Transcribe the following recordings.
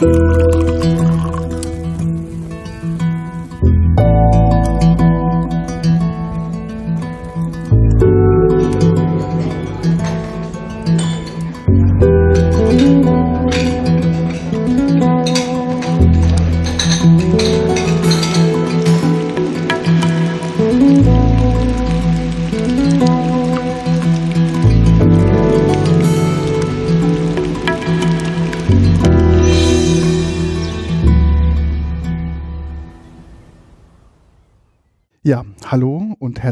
Ja,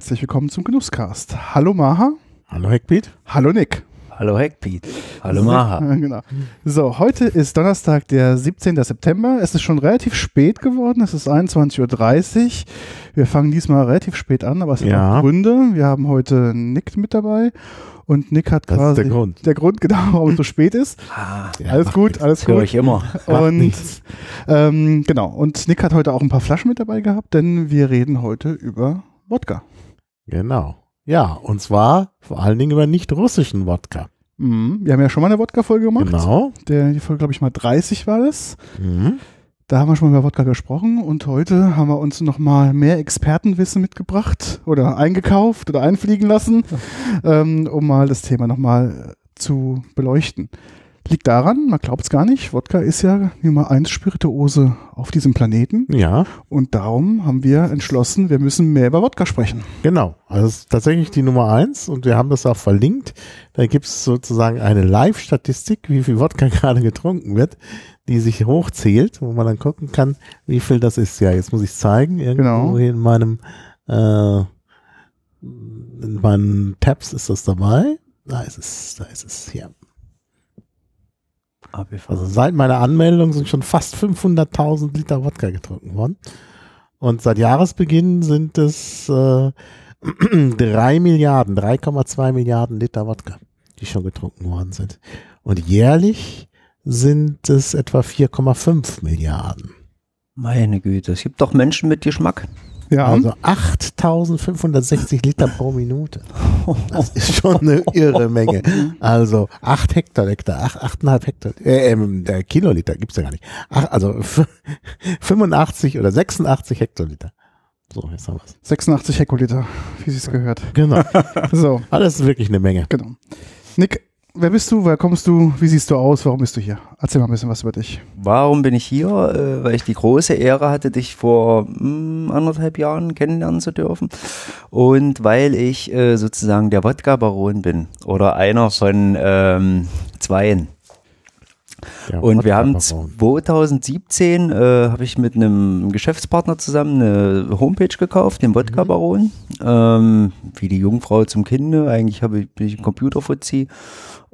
herzlich willkommen zum Genusscast. Hallo Maha. Hallo Heckbeat. Hallo Nick. Hallo Hackbeat. Hallo Maha. Genau. So, heute ist Donnerstag, der 17. September. Es ist schon relativ spät geworden. Es ist 21.30 Uhr. Wir fangen diesmal relativ spät an, aber es hat Ja. Gründe. Wir haben heute Nick mit dabei und Nick hat Das ist quasi der Grund. der Grund, genau, warum es so spät ist. Ah, Ja, alles gut, nichts. alles das höre gut. ich immer. Und ähm, genau, und Nick hat heute auch ein paar Flaschen mit dabei gehabt, denn wir reden heute über Wodka. Genau. Ja, und zwar vor allen Dingen über nicht russischen Wodka. Mhm. Wir haben ja schon mal eine Wodka-Folge gemacht. Genau. Der, die Folge, glaube ich, mal 30 war das. Mhm. Da haben wir schon mal über Wodka gesprochen und heute haben wir uns nochmal mehr Expertenwissen mitgebracht oder eingekauft oder einfliegen lassen, ähm, um mal das Thema nochmal zu beleuchten. Liegt daran, man glaubt es gar nicht, Wodka ist ja Nummer eins Spirituose auf diesem Planeten Ja, und darum haben wir entschlossen, wir müssen mehr über Wodka sprechen. genau. Also es ist tatsächlich die Nummer eins und wir haben das auch verlinkt. Da gibt es sozusagen eine Live-Statistik, wie viel Wodka gerade getrunken wird, die sich hochzählt, wo man dann gucken kann, wie viel das ist. Ja, jetzt muss ich zeigen. Irgendwo Genau. hier in meinem äh, in meinen Tabs ist das dabei. Da ist es, da ist es hier. Also seit meiner Anmeldung sind schon fast 500.000 Liter Wodka getrunken worden. Und seit Jahresbeginn sind es äh, 3 Milliarden, 3,2 Milliarden Liter Wodka, die schon getrunken worden sind. Und jährlich sind es etwa 4,5 Milliarden. Meine Güte, es gibt doch Menschen mit Geschmack. Ja, Also 8.560 Liter pro Minute. Das ist schon eine irre Menge. Also 8 Hektoliter, 8, 8,5 Hektar, äh, ähm, der Kiloliter gibt's ja gar nicht. Ach, also f- 85 oder 86 Hektoliter. So, jetzt haben wir's. 86 Hektoliter, wie Sie es gehört. Genau. So, Ah, Das ist wirklich eine Menge. genau. Nick, wer bist du? Woher kommst du? Wie siehst du aus? Warum bist du hier? Erzähl mal ein bisschen was über dich. Warum bin ich hier? Äh, weil ich die große Ehre hatte, dich vor mm, anderthalb Jahren kennenlernen zu dürfen. Und weil ich äh, sozusagen der Wodka-Baron bin. Oder einer von ähm, zweien. Der Und wir haben Wodka-Baron. 2017 äh, habe ich mit einem Geschäftspartner zusammen eine Homepage gekauft, den Wodka Baron. Ähm, wie die Jungfrau zum Kinde. Eigentlich habe ich, bin ich ein Computerfuzzi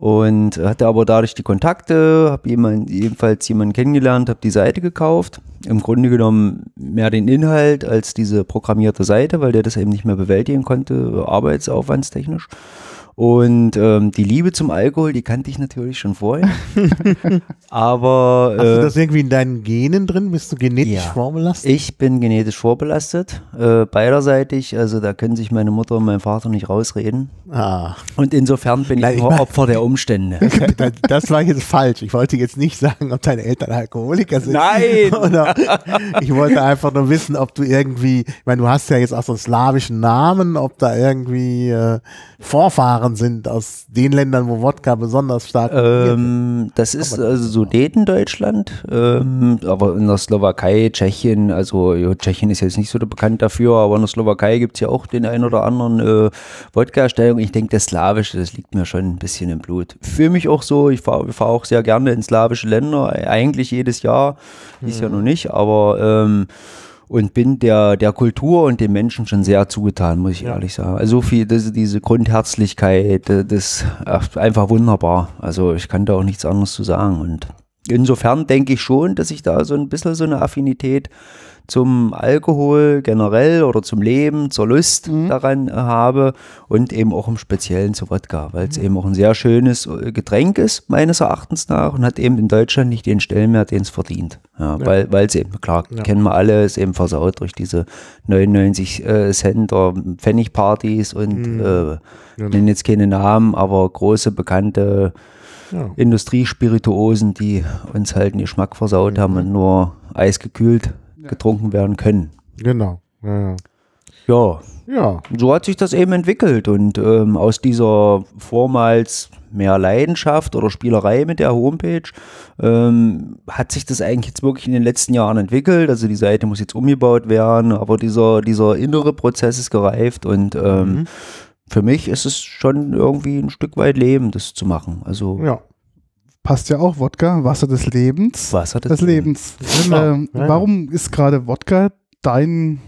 und hatte aber dadurch die Kontakte, habe jemand, jedenfalls jemanden kennengelernt, habe die Seite gekauft. Im Grunde genommen mehr den Inhalt als diese programmierte Seite, weil der das eben nicht mehr bewältigen konnte, arbeitsaufwandstechnisch. Und ähm, die Liebe zum Alkohol, die kannte ich natürlich schon vorher. Aber Hast du äh, das irgendwie in deinen Genen drin? Bist du genetisch ja. vorbelastet? ich bin genetisch vorbelastet, äh, beiderseitig. Also da können sich meine Mutter und mein Vater nicht rausreden. Ah, Und insofern bin Nein, ich ich nur mein- Opfer der Umstände. das, das war jetzt falsch. Ich wollte jetzt nicht sagen, ob deine Eltern Alkoholiker sind. Nein! Oder ich wollte einfach nur wissen, ob du irgendwie, ich meine, du hast ja jetzt auch so einen slawischen Namen, ob da irgendwie äh, Vorfahren sind aus den Ländern, wo Wodka besonders stark. Ähm, das ist also Sudetendeutschland, ähm, aber in der Slowakei, Tschechien, also ja, Tschechien ist jetzt nicht so bekannt dafür, aber in der Slowakei gibt es ja auch den einen oder anderen äh, Wodka-Erstellung. Ich denke, das Slawische, das liegt mir schon ein bisschen im Blut. Für mich auch so, ich fahre fahr auch sehr gerne in slawische Länder, eigentlich jedes Jahr, dies Jahr noch nicht, aber ähm, und bin der, der Kultur und den Menschen schon sehr zugetan, muss ich ehrlich sagen. Also so viel, das, diese Grundherzlichkeit, äh, das ach, einfach wunderbar. Also ich kann da auch nichts anderes zu sagen. Und insofern denke ich schon, dass ich da so ein bisschen so eine Affinität zum Alkohol generell oder zum Leben, zur Lust daran äh, habe und eben auch im Speziellen zu Wodka, weil es eben auch ein sehr schönes äh, Getränk ist, meines Erachtens nach, und hat eben in Deutschland nicht den Stellenwert, den es verdient. Ja, Weil weil es eben, klar, kennen wir alle, ist eben versaut durch diese 99 äh, Cent oder Pfennigpartys und äh, nennen jetzt keine Namen, aber große bekannte Ja. Industriespirituosen, die uns halt den Geschmack versaut haben und nur eisgekühlt getrunken werden können. Genau. Ja, ja. Ja, ja. so hat sich das eben entwickelt und ähm, aus dieser vormals mehr Leidenschaft oder Spielerei mit der Homepage ähm, hat sich das eigentlich jetzt wirklich in den letzten Jahren entwickelt. Also die Seite muss jetzt umgebaut werden, aber dieser, dieser innere Prozess ist gereift und ähm, Mhm. für mich ist es schon irgendwie ein Stück weit Leben, das zu machen. Also ja. Passt ja auch Wodka, Wasser des Lebens. was hat das Des Lebens. Genau. Ähm, Ja, ja. Warum ist gerade Wodka dein,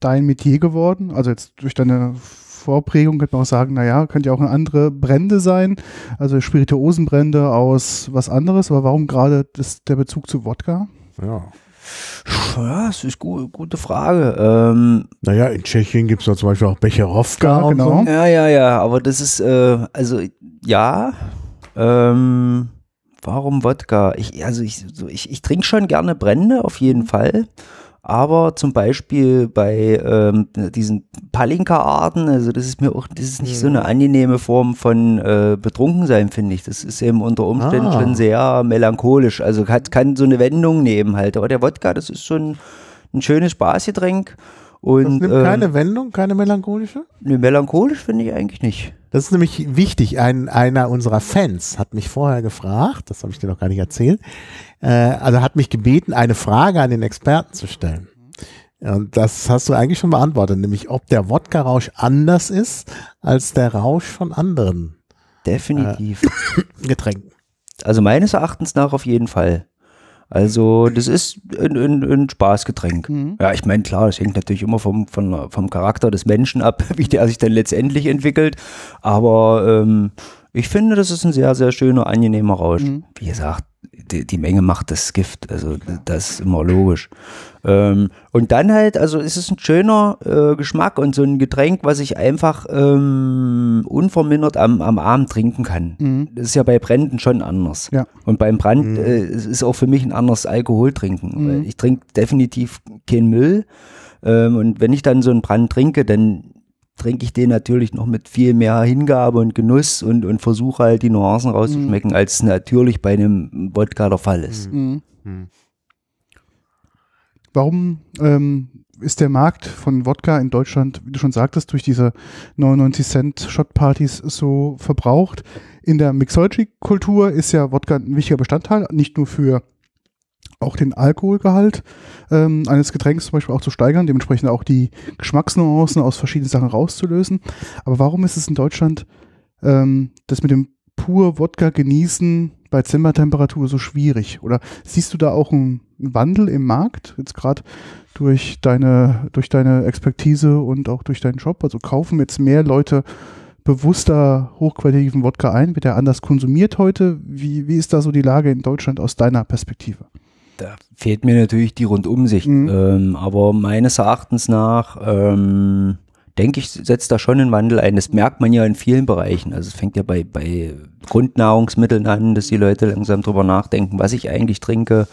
dein Metier geworden? Also jetzt durch deine Vorprägung könnte man auch sagen, naja, könnte ja auch andere Brände sein, also Spirituosenbrände aus was anderes, aber warum gerade das, der Bezug zu Wodka? ja. Ja, das ist gu gute Frage. Ähm, Naja, in Tschechien gibt es zum Beispiel auch Becherowka. Ja, genau. So. Ja, ja, ja, aber das ist, äh, also ja, ähm, warum Wodka? Ich, also ich, so, ich, ich trinke schon gerne Brände, auf jeden Fall. Aber zum Beispiel bei ähm, diesen Palinka-Arten, also das ist mir auch, das ist nicht so eine angenehme Form von äh, Betrunkensein, finde ich. Das ist eben unter Umständen Ah. schon sehr melancholisch. Also hat, kann so eine Wendung nehmen halt. Aber der Wodka, das ist schon ein schönes Spaßgetränk. Das Und nimmt ähm, keine Wendung, keine melancholische? ne, melancholisch finde ich eigentlich nicht. Das ist nämlich wichtig. Ein, einer unserer Fans hat mich vorher gefragt, das habe ich dir noch gar nicht erzählt, äh, also hat mich gebeten, eine Frage an den Experten zu stellen. Und das hast du eigentlich schon beantwortet, nämlich ob der Wodka-Rausch anders ist als der Rausch von anderen Definitiv. Getränken. Also meines Erachtens nach auf jeden Fall. Also das ist ein, ein, ein Spaßgetränk. Mhm. Ja, ich meine, klar, das hängt natürlich immer vom, vom, vom Charakter des Menschen ab, wie der sich dann letztendlich entwickelt. Aber ähm, ich finde, das ist ein sehr, sehr schöner, angenehmer Rausch. Mhm. Wie gesagt, die, die Menge macht das Gift. Also das ist immer logisch. Ähm, und dann halt, also es ist ein schöner äh, Geschmack und so ein Getränk, was ich einfach ähm, unvermindert am, am Abend trinken kann. Mhm. Das ist ja bei Bränden schon anders. Ja. Und beim Brand Mhm. äh, es ist auch für mich ein anderes Alkoholtrinken. Mhm. Weil Ich trinke definitiv keinen Müll. Ähm, und wenn ich dann so einen Brand trinke, dann trinke ich den natürlich noch mit viel mehr Hingabe und Genuss und, und versuche halt die Nuancen rauszuschmecken, als es natürlich bei einem Wodka der Fall ist. Mhm. Mhm. Warum ähm, ist der Markt von Wodka in Deutschland, wie du schon sagtest, durch diese 99 Cent Shot-Partys so verbraucht? In der Mixology-Kultur ist ja Wodka ein wichtiger Bestandteil, nicht nur für auch den Alkoholgehalt ähm, eines Getränks zum Beispiel auch zu steigern, dementsprechend auch die Geschmacksnuancen aus verschiedenen Sachen rauszulösen. Aber warum ist es in Deutschland ähm, das mit dem pur Wodka genießen bei Zimmertemperatur so schwierig? Oder siehst du da auch einen Wandel im Markt, jetzt gerade durch deine, durch deine Expertise und auch durch deinen Job? Also kaufen jetzt mehr Leute bewusster hochqualitativen Wodka ein? Wird er anders konsumiert heute? Wie, wie ist da so die Lage in Deutschland aus deiner Perspektive? Da fehlt mir natürlich die Rundumsicht. Mhm. Ähm, aber meines Erachtens nach, ähm, denke ich, setzt da schon einen Wandel ein. Das merkt man ja in vielen Bereichen. Also es fängt ja bei, bei Grundnahrungsmitteln an, dass die Leute langsam drüber nachdenken, was ich eigentlich trinke.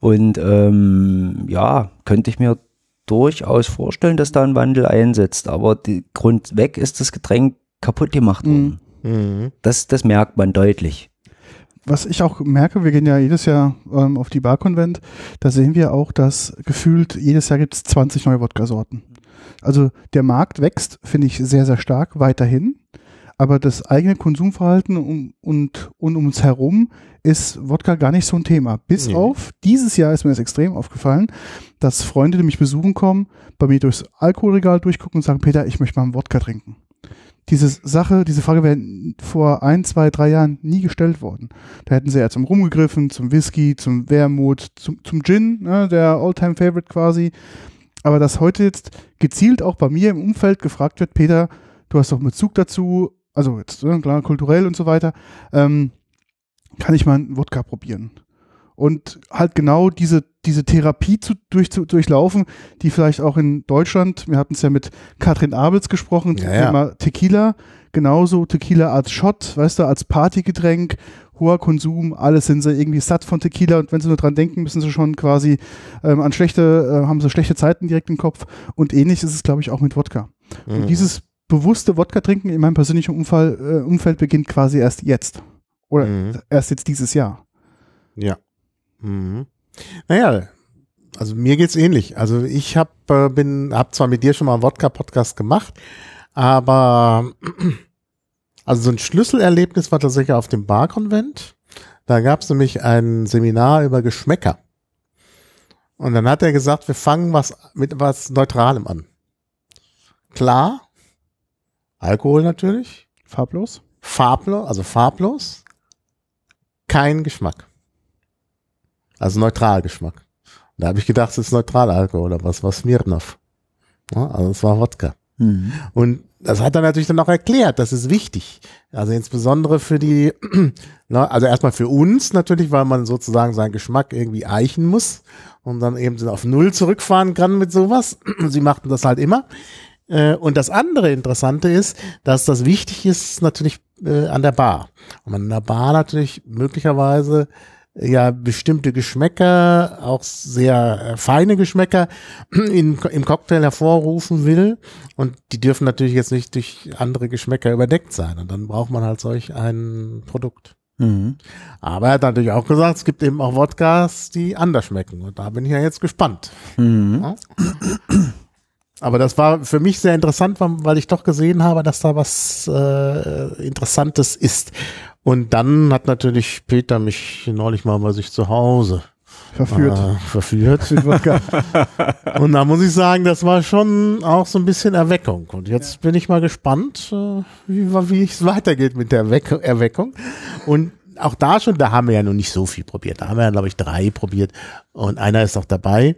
Und ähm, ja, könnte ich mir durchaus vorstellen, dass da ein Wandel einsetzt. Aber die Grundweg ist das Getränk kaputt gemacht worden. Mhm. Das, das merkt man deutlich. Was ich auch merke, wir gehen ja jedes Jahr ähm, auf die Barkonvent, da sehen wir auch, dass gefühlt jedes Jahr gibt es 20 neue Wodka-Sorten. Also der Markt wächst, finde ich, sehr, sehr stark weiterhin. Aber das eigene Konsumverhalten um, und, und um uns herum ist Wodka gar nicht so ein Thema. Bis Nee. auf, dieses Jahr ist mir das extrem aufgefallen, dass Freunde, die mich besuchen kommen, bei mir durchs Alkoholregal durchgucken und sagen, Peter, ich möchte mal einen Wodka trinken. Diese Sache, diese Frage wäre vor ein, zwei, drei Jahren nie gestellt worden. Da hätten sie ja zum Rum gegriffen, zum Whisky, zum Wermut, zum, zum Gin, ne, der All-Time-Favorite quasi. Aber dass heute jetzt gezielt auch bei mir im Umfeld gefragt wird, Peter, du hast doch einen Bezug dazu, also jetzt ne, klar kulturell und so weiter, ähm, kann ich mal einen Wodka probieren? Und halt genau diese, diese Therapie zu, durch, zu, durchlaufen, die vielleicht auch in Deutschland, wir hatten es ja mit Katrin Abels gesprochen, zum Ja, ja. Thema Tequila, genauso Tequila als Shot, weißt du, als Partygetränk, hoher Konsum, alles sind sie irgendwie satt von Tequila und wenn sie nur dran denken, müssen sie schon quasi ähm, an schlechte, äh, haben sie schlechte Zeiten direkt im Kopf und ähnlich ist es, glaube ich, auch mit Wodka. Mhm. Und dieses bewusste Wodka trinken in meinem persönlichen Umfall, äh, Umfeld beginnt quasi erst jetzt. Oder Mhm. erst jetzt dieses Jahr. Ja. Mhm. Naja, also mir geht's ähnlich. Also ich hab, äh, bin, hab zwar mit dir schon mal einen Wodka-Podcast gemacht, aber also so ein Schlüsselerlebnis war tatsächlich auf dem Barkonvent. Da gab's nämlich ein Seminar über Geschmäcker. Und dann hat er gesagt, wir fangen was mit was Neutralem an. Klar, Alkohol natürlich, Farblos? farblos, also farblos, kein Geschmack. Also Neutralgeschmack. Und da habe ich gedacht, es ist Neutralalkohol, aber es war Smirnoff. Ja, also es war Wodka. Mhm. Und das hat er natürlich dann auch erklärt, das ist wichtig. Also insbesondere für die, ne, also erstmal für uns natürlich, weil man sozusagen seinen Geschmack irgendwie eichen muss und dann eben so auf Null zurückfahren kann mit sowas. Sie machten das halt immer. Äh, Und das andere Interessante ist, dass das wichtig ist natürlich äh, an der Bar. Und man an der Bar natürlich möglicherweise ja bestimmte Geschmäcker, auch sehr äh, feine Geschmäcker in, im Cocktail hervorrufen will. Und die dürfen natürlich jetzt nicht durch andere Geschmäcker überdeckt sein. Und dann braucht man halt solch ein Produkt. Mhm. Aber er hat natürlich auch gesagt, es gibt eben auch Wodkas, die anders schmecken. Und da bin ich ja jetzt gespannt. Mhm. Ja. Aber das war für mich sehr interessant, weil ich doch gesehen habe, dass da was äh, Interessantes ist. Und dann hat natürlich Peter mich neulich mal bei sich zu Hause Verführt. äh, verführt. Und da muss ich sagen, das war schon auch so ein bisschen Erweckung. Und jetzt bin ich mal gespannt, äh, wie, wie es weitergeht mit der Erweck Erweckung. Und auch da schon, da haben wir ja noch nicht so viel probiert. Da haben wir ja, glaube ich, drei probiert. Und einer ist auch dabei.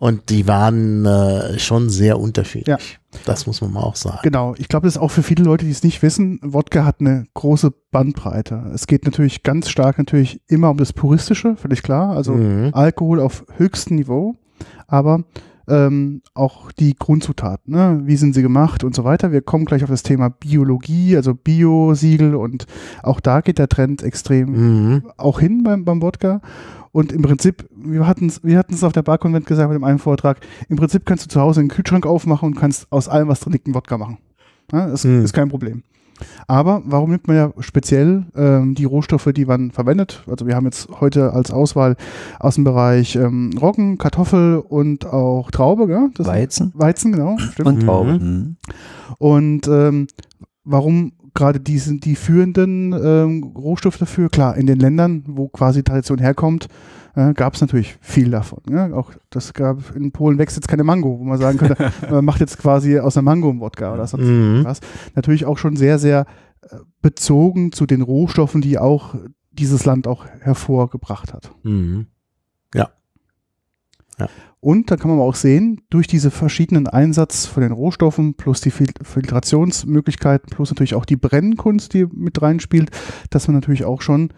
Und die waren äh, schon sehr unterschiedlich. Das muss man mal auch sagen. Genau, ich glaube, das ist auch für viele Leute, die es nicht wissen, Wodka hat eine große Bandbreite. Es geht natürlich ganz stark natürlich immer um das Puristische, völlig klar. Also Mhm. Alkohol auf höchstem Niveau, aber ähm, auch die Grundzutaten, ne? wie sind sie gemacht und so weiter. Wir kommen gleich auf das Thema Biologie, also Bio-Siegel und auch da geht der Trend extrem Mhm. auch hin beim, beim Wodka. Und im Prinzip, wir hatten es wir hatten's auf der Barkonvent gesagt bei dem einen Vortrag, im Prinzip kannst du zu Hause einen Kühlschrank aufmachen und kannst aus allem, was drin liegt, einen Wodka machen. Ja, ist, Hm. ist kein Problem. Aber warum nimmt man ja speziell ähm, die Rohstoffe, die man verwendet? Also wir haben jetzt heute als Auswahl aus dem Bereich ähm, Roggen, Kartoffel und auch Traube, gell? Das Weizen Weizen, genau. Stimmt. und Traube. Mhm. Und ähm, warum gerade die sind die führenden ähm, Rohstoffe dafür? Klar, in den Ländern, wo quasi Tradition herkommt, äh, gab es natürlich viel davon. Ja? Auch das gab in Polen wächst jetzt keine Mango, wo man sagen könnte, man macht jetzt quasi aus einer Mango einen Wodka oder sonst Mhm. was. Natürlich auch schon sehr, sehr äh, bezogen zu den Rohstoffen, die auch dieses Land auch hervorgebracht hat. Mhm. Und da kann man auch sehen, durch diese verschiedenen Einsatz von den Rohstoffen plus die Fil Filtrationsmöglichkeiten plus natürlich auch die Brennkunst, die mit reinspielt, dass man natürlich auch schon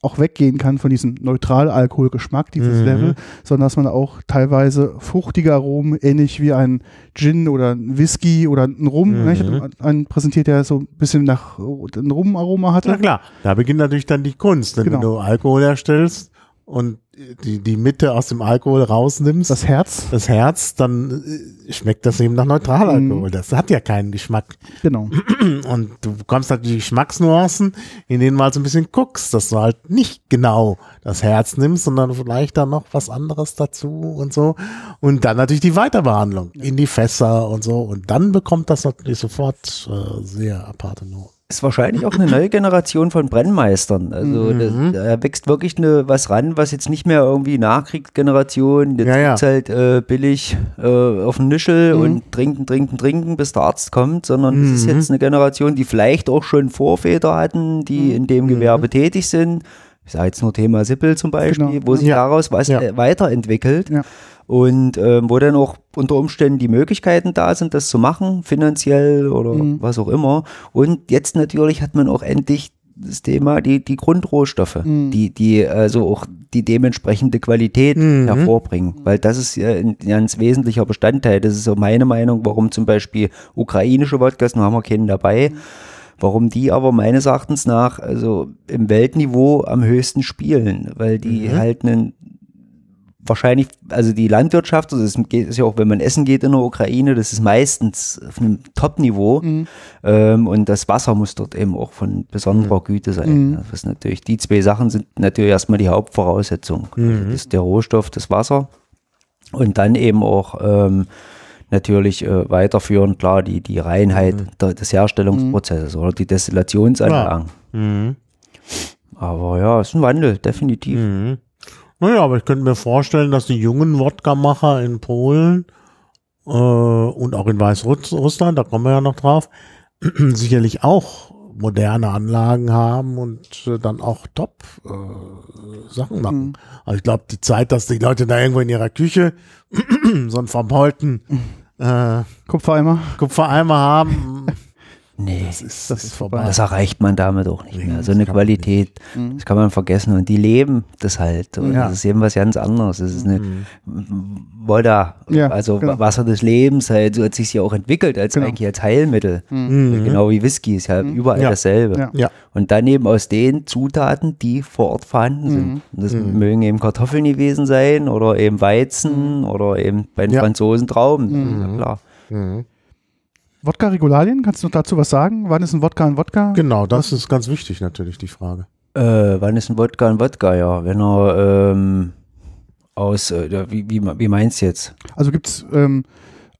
auch weggehen kann von diesem Neutral-Alkoholgeschmack, dieses Mhm. Level, sondern dass man auch teilweise fruchtige Aromen, ähnlich wie ein Gin oder ein Whisky oder ein Rum, Mhm. ne? ich hatte einen präsentiert, der so ein bisschen nach ein Rum-Aroma hatte. Na klar, da beginnt natürlich dann die Kunst. Denn Genau. wenn du Alkohol herstellst und die, die Mitte aus dem Alkohol rausnimmst, Das Herz, das Herz, dann äh, schmeckt das eben nach Neutralalkohol. Mhm. Das hat ja keinen Geschmack. genau. Und du bekommst halt die Geschmacksnuancen, in denen du halt so ein bisschen guckst, dass du halt nicht genau das Herz nimmst, sondern vielleicht dann noch was anderes dazu und so. Und dann natürlich die Weiterbehandlung in die Fässer und so. Und dann bekommt das natürlich sofort äh, sehr aparte Noten. Ist wahrscheinlich auch eine neue Generation von Brennmeistern. Also Mhm. das, da wächst wirklich eine, was ran, was jetzt nicht mehr irgendwie Nachkriegsgeneration, jetzt Ja, ja. halt äh, billig äh, auf den Nischel Mhm. und trinken, trinken, trinken, bis der Arzt kommt, sondern es ist Mhm. jetzt eine Generation, die vielleicht auch schon Vorväter hatten, die in dem Gewerbe tätig sind. Ich sage jetzt nur Thema Sippel zum Beispiel, Genau. wo sich Ja. daraus was Ja. äh, weiterentwickelt. Und ähm, wo dann auch unter Umständen die Möglichkeiten da sind, das zu machen, finanziell oder Mhm. was auch immer. Und jetzt natürlich hat man auch endlich das Thema, die, die Grundrohstoffe, Mhm. die, die also auch die dementsprechende Qualität Mhm. hervorbringen. Weil das ist ja ein ganz wesentlicher Bestandteil. Das ist so meine Meinung, warum zum Beispiel ukrainische Wodkas, nur haben wir keinen dabei, warum die aber meines Erachtens nach also im Weltniveau am höchsten spielen, weil die Mhm. halt einen wahrscheinlich, also die Landwirtschaft, also es geht- ist ja auch, wenn man essen geht in der Ukraine, das ist meistens auf einem Top-Niveau Mhm. ähm, und das Wasser muss dort eben auch von besonderer Güte sein. Mhm. Das ist natürlich, die zwei Sachen sind natürlich erstmal die Hauptvoraussetzung. Also das ist der Rohstoff, das Wasser und dann eben auch ähm, natürlich äh, weiterführend, klar, die, die Reinheit der, des Herstellungsprozesses oder die Destillationsanlagen. Mhm. Aber ja, es ist ein Wandel, definitiv. Mhm. Naja, aber ich könnte mir vorstellen, dass die jungen Wodka-Macher in Polen äh, und auch in Weißrussland, da kommen wir ja noch drauf, sicherlich auch moderne Anlagen haben und äh, dann auch top äh, Sachen machen. Mhm. Aber ich glaube, die Zeit, dass die Leute da irgendwo in ihrer Küche so einen verbeulten äh, Kupfereimer. Kupfereimer haben, Nee, das ist, Das ist vorbei. das erreicht man damit auch nicht Nee, mehr. So eine kann man Qualität, Mhm. das kann man vergessen. Und die leben das halt. Und Ja. Das ist eben was ganz anderes. Das ist eine Mhm. Woda, Ja, also genau. Wasser des Lebens, halt, so hat sich ja auch entwickelt, als Genau. eigentlich als Heilmittel. Mhm. Genau wie Whisky ist ja überall Ja. dasselbe. Ja. Und dann eben aus den Zutaten, die vor Ort vorhanden sind. Mhm. Und das mögen eben Kartoffeln gewesen sein oder eben Weizen oder eben bei den Ja. Franzosen Trauben. Mhm. Ja, klar. Mhm. Wodka-Regularien, kannst du noch dazu was sagen? Wann ist ein Wodka ein Wodka? Genau, das ist ganz wichtig natürlich, die Frage. Äh, wann ist ein Wodka ein Wodka? Ja, wenn er ähm, aus, äh, wie, wie, wie meinst du jetzt? Also gibt es ähm,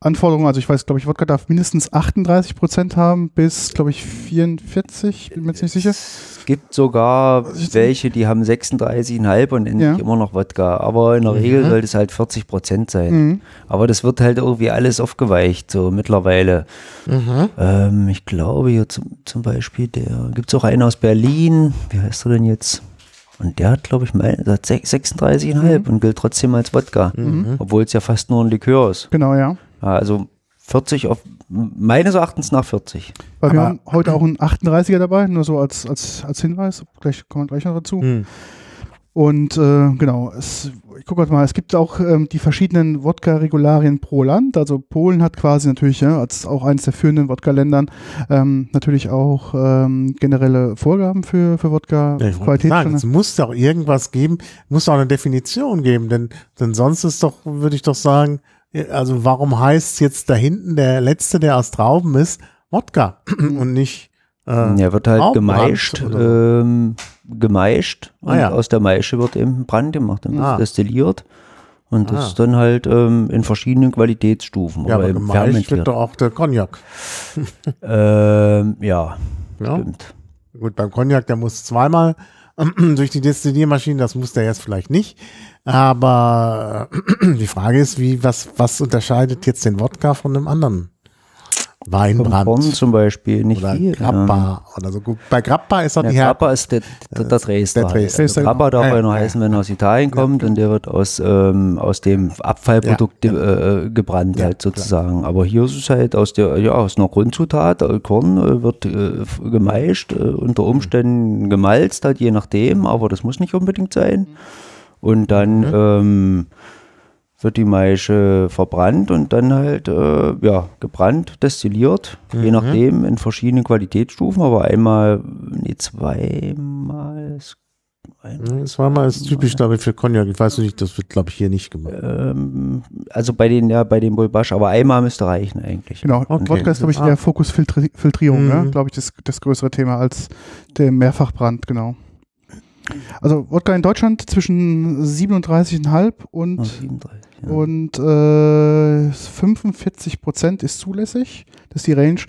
Anforderungen, also ich weiß, glaube ich, Wodka darf mindestens 38 Prozent haben bis, glaube ich, 44, bin mir jetzt nicht sicher. Es gibt sogar welche, die haben 36,5 und endlich Ja. immer noch Wodka. Aber in der Regel sollte es halt 40 Prozent sein. Mhm. Aber das wird halt irgendwie alles aufgeweicht, so mittlerweile. Mhm. Ähm, ich glaube hier zum, zum Beispiel, der gibt es auch einen aus Berlin. Wie heißt er denn jetzt? Und der hat, glaube ich, mein, der hat sech- 36,5 und gilt trotzdem als Wodka. Obwohl es ja fast nur ein Likör ist. Genau, ja. Ja, also 40 auf, meines Erachtens nach 40. Weil wir Aber- haben heute auch einen 38er dabei, nur so als, als, als Hinweis. Gleich kommen wir gleich noch dazu. Mhm. Und äh, genau, es, ich gucke mal, es gibt auch ähm, die verschiedenen Wodka-Regularien pro Land. Also Polen hat quasi natürlich ja, als auch eines der führenden Wodka-Ländern ähm, natürlich auch ähm, generelle Vorgaben für, für Ja, ich wollte sagen, es muss doch irgendwas geben, muss doch eine Definition geben, denn, denn sonst ist doch, würde ich doch sagen, also warum heißt jetzt da hinten der letzte, der aus Trauben ist, Wodka und nicht äh, Ja, wird halt gemeischt, ähm, gemeischt und Ah, ja. aus der Maische wird eben Brand gemacht, dann wird Ah. destilliert und das Ah. ist dann halt ähm, in verschiedenen Qualitätsstufen ja, aber gemeischt wird doch auch der Cognac. Ähm, ja, Ja? stimmt. Gut, beim Cognac, der muss zweimal durch die Destilliermaschine, das muss der jetzt vielleicht nicht. Aber die Frage ist, wie, was, was unterscheidet jetzt den Wodka von einem anderen Weinbrand? Korn zum Beispiel nicht oder viel. ja. Grappa oder so. Bei Grappa ist doch Ja, die Her Grappa ist der, der, Dresdner. der halt. Dresdner. Also Grappa darf Ja, ja nur ja. heißen, wenn er aus Italien kommt und der wird aus, ähm, aus dem Abfallprodukt äh, gebrannt Ja, halt sozusagen. Aber hier ist es halt aus der, ja, aus einer Grundzutat, äh, Korn äh, wird äh, gemeischt, äh, unter Umständen gemalzt halt, je nachdem, aber das muss nicht unbedingt sein. Und dann ähm, wird die Maische verbrannt und dann halt, äh, ja, gebrannt, destilliert, je nachdem, in verschiedenen Qualitätsstufen, aber einmal, nee, zweimal, ist- einmal Das war mal ist typisch, glaube ich, für Cognac. Ich weiß nicht, das wird, glaube ich, hier nicht gemacht. ähm, also bei den, ja, bei den Bulbasch, aber einmal müsste reichen eigentlich. Genau, Okay. Wodka ist, glaube ich, Ah. eher Fokusfiltrierung, Mhm. ne? glaube ich, das, das größere Thema als der Mehrfachbrand, genau. Also Wodka in Deutschland zwischen 37,5 und, Ah, 37, und äh, 45 Prozent ist zulässig. Das ist die Range.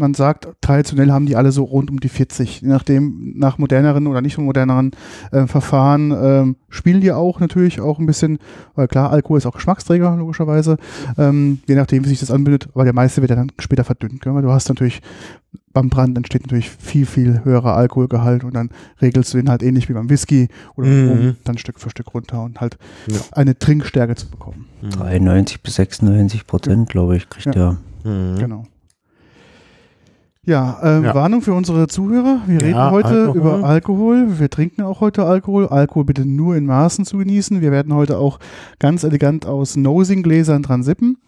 Man sagt, traditionell haben die alle so rund um die 40. Je nachdem, nach moderneren oder nicht so moderneren äh, Verfahren ähm, spielen die auch natürlich auch ein bisschen, weil klar, Alkohol ist auch Geschmacksträger, logischerweise. Ähm, je nachdem, wie sich das anbildet, aber der meiste wird ja dann später verdünnt. Gell? Weil du hast natürlich, beim Brand entsteht natürlich viel, viel höherer Alkoholgehalt und dann regelst du den halt ähnlich wie beim Whisky oder Mhm. Rum, dann Stück für Stück runter und halt Ja. eine Trinkstärke zu bekommen. 93 bis 96 Prozent, glaube ich, kriegt der. Mhm. Genau. Ja, ähm, Ja. Warnung für unsere Zuhörer. Wir Ja, reden heute Alkohol. über Alkohol. Wir trinken auch heute Alkohol. Alkohol bitte nur in Maßen zu genießen. Wir werden heute auch ganz elegant aus Nosing-Gläsern dran sippen.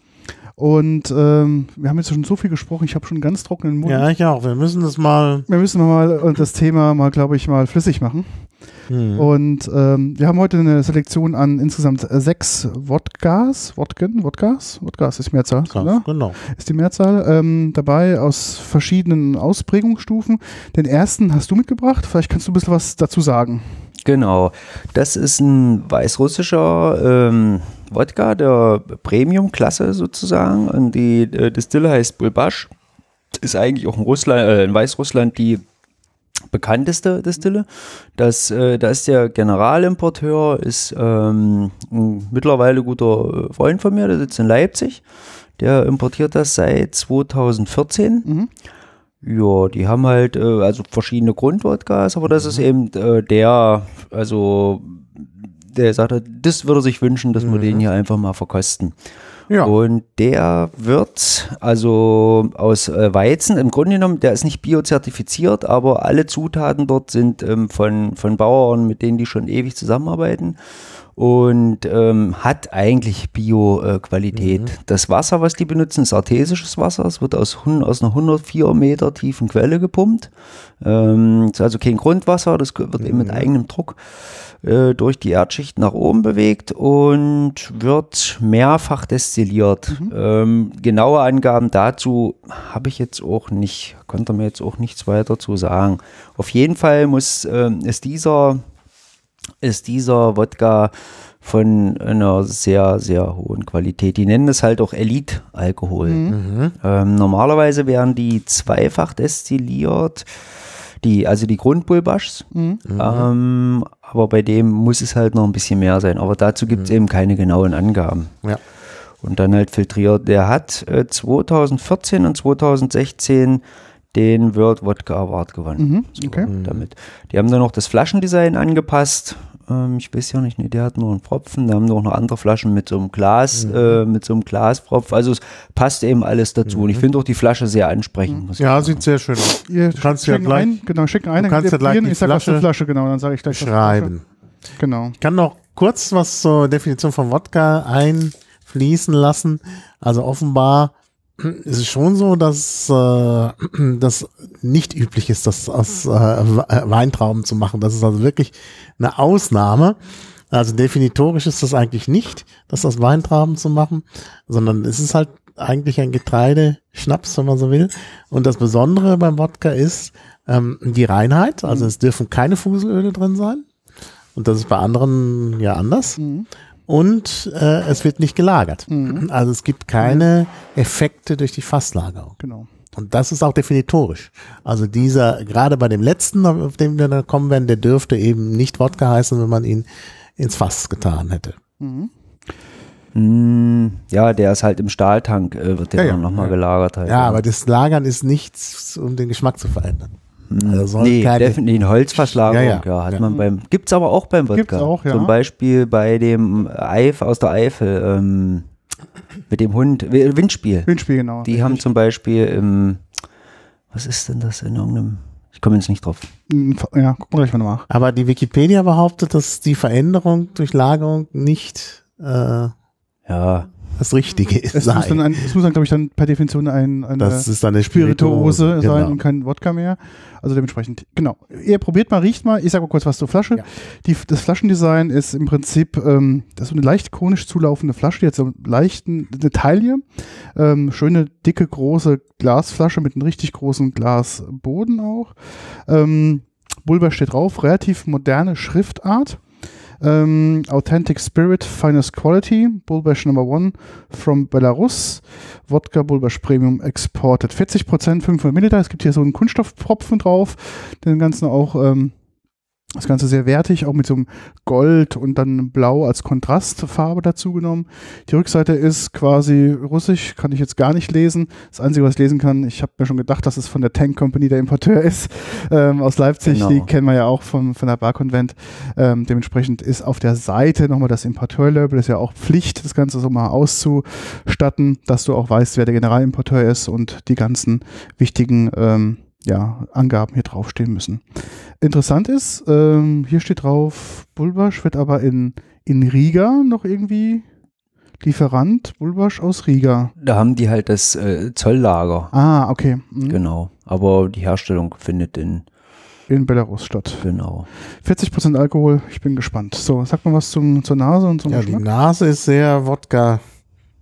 Und ähm, wir haben jetzt schon so viel gesprochen. Ich habe schon einen ganz trockenen Mund. Ja, ich auch. Wir müssen das mal. Wir müssen mal äh, das Thema mal, glaube ich, mal flüssig machen. Mhm. Und ähm, wir haben heute eine Selektion an insgesamt äh, sechs Wodkas, Wodken, Wodkas, Wodkas ist Mehrzahl, Ja, oder? genau. Ist die Mehrzahl ähm, dabei aus verschiedenen Ausprägungsstufen. Den ersten hast du mitgebracht. Vielleicht kannst du ein bisschen was dazu sagen. Genau. Das ist ein weißrussischer ähm, Wodka der Premium-Klasse sozusagen. Und die äh, Distille heißt Bulbasch. Ist eigentlich auch in Russland, äh, in Weißrussland die bekannteste Distille. Das, äh, da ist der Generalimporteur, ist ähm, ein mittlerweile guter äh, Freund von mir, der sitzt in Leipzig. Der importiert das seit 2014. Mhm. Ja, die haben halt äh, also verschiedene Grundwodkas, aber das ist eben äh, der, also der sagte, das würde sich wünschen, dass wir den hier einfach mal verkosten. Ja. Und der wird also aus äh, Weizen, im Grunde genommen, der ist nicht biozertifiziert, aber alle Zutaten dort sind ähm, von, von Bauern, mit denen die schon ewig zusammenarbeiten und ähm, hat eigentlich Bio-Qualität. Das Wasser, was die benutzen, ist artesisches Wasser. Es wird aus, aus einer 104 Meter tiefen Quelle gepumpt. Ähm, ist also kein Grundwasser, das wird eben mit eigenem Druck äh, durch die Erdschicht nach oben bewegt und wird mehrfach destilliert. Ähm, genaue Angaben dazu habe ich jetzt auch nicht, konnte mir jetzt auch nichts weiter zu sagen. Auf jeden Fall muss, ähm, ist dieser ist dieser Wodka von einer sehr, sehr hohen Qualität. Die nennen es halt auch Elite-Alkohol. Ähm, normalerweise werden die zweifach destilliert, die, also die Grundbulbaschs. Ähm, aber bei dem muss es halt noch ein bisschen mehr sein. Aber dazu gibt es eben keine genauen Angaben. Ja. Und dann halt filtriert. Der hat äh, 2014 und 2016 den World Wodka Award gewonnen. Mhm, okay. Damit. Die haben dann noch das Flaschendesign angepasst. Ähm, ich weiß ja nicht, nee, der hat nur einen Pfropfen. Da haben noch noch andere Flaschen mit so einem Glas, äh, mit so einem Glaspfropf. Also es passt eben alles dazu. Und ich finde auch die Flasche sehr ansprechend. Ja, sieht sehr schön aus. Ihr kannst ja schicken gleich- ein, genau, schicken ein, du dann kannst ja gleich die ich Flasche Flasche, genau, dann sage ich gleich Schreiben. Flasche. Genau. Ich kann noch kurz was zur Definition von Wodka einfließen lassen. Also offenbar ist es schon so, dass äh, das nicht üblich ist, das aus äh, Weintrauben zu machen. Das ist also wirklich eine Ausnahme. Also definitorisch ist das eigentlich nicht, das aus Weintrauben zu machen, sondern es ist halt eigentlich ein Getreideschnaps, wenn man so will. Und das Besondere beim Wodka ist ähm, die Reinheit. Also es dürfen keine Fuselöle drin sein. Und das ist bei anderen ja anders. Und äh, es wird nicht gelagert. Also es gibt keine Effekte durch die Fasslagerung. Genau. Und das ist auch definitorisch. Also dieser, gerade bei dem letzten, auf den wir dann kommen werden, der dürfte eben nicht Wodka heißen, wenn man ihn ins Fass getan hätte. Mm, ja, der ist halt im Stahltank, äh, wird der Ja, ja. dann nochmal gelagert halt. Ja, aber das Lagern ist nichts, um den Geschmack zu verändern. Also Nee, keine- definitiv eine Holzverschlagerung, Ja, ja, ja. hat Ja. man beim, gibt's aber auch beim Wodka. Gibt's auch, ja. Zum Beispiel bei dem Eif aus der Eifel, ähm, mit dem Hund, Wi- Windspiel. Windspiel, genau. Die haben zum Beispiel im, was ist denn das in irgendeinem, ich komme jetzt nicht drauf. Ja, gucken wir gleich mal nach. Aber die Wikipedia behauptet, dass die Veränderung durch Lagerung nicht äh, Ja, das Richtige ist. Es muss dann, ein, es muss dann glaube ich, dann per Definition ein, eine das ist dann eine Spirituose sein Genau. und kein Wodka mehr. Also dementsprechend, genau. Ihr probiert mal, riecht mal. Ich sage mal kurz was zur Flasche. Ja. Die, das Flaschendesign ist im Prinzip ähm, das ist so eine leicht konisch zulaufende Flasche, die hat so einen leichten, eine Taille. Ähm, schöne, dicke, große Glasflasche mit einem richtig großen Glasboden auch. Ähm, Bulber steht drauf, relativ moderne Schriftart. Ähm, Authentic Spirit, Finest Quality, Bulbash Number One from Belarus, Wodka Bulbash Premium Exported. 40%, 500 Milliliter. Es gibt hier so einen Kunststoffpropfen drauf, den ganzen auch, ähm, das Ganze sehr wertig, auch mit so einem Gold und dann Blau als Kontrastfarbe dazu genommen. Die Rückseite ist quasi russisch, kann ich jetzt gar nicht lesen. Das Einzige, was ich lesen kann, ich habe mir schon gedacht, dass es von der Tank Company der Importeur ist, ähm, aus Leipzig. Genau. Die kennen wir ja auch von, von der Bar-Convent. Ähm, dementsprechend ist auf der Seite nochmal das Importeur-Label. Ist ja auch Pflicht, das Ganze so mal auszustatten, dass du auch weißt, wer der Generalimporteur ist und die ganzen wichtigen ähm, ja, Angaben hier draufstehen müssen. Interessant ist, ähm, hier steht drauf, Bulbasch wird aber in, in Riga noch irgendwie Lieferant, Bulbasch aus Riga. da haben die halt das äh, Zolllager. Ah, okay. Mhm. Genau. Aber die Herstellung findet in In Belarus statt. Genau. 40% Alkohol, ich bin gespannt. So, sag mal was zum, zur Nase und zum Ja, die Geschmack. Nase ist sehr Wodka-typisch.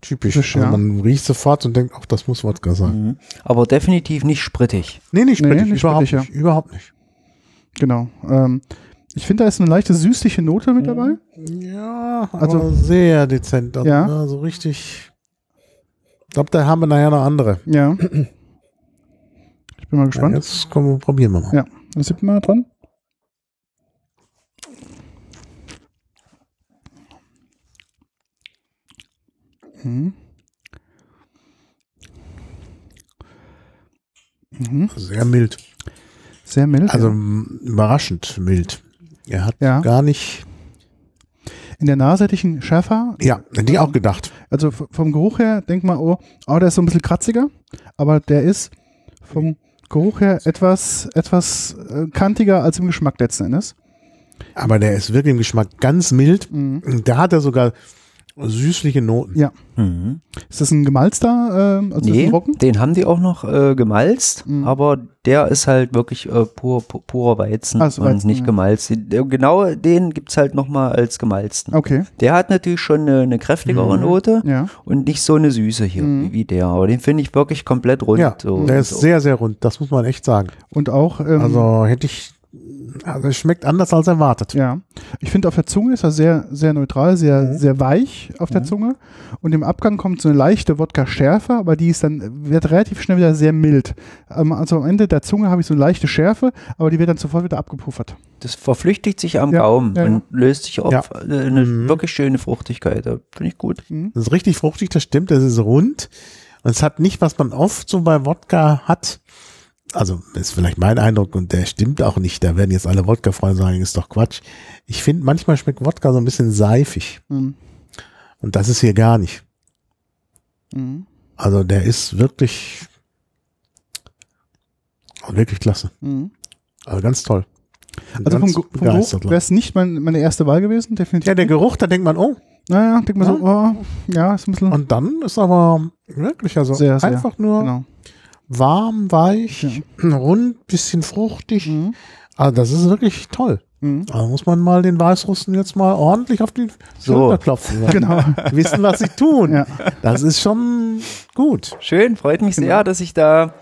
Typisch, Also ja. man riecht sofort und denkt, ach, das muss Wodka sein. Mhm. Aber definitiv nicht sprittig. Nee, nicht Nee, sprittig, nicht überhaupt sprittig, nicht. Überhaupt nicht. Genau. Ähm, ich finde, da ist eine leichte süßliche Note Mhm. mit dabei. Ja, Also- sehr dezent. Also, Ja. ne, so richtig. Ich glaube, da haben wir nachher noch andere. Ja. Ich bin mal Ja, gespannt. jetzt kommen, probieren wir mal. Ja, dann sind wir mal dran. Mhm. Mhm. Sehr mild. Sehr mild. Also ja. überraschend mild. Er hat Ja. gar nicht. in der Nase hätte ich einen schärfer. Ja, hätte ich auch gedacht. Also vom Geruch her, denk mal, oh, oh, der ist so ein bisschen kratziger, aber der ist vom Geruch her etwas, etwas äh, kantiger als im Geschmack letzten Endes. Aber der ist wirklich im Geschmack ganz mild. Mhm. Da hat er sogar süßliche Noten. Ja. Mhm. Ist das ein gemalzter, ähm, also Nee, ein Roggen? den haben die auch noch äh, gemalzt, Mhm. aber der ist halt wirklich äh, pur, pur, purer Weizen Ah, so und Weizen, nicht ja. gemalzt. Genau den gibt's halt nochmal als gemalzten. Okay, Der hat natürlich schon eine, eine kräftigere Mhm. Note ja. und nicht so eine Süße hier Mhm. wie, wie der. Aber den finde ich wirklich komplett rund. Ja, so, der ist so. sehr, sehr rund. Das muss man echt sagen. Und auch, ähm, Also hätte ich. Also es schmeckt anders als erwartet. ja, ich finde auf der Zunge ist er sehr, sehr neutral, sehr, Mhm. sehr weich auf der Zunge. Und im Abgang kommt so eine leichte Wodka-Schärfe, aber die ist dann, wird relativ schnell wieder sehr mild. Ähm, also am Ende der Zunge habe ich so eine leichte Schärfe, aber die wird dann sofort wieder abgepuffert. Das verflüchtigt sich am Ja, Gaumen ja, ja. und löst sich auf Ja. äh, eine Mhm. wirklich schöne Fruchtigkeit. Finde ich gut. Mhm. Das ist richtig fruchtig, das stimmt, das ist rund. Und es hat nicht, was man oft so bei Wodka hat. Also, das ist vielleicht mein Eindruck und der stimmt auch nicht. Da werden jetzt alle Wodka-Freunde sagen, ist doch Quatsch. Ich finde, manchmal schmeckt Wodka so ein bisschen seifig. Mhm. Und das ist hier gar nicht. Mhm. Also, der ist wirklich, wirklich klasse. Mhm. Also ganz toll. Also vom, ganz vom begeistert. Geruch wäre es nicht mein, meine erste Wahl gewesen, definitiv. ja, der Geruch, da denkt man, oh, Naja, denk mal so, oh, ja, ist ein bisschen. und dann ist aber wirklich, also Sehr, sehr, einfach nur genau. Warm, weich, rund, bisschen fruchtig. Mhm. Also das ist wirklich toll. Mhm. Da muss man mal den Weißrussen jetzt mal ordentlich auf die So. Schulter klopfen. Genau. Wissen, was sie tun. Ja. Das ist schon gut. Schön, freut mich sehr, dass ich da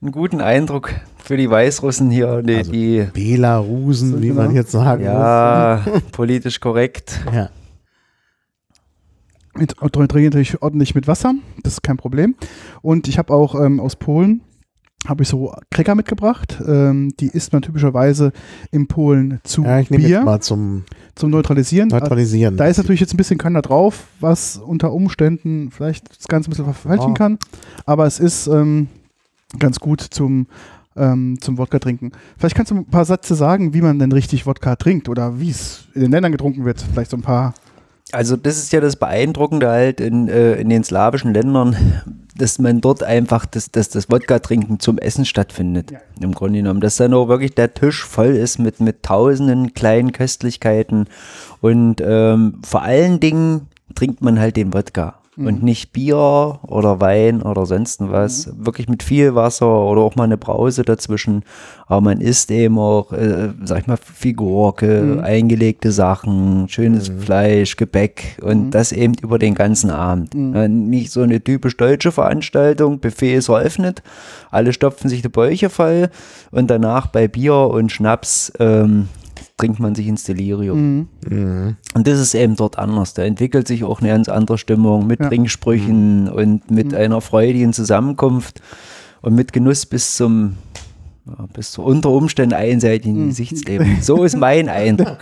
einen guten Eindruck für die Weißrussen hier, die, Also, die Belarusen, wie genau. man jetzt sagen ja, politisch korrekt. muss. Ja. Mit, und trinke natürlich ordentlich mit Wasser, das ist kein Problem. Und ich habe auch ähm, aus Polen habe ich so Cracker mitgebracht. Ähm, die isst man typischerweise in Polen zu ja, ich Bier jetzt mal zum zum Neutralisieren. Neutralisieren. Da ist natürlich jetzt ein bisschen Körner drauf, was unter Umständen vielleicht das Ganze ein bisschen verfälschen Ja. kann. Aber es ist ähm, ganz gut zum, ähm, zum Wodka trinken. Vielleicht kannst du ein paar Sätze sagen, wie man denn richtig Wodka trinkt oder wie es in den Ländern getrunken wird. Vielleicht so ein paar. Also das ist ja das Beeindruckende halt in, äh, in den slawischen Ländern, dass man dort einfach das, das, das Wodka-Trinken zum Essen stattfindet. Ja. Im Grunde genommen. Dass dann auch wirklich der Tisch voll ist mit, mit tausenden kleinen Köstlichkeiten. Und ähm, vor allen Dingen trinkt man halt den Wodka. Und nicht Bier oder Wein oder sonst was. Wirklich mit viel Wasser oder auch mal eine Brause dazwischen. Aber man isst eben auch, äh, sag ich mal, Figurke, eingelegte Sachen, schönes Fleisch, Gebäck und das eben über den ganzen Abend. Äh, nicht so eine typisch deutsche Veranstaltung, Buffet ist eröffnet, alle stopfen sich die Bäuche voll und danach bei Bier und Schnaps ähm, trinkt man sich ins Delirium. Mhm. Und das ist eben dort anders. Da entwickelt sich auch eine ganz andere Stimmung mit Ja. Trinksprüchen und mit einer freudigen Zusammenkunft und mit Genuss bis zum ja, bis zu unter Umständen einseitigen Gesichtsleben. So ist mein Eindruck.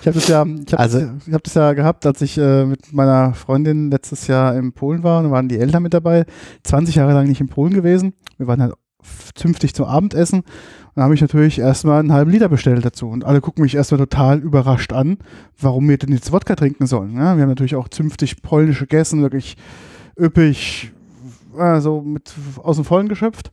Ich habe das ja, ich hab, Also- ich hab das ja gehabt, als ich äh, mit meiner Freundin letztes Jahr in Polen war. Da waren die Eltern mit dabei. 20 Jahre lang nicht in Polen gewesen. Wir waren halt zünftig zum Abendessen. Und da habe ich natürlich erstmal einen halben Liter bestellt dazu. Und alle gucken mich erstmal total überrascht an, warum wir denn jetzt Wodka trinken sollen. Ja, wir haben natürlich auch zünftig polnisch gegessen, wirklich üppig, also mit aus dem Vollen geschöpft.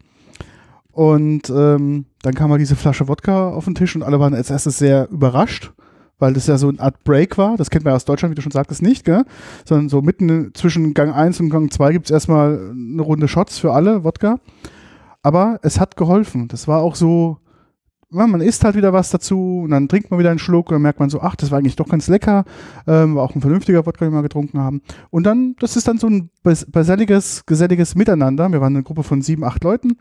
Und ähm, dann kam mal diese Flasche Wodka auf den Tisch und alle waren als erstes sehr überrascht, weil das ja so eine Art Break war. Das kennt man ja aus Deutschland, wie du schon sagtest, nicht, gell? Sondern so mitten zwischen Gang 1 und Gang 2 gibt es erstmal eine Runde Shots für alle, Wodka. Aber es hat geholfen. Das war auch so man isst halt wieder was dazu und dann trinkt man wieder einen Schluck und dann merkt man so, ach, das war eigentlich doch ganz lecker, ähm, war auch ein vernünftiger Wodka, den wir getrunken haben. Und dann, das ist dann so ein geselliges, geselliges Miteinander. Wir waren eine Gruppe von sieben, acht Leuten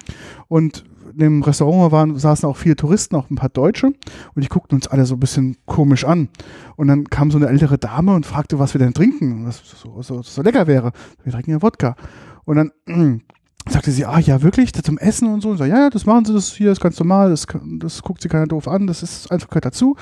und in dem Restaurant waren, saßen auch viele Touristen, auch ein paar Deutsche und die guckten uns alle so ein bisschen komisch an. Und dann kam so eine ältere Dame und fragte, was wir denn trinken, was so, so, so lecker wäre. Wir trinken ja Wodka. Und dann sagte sie, ah ja, wirklich, zum Essen und so. Und so, ja, ja, das machen sie, das hier ist ganz normal, das, das guckt sie keiner doof an, das ist einfach gehört dazu.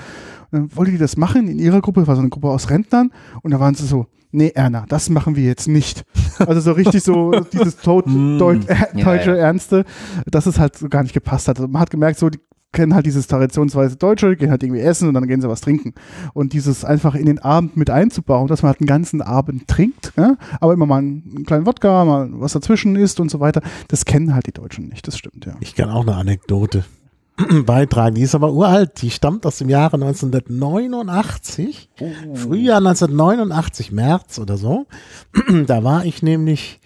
Und dann wollte die das machen in ihrer Gruppe, war so eine Gruppe aus Rentnern und da waren sie so, nee, Erna, das machen wir jetzt nicht. Also so richtig so dieses tot, Mm, äh, ja, deutsche ja. Ernste, dass es halt so gar nicht gepasst hat. Also man hat gemerkt, so, die kennen halt dieses traditionsweise Deutsche, gehen halt irgendwie essen und dann gehen sie was trinken. Und dieses einfach in den Abend mit einzubauen, dass man halt einen ganzen Abend trinkt, ja, aber immer mal einen kleinen Wodka, mal was dazwischen isst und so weiter, das kennen halt die Deutschen nicht, das stimmt, ja. Ich kann auch eine Anekdote beitragen. Die ist aber uralt. Die stammt aus dem Jahre 1989. Frühjahr 1989, März oder so. da war ich nämlich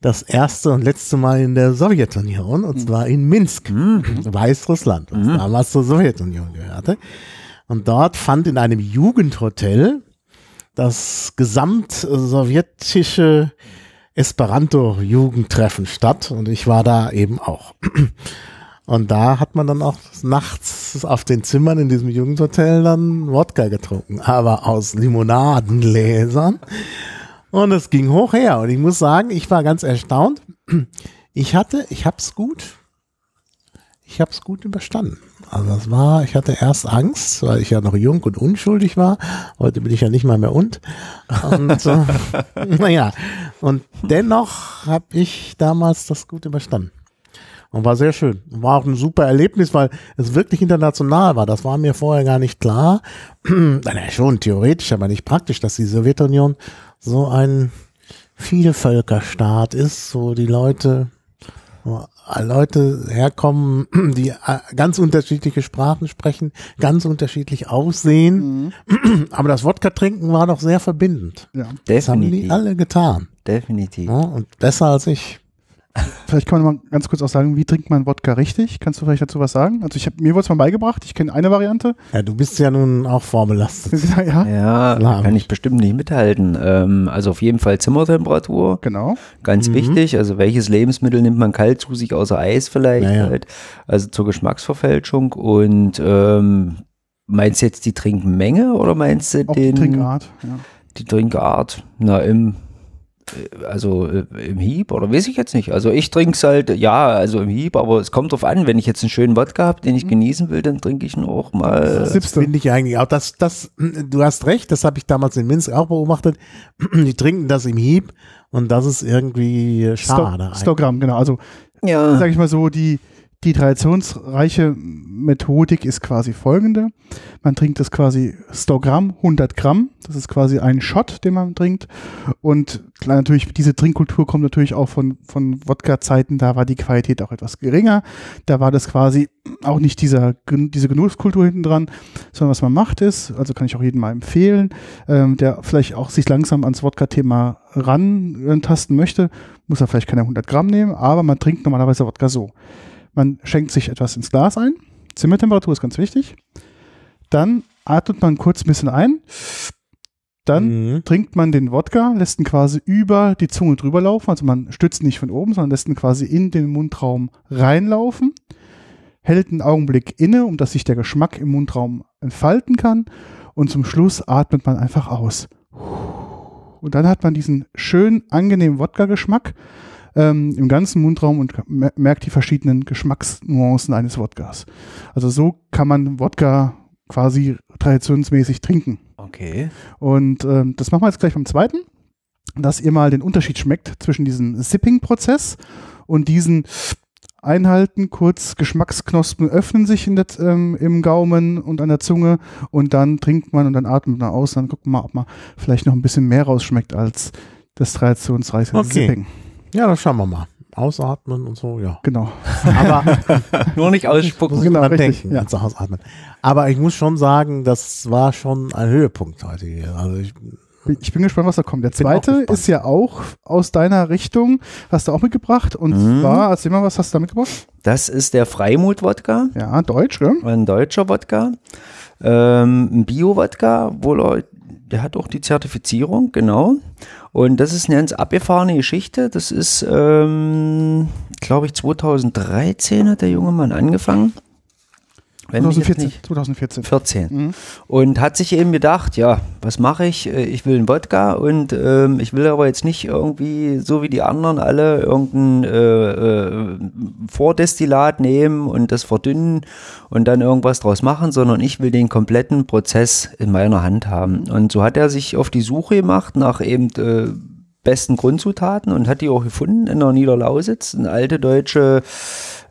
das erste und letzte Mal in der Sowjetunion und zwar in Minsk, Weißrussland, was damals zur Sowjetunion gehörte. Und dort fand in einem Jugendhotel das gesamtsowjetische Esperanto-Jugendtreffen statt und ich war da eben auch. Und da hat man dann auch nachts auf den Zimmern in diesem Jugendhotel dann Wodka getrunken, aber aus Limonadenläsern. Und es ging hoch her. Und ich muss sagen, ich war ganz erstaunt. Ich hatte, ich hab's gut. Ich hab's gut überstanden. Also das war, ich hatte erst Angst, weil ich ja noch jung und unschuldig war. Heute bin ich ja nicht mal mehr und. Und äh, naja, und dennoch habe ich damals das gut überstanden. Und war sehr schön. War auch ein super Erlebnis, weil es wirklich international war. Das war mir vorher gar nicht klar. naja, schon theoretisch, aber nicht praktisch, dass die Sowjetunion so ein Vielvölkerstaat ist, wo die Leute, wo Leute herkommen, die äh, ganz unterschiedliche Sprachen sprechen, ganz unterschiedlich aussehen. Aber das Wodka trinken war doch sehr verbindend. ja. Das haben die alle getan. Definitiv. Ja, und besser als ich. Vielleicht kann man mal ganz kurz auch sagen, wie trinkt man Wodka richtig? Kannst du vielleicht dazu was sagen? Also ich habe mir wurde es mal beigebracht, ich kenne eine Variante. Ja, du bist ja nun auch vorbelastet. ja, Ja, kann ich bestimmt nicht mithalten. Ähm, also auf jeden Fall Zimmertemperatur, genau. ganz Mhm. wichtig. Also welches Lebensmittel nimmt man kalt zu sich außer Eis vielleicht Ja, ja. halt. Also zur Geschmacksverfälschung. Und ähm, meinst du jetzt die Trinkmenge oder meinst du Auch den, die Trinkart. Ja. die Trinkart? Na, im also äh, im Hieb oder weiß ich jetzt nicht. Also ich trinke es halt, ja, also im Hieb, aber es kommt drauf an, wenn ich jetzt einen schönen Wodka habe, den ich Mhm. genießen will, dann trinke ich ihn auch mal. Das Siebste. finde ich eigentlich auch. Das, das, du hast recht, das habe ich damals in Minsk auch beobachtet. Die trinken das im Hieb und das ist irgendwie schade. Sto- Stogramm, genau. Also Ja. sage ich mal so, die, die traditionsreiche Methodik ist quasi folgende. Man trinkt das quasi Stogramm, 100 Gramm. Das ist quasi ein Shot, den man trinkt. Und natürlich, diese Trinkkultur kommt natürlich auch von, von Wodka-Zeiten. Da war die Qualität auch etwas geringer. Da war das quasi auch nicht dieser, diese Genusskultur hinten dran, sondern was man macht ist, also kann ich auch jedem mal empfehlen, ähm, der vielleicht auch sich langsam ans Wodka-Thema rantasten möchte, muss er vielleicht keine 100 Gramm nehmen, aber man trinkt normalerweise Wodka so. Man schenkt sich etwas ins Glas ein. Zimmertemperatur ist ganz wichtig. Dann atmet man kurz ein bisschen ein. Dann Mhm. trinkt man den Wodka, lässt ihn quasi über die Zunge drüber laufen. Also man stützt nicht von oben, sondern lässt ihn quasi in den Mundraum reinlaufen. Hält einen Augenblick inne, um dass sich der Geschmack im Mundraum entfalten kann. Und zum Schluss atmet man einfach aus. Und dann hat man diesen schönen, angenehmen Wodka-Geschmack ähm, im ganzen Mundraum und mer- merkt die verschiedenen Geschmacksnuancen eines Wodkas. Also so kann man Wodka quasi traditionsmäßig trinken. Okay. Und ähm, das machen wir jetzt gleich beim zweiten, dass ihr mal den Unterschied schmeckt zwischen diesem Sipping-Prozess und diesen Einhalten, kurz Geschmacksknospen öffnen sich in der, ähm, im Gaumen und an der Zunge und dann trinkt man und dann atmet man aus. Dann guckt man mal, ob man vielleicht noch ein bisschen mehr rausschmeckt als das traditionsreiche Okay. Sipping. Ja, das schauen wir mal. Ausatmen und so, ja. Genau. Aber Nur nicht ausspucken. Genau, richtig, denken, ja. ans Ausatmen. Aber ich muss schon sagen, das war schon ein Höhepunkt heute hier. Also ich, Ich bin gespannt, was da kommt. Der zweite ist ja auch aus deiner Richtung, hast du auch mitgebracht. Und Mhm. zwar, erzähl mal, was hast du da mitgebracht? Das ist der Freimut-Wodka. Ja, Deutsch, gell? ein deutscher Wodka, ähm, ein Bio-Wodka, wohl, auch- der hat auch die Zertifizierung, genau. Und das ist eine ganz abgefahrene Geschichte. Das ist, ähm, glaube ich, 2013 hat der junge Mann angefangen. Wenn mich jetzt 2014. nicht- 2014. 14. Mhm. Und hat sich eben gedacht, ja, was mache ich? Äh, Ich will einen Wodka und ähm, ich will aber jetzt nicht irgendwie, so wie die anderen alle, irgendein äh, äh, Vordestillat nehmen und das verdünnen und dann irgendwas draus machen, sondern ich will den kompletten Prozess in meiner Hand haben. Und so hat er sich auf die Suche gemacht nach eben äh, besten Grundzutaten und hat die auch gefunden in der Niederlausitz, eine alte deutsche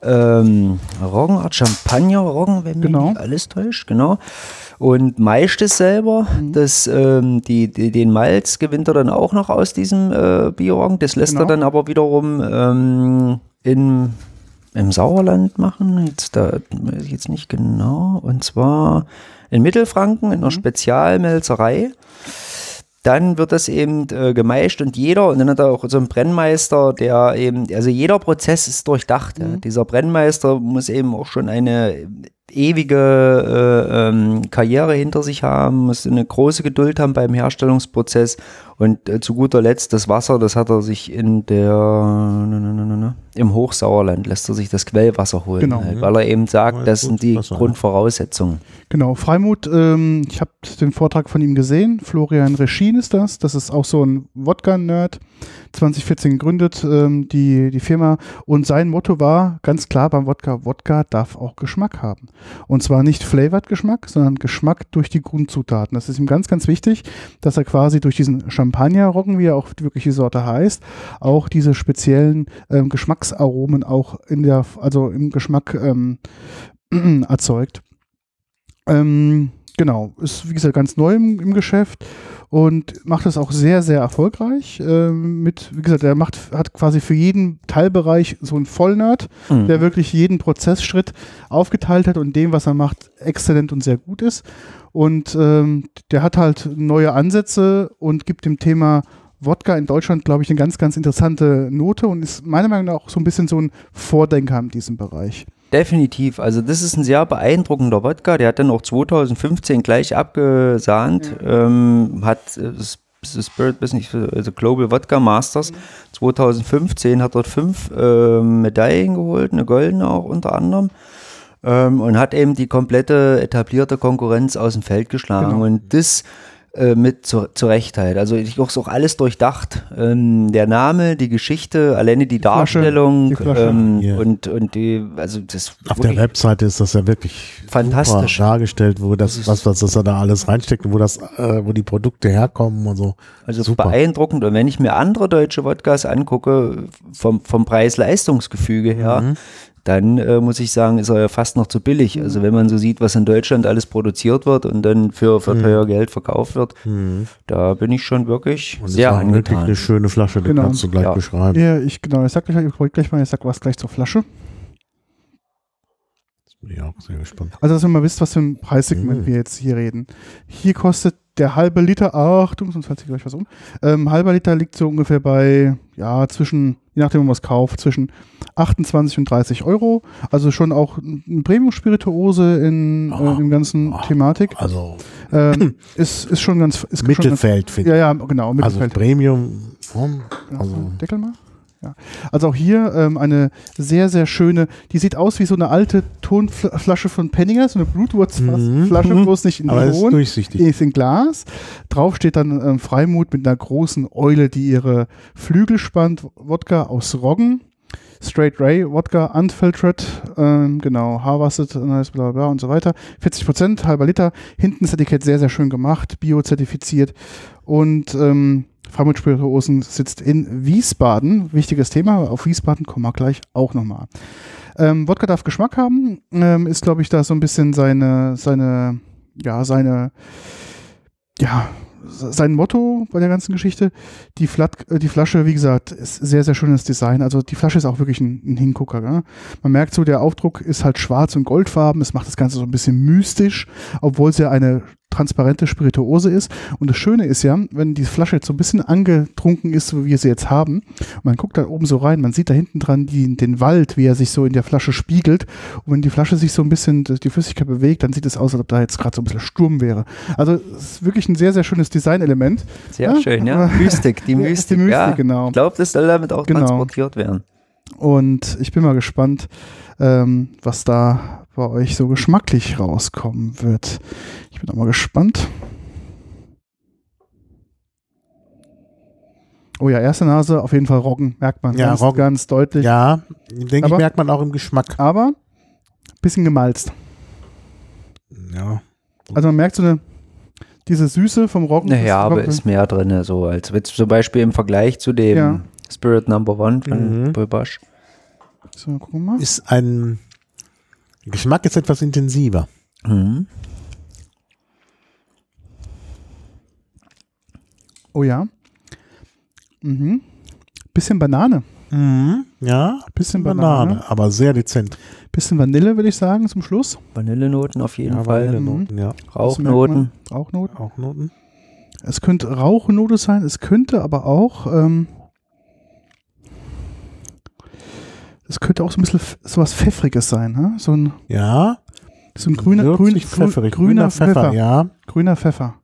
ähm, Roggenart, Champagner, Roggen, wenn mich Genau. nicht alles täuscht, genau. Und meischt es selber, das, ähm, die, die, den Malz gewinnt er dann auch noch aus diesem äh, Bioroggen, das lässt er Genau. dann aber wiederum ähm, in, im Sauerland machen, jetzt, da weiß ich jetzt nicht genau, und zwar in Mittelfranken in einer Spezialmelzerei dann wird das eben äh, gemeischt und jeder, und dann hat er auch so einen Brennmeister, der eben, also jeder Prozess ist durchdacht. Ja. Dieser Brennmeister muss eben auch schon eine ewige äh, ähm, Karriere hinter sich haben, muss eine große Geduld haben beim Herstellungsprozess und äh, zu guter Letzt das Wasser, das hat er sich in der na, na, na, na, na, im Hochsauerland lässt er sich das Quellwasser holen, Genau. halt, weil er eben sagt, Ja, das sind die Wasser. Grundvoraussetzungen. Genau, Freimut, ähm, ich habe den Vortrag von ihm gesehen. Florian Reschin ist das. Das ist auch so ein Wodka-Nerd. 2014 gegründet, ähm, die, die Firma. Und sein Motto war ganz klar beim Wodka, Wodka darf auch Geschmack haben. Und zwar nicht Flavored Geschmack, sondern Geschmack durch die Grundzutaten. Das ist ihm ganz, ganz wichtig, dass er quasi durch diesen Champagner-Roggen, wie er auch wirklich die Sorte heißt, auch diese speziellen ähm, Geschmacksaromen auch in der, also im Geschmack ähm, erzeugt. Ähm, genau, ist wie gesagt ganz neu im, im Geschäft und macht das auch sehr, sehr erfolgreich. Ähm, mit, wie gesagt, er macht, hat quasi für jeden Teilbereich so einen Vollnerd, Mhm. der wirklich jeden Prozessschritt aufgeteilt hat und dem, was er macht, exzellent und sehr gut ist. Und ähm, der hat halt neue Ansätze und gibt dem Thema Wodka in Deutschland, glaube ich, eine ganz, ganz interessante Note und ist meiner Meinung nach auch so ein bisschen so ein Vordenker in diesem Bereich. Definitiv. Also das ist ein sehr beeindruckender Wodka. Der hat dann auch 2015 gleich abgesahnt. Ähm, hat äh, das Spirit Business, also Global Wodka Masters 2015 hat dort fünf ähm, Medaillen geholt, eine goldene auch unter anderem. Ähm, und hat eben die komplette etablierte Konkurrenz aus dem Feld geschlagen. Genau. Und das äh, mit zu, zu Recht halt. Also ich auch auch alles durchdacht. Ähm, der Name, die Geschichte, alleine die Flasche, Darstellung die Flasche. ähm, Ja. und, und die, also das Auf der Webseite ist das ja wirklich Fantastisch. super dargestellt, wo das, was, was, was er da alles reinsteckt und wo das, äh, wo die Produkte herkommen und so. Also Super. beeindruckend. Und wenn ich mir andere deutsche Wodkas angucke, vom, vom Preis-Leistungsgefüge her, Mhm. Dann äh, muss ich sagen, ist er ja fast noch zu billig. Also wenn man so sieht, was in Deutschland alles produziert wird und dann für, für teuer Geld verkauft wird, da bin ich schon wirklich Mhm. Und sehr ist auch wirklich angetan. eine schöne Flasche, die Genau. kannst du gleich Ja. beschreiben. Ja, ich genau, ich sag gleich, ich gleich mal, ich sag was gleich zur Flasche. Bin ich auch sehr gespannt. Also, dass ihr mal wisst, was für ein Preissegment Mhm. wir jetzt hier reden. Hier kostet der halbe Liter, Achtung, sonst fällt sich gleich was um. Ähm, halber Liter liegt so ungefähr bei, ja, zwischen, je nachdem, wo man es kauft, zwischen 28 und 30 Euro. Also schon auch eine Premium-Spirituose in, Ah. äh, ganzen Ah. Thematik. Also Ähm, ist, ist schon ganz, ist schon Mittelfeld, ganz, finde ja, ja, genau, ich. Also Mittelfeld. Premium, hm, Ja, also Deckel mal. Ja. Also auch hier ähm, eine sehr, sehr schöne, die sieht aus wie so eine alte Tonflasche von Penninger, so eine Blutwurzflasche, Mhm. bloß nicht in aber es ist Ton, durchsichtig. ist in Glas. Drauf steht dann ähm, Freimut mit einer großen Eule, die ihre Flügel spannt. Wodka aus Roggen. Straight Ray Wodka Unfiltered, ähm, genau, Harvested, nice, bla bla bla und so weiter. 40 Prozent, halber Liter. Hinten das Etikett sehr, sehr schön gemacht, biozertifiziert. Und ähm, Freimut Spirituosen sitzt in Wiesbaden. Wichtiges Thema, auf Wiesbaden kommen wir gleich auch nochmal. Ähm, Wodka darf Geschmack haben, ähm, ist, glaube ich, da so ein bisschen seine, seine, ja, seine, ja, sein Motto bei der ganzen Geschichte. Die, Flat, äh, die Flasche, wie gesagt, ist sehr, sehr schönes Design. Also die Flasche ist auch wirklich ein, ein Hingucker. Gell? Man merkt so, der Aufdruck ist halt schwarz und goldfarben. Es macht das Ganze so ein bisschen mystisch, obwohl es ja eine transparente Spirituose ist. Und das Schöne ist ja, wenn die Flasche jetzt so ein bisschen angetrunken ist, so wie wir sie jetzt haben, man guckt da oben so rein, man sieht da hinten dran die, den Wald, wie er sich so in der Flasche spiegelt. Und wenn die Flasche sich so ein bisschen, die Flüssigkeit bewegt, dann sieht es aus, als ob da jetzt gerade so ein bisschen Sturm wäre. Also es ist wirklich ein sehr, sehr schönes Designelement. Sehr Ja, schön, ja. Mystik, die Mystik. die Mystik, ja. genau. Ich glaube, das soll damit auch Genau. transportiert werden. Und ich bin mal gespannt, ähm, was da bei euch so geschmacklich rauskommen wird. Ich bin auch mal gespannt. Oh ja, erste Nase, auf jeden Fall Roggen, merkt man Ja, ganz, Roggen. ganz deutlich. Ja, denke ich, merkt man auch im Geschmack. Aber bisschen gemalzt. Ja. Also man merkt so eine, diese Süße vom Roggen. Naja, aber ist mehr drin, so als jetzt zum Beispiel im Vergleich zu dem Ja. Spirit Number One von Mhm. Bulbash. So, gucken wir mal. Ist ein Geschmack ist etwas intensiver. Mhm. Oh ja. Mhm. Bisschen Banane. Mhm. Ja, Bisschen Banane, Banane. aber sehr dezent. Bisschen Vanille, würde ich sagen, zum Schluss. Vanillenoten auf jeden Ja, Fall. Vanillenoten, ja. Das merkt Rauchnoten. man. Rauchnoten. Auch Noten. Es könnte Rauchnote sein, es könnte aber auch, ähm, es könnte auch so ein bisschen f- sowas Pfeffriges sein, ne? so, ein, Ja, so ein grüner, grün, würzig, grün, pfefferig. grüner Pfeffer. ja. Grüner Pfeffer.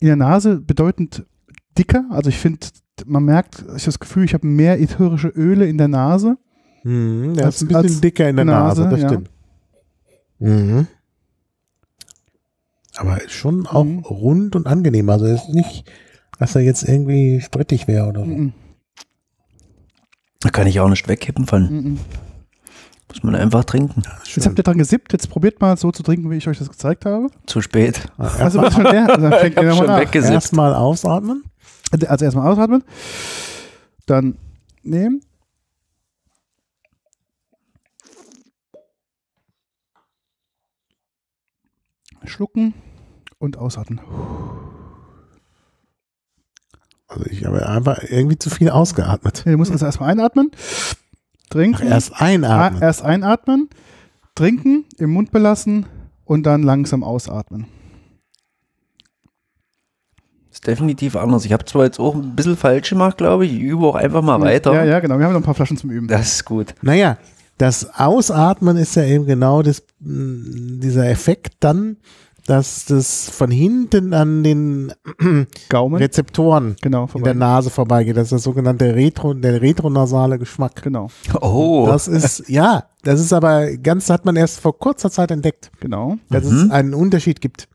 In der Nase bedeutend dicker, also ich finde, man merkt, ich habe das Gefühl, ich habe mehr ätherische Öle in der Nase. Mhm, der Als- ist ein bisschen als dicker in der Nase, Nase, das ja. stimmt. Mhm. Aber ist schon auch Mhm. rund und angenehm. Also ist nicht, dass er jetzt irgendwie sprittig wäre oder so. Mhm. Da kann ich auch nicht wegkippen von. Mhm. Muss man einfach trinken. Jetzt habt ihr dran gesippt, jetzt probiert mal so zu trinken, wie ich euch das gezeigt habe. Zu spät. Also was schon der? Dann schenkt ihr schon weggesippt. Erstmal ausatmen. Also erstmal ausatmen, dann nehmen. Schlucken und ausatmen. Also ich habe einfach irgendwie zu viel ausgeatmet. Du musst also erstmal einatmen, trinken, Ach, erst einatmen. Ah, erst einatmen, trinken, im Mund belassen und dann langsam ausatmen. Ist definitiv anders. Ich habe zwar jetzt auch ein bisschen falsch gemacht, glaube ich. Ich übe auch einfach mal weiter. Ja, ja, genau. Wir haben noch ein paar Flaschen zum Üben. Das ist gut. Naja, das Ausatmen ist ja eben genau das, dieser Effekt dann, dass das von hinten an den Gaumen. Rezeptoren Genau, in der Nase vorbeigeht. Das ist das sogenannte Retro, der retronasale Geschmack. Genau, Oh. Das ist, ja, das ist aber ganz, hat man erst vor kurzer Zeit entdeckt, genau. dass Mhm. es einen Unterschied gibt.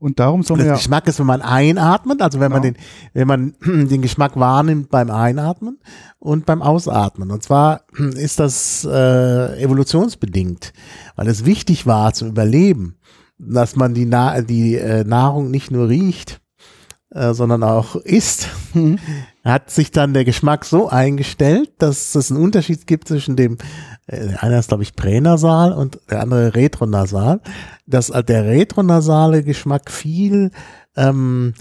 Und darum Das wir ja, Geschmack ist, wenn man einatmet, also wenn man Genau. den, wenn man den Geschmack wahrnimmt beim Einatmen und beim Ausatmen. Und zwar ist das äh, evolutionsbedingt, weil es wichtig war zu überleben, dass man die, Na die äh, Nahrung nicht nur riecht, äh, sondern auch isst. Mhm. Hat sich dann der Geschmack so eingestellt, dass es einen Unterschied gibt zwischen dem, äh, der eine ist glaube ich pränasal und der andere retronasal, dass äh, der retronasale Geschmack viel ähm,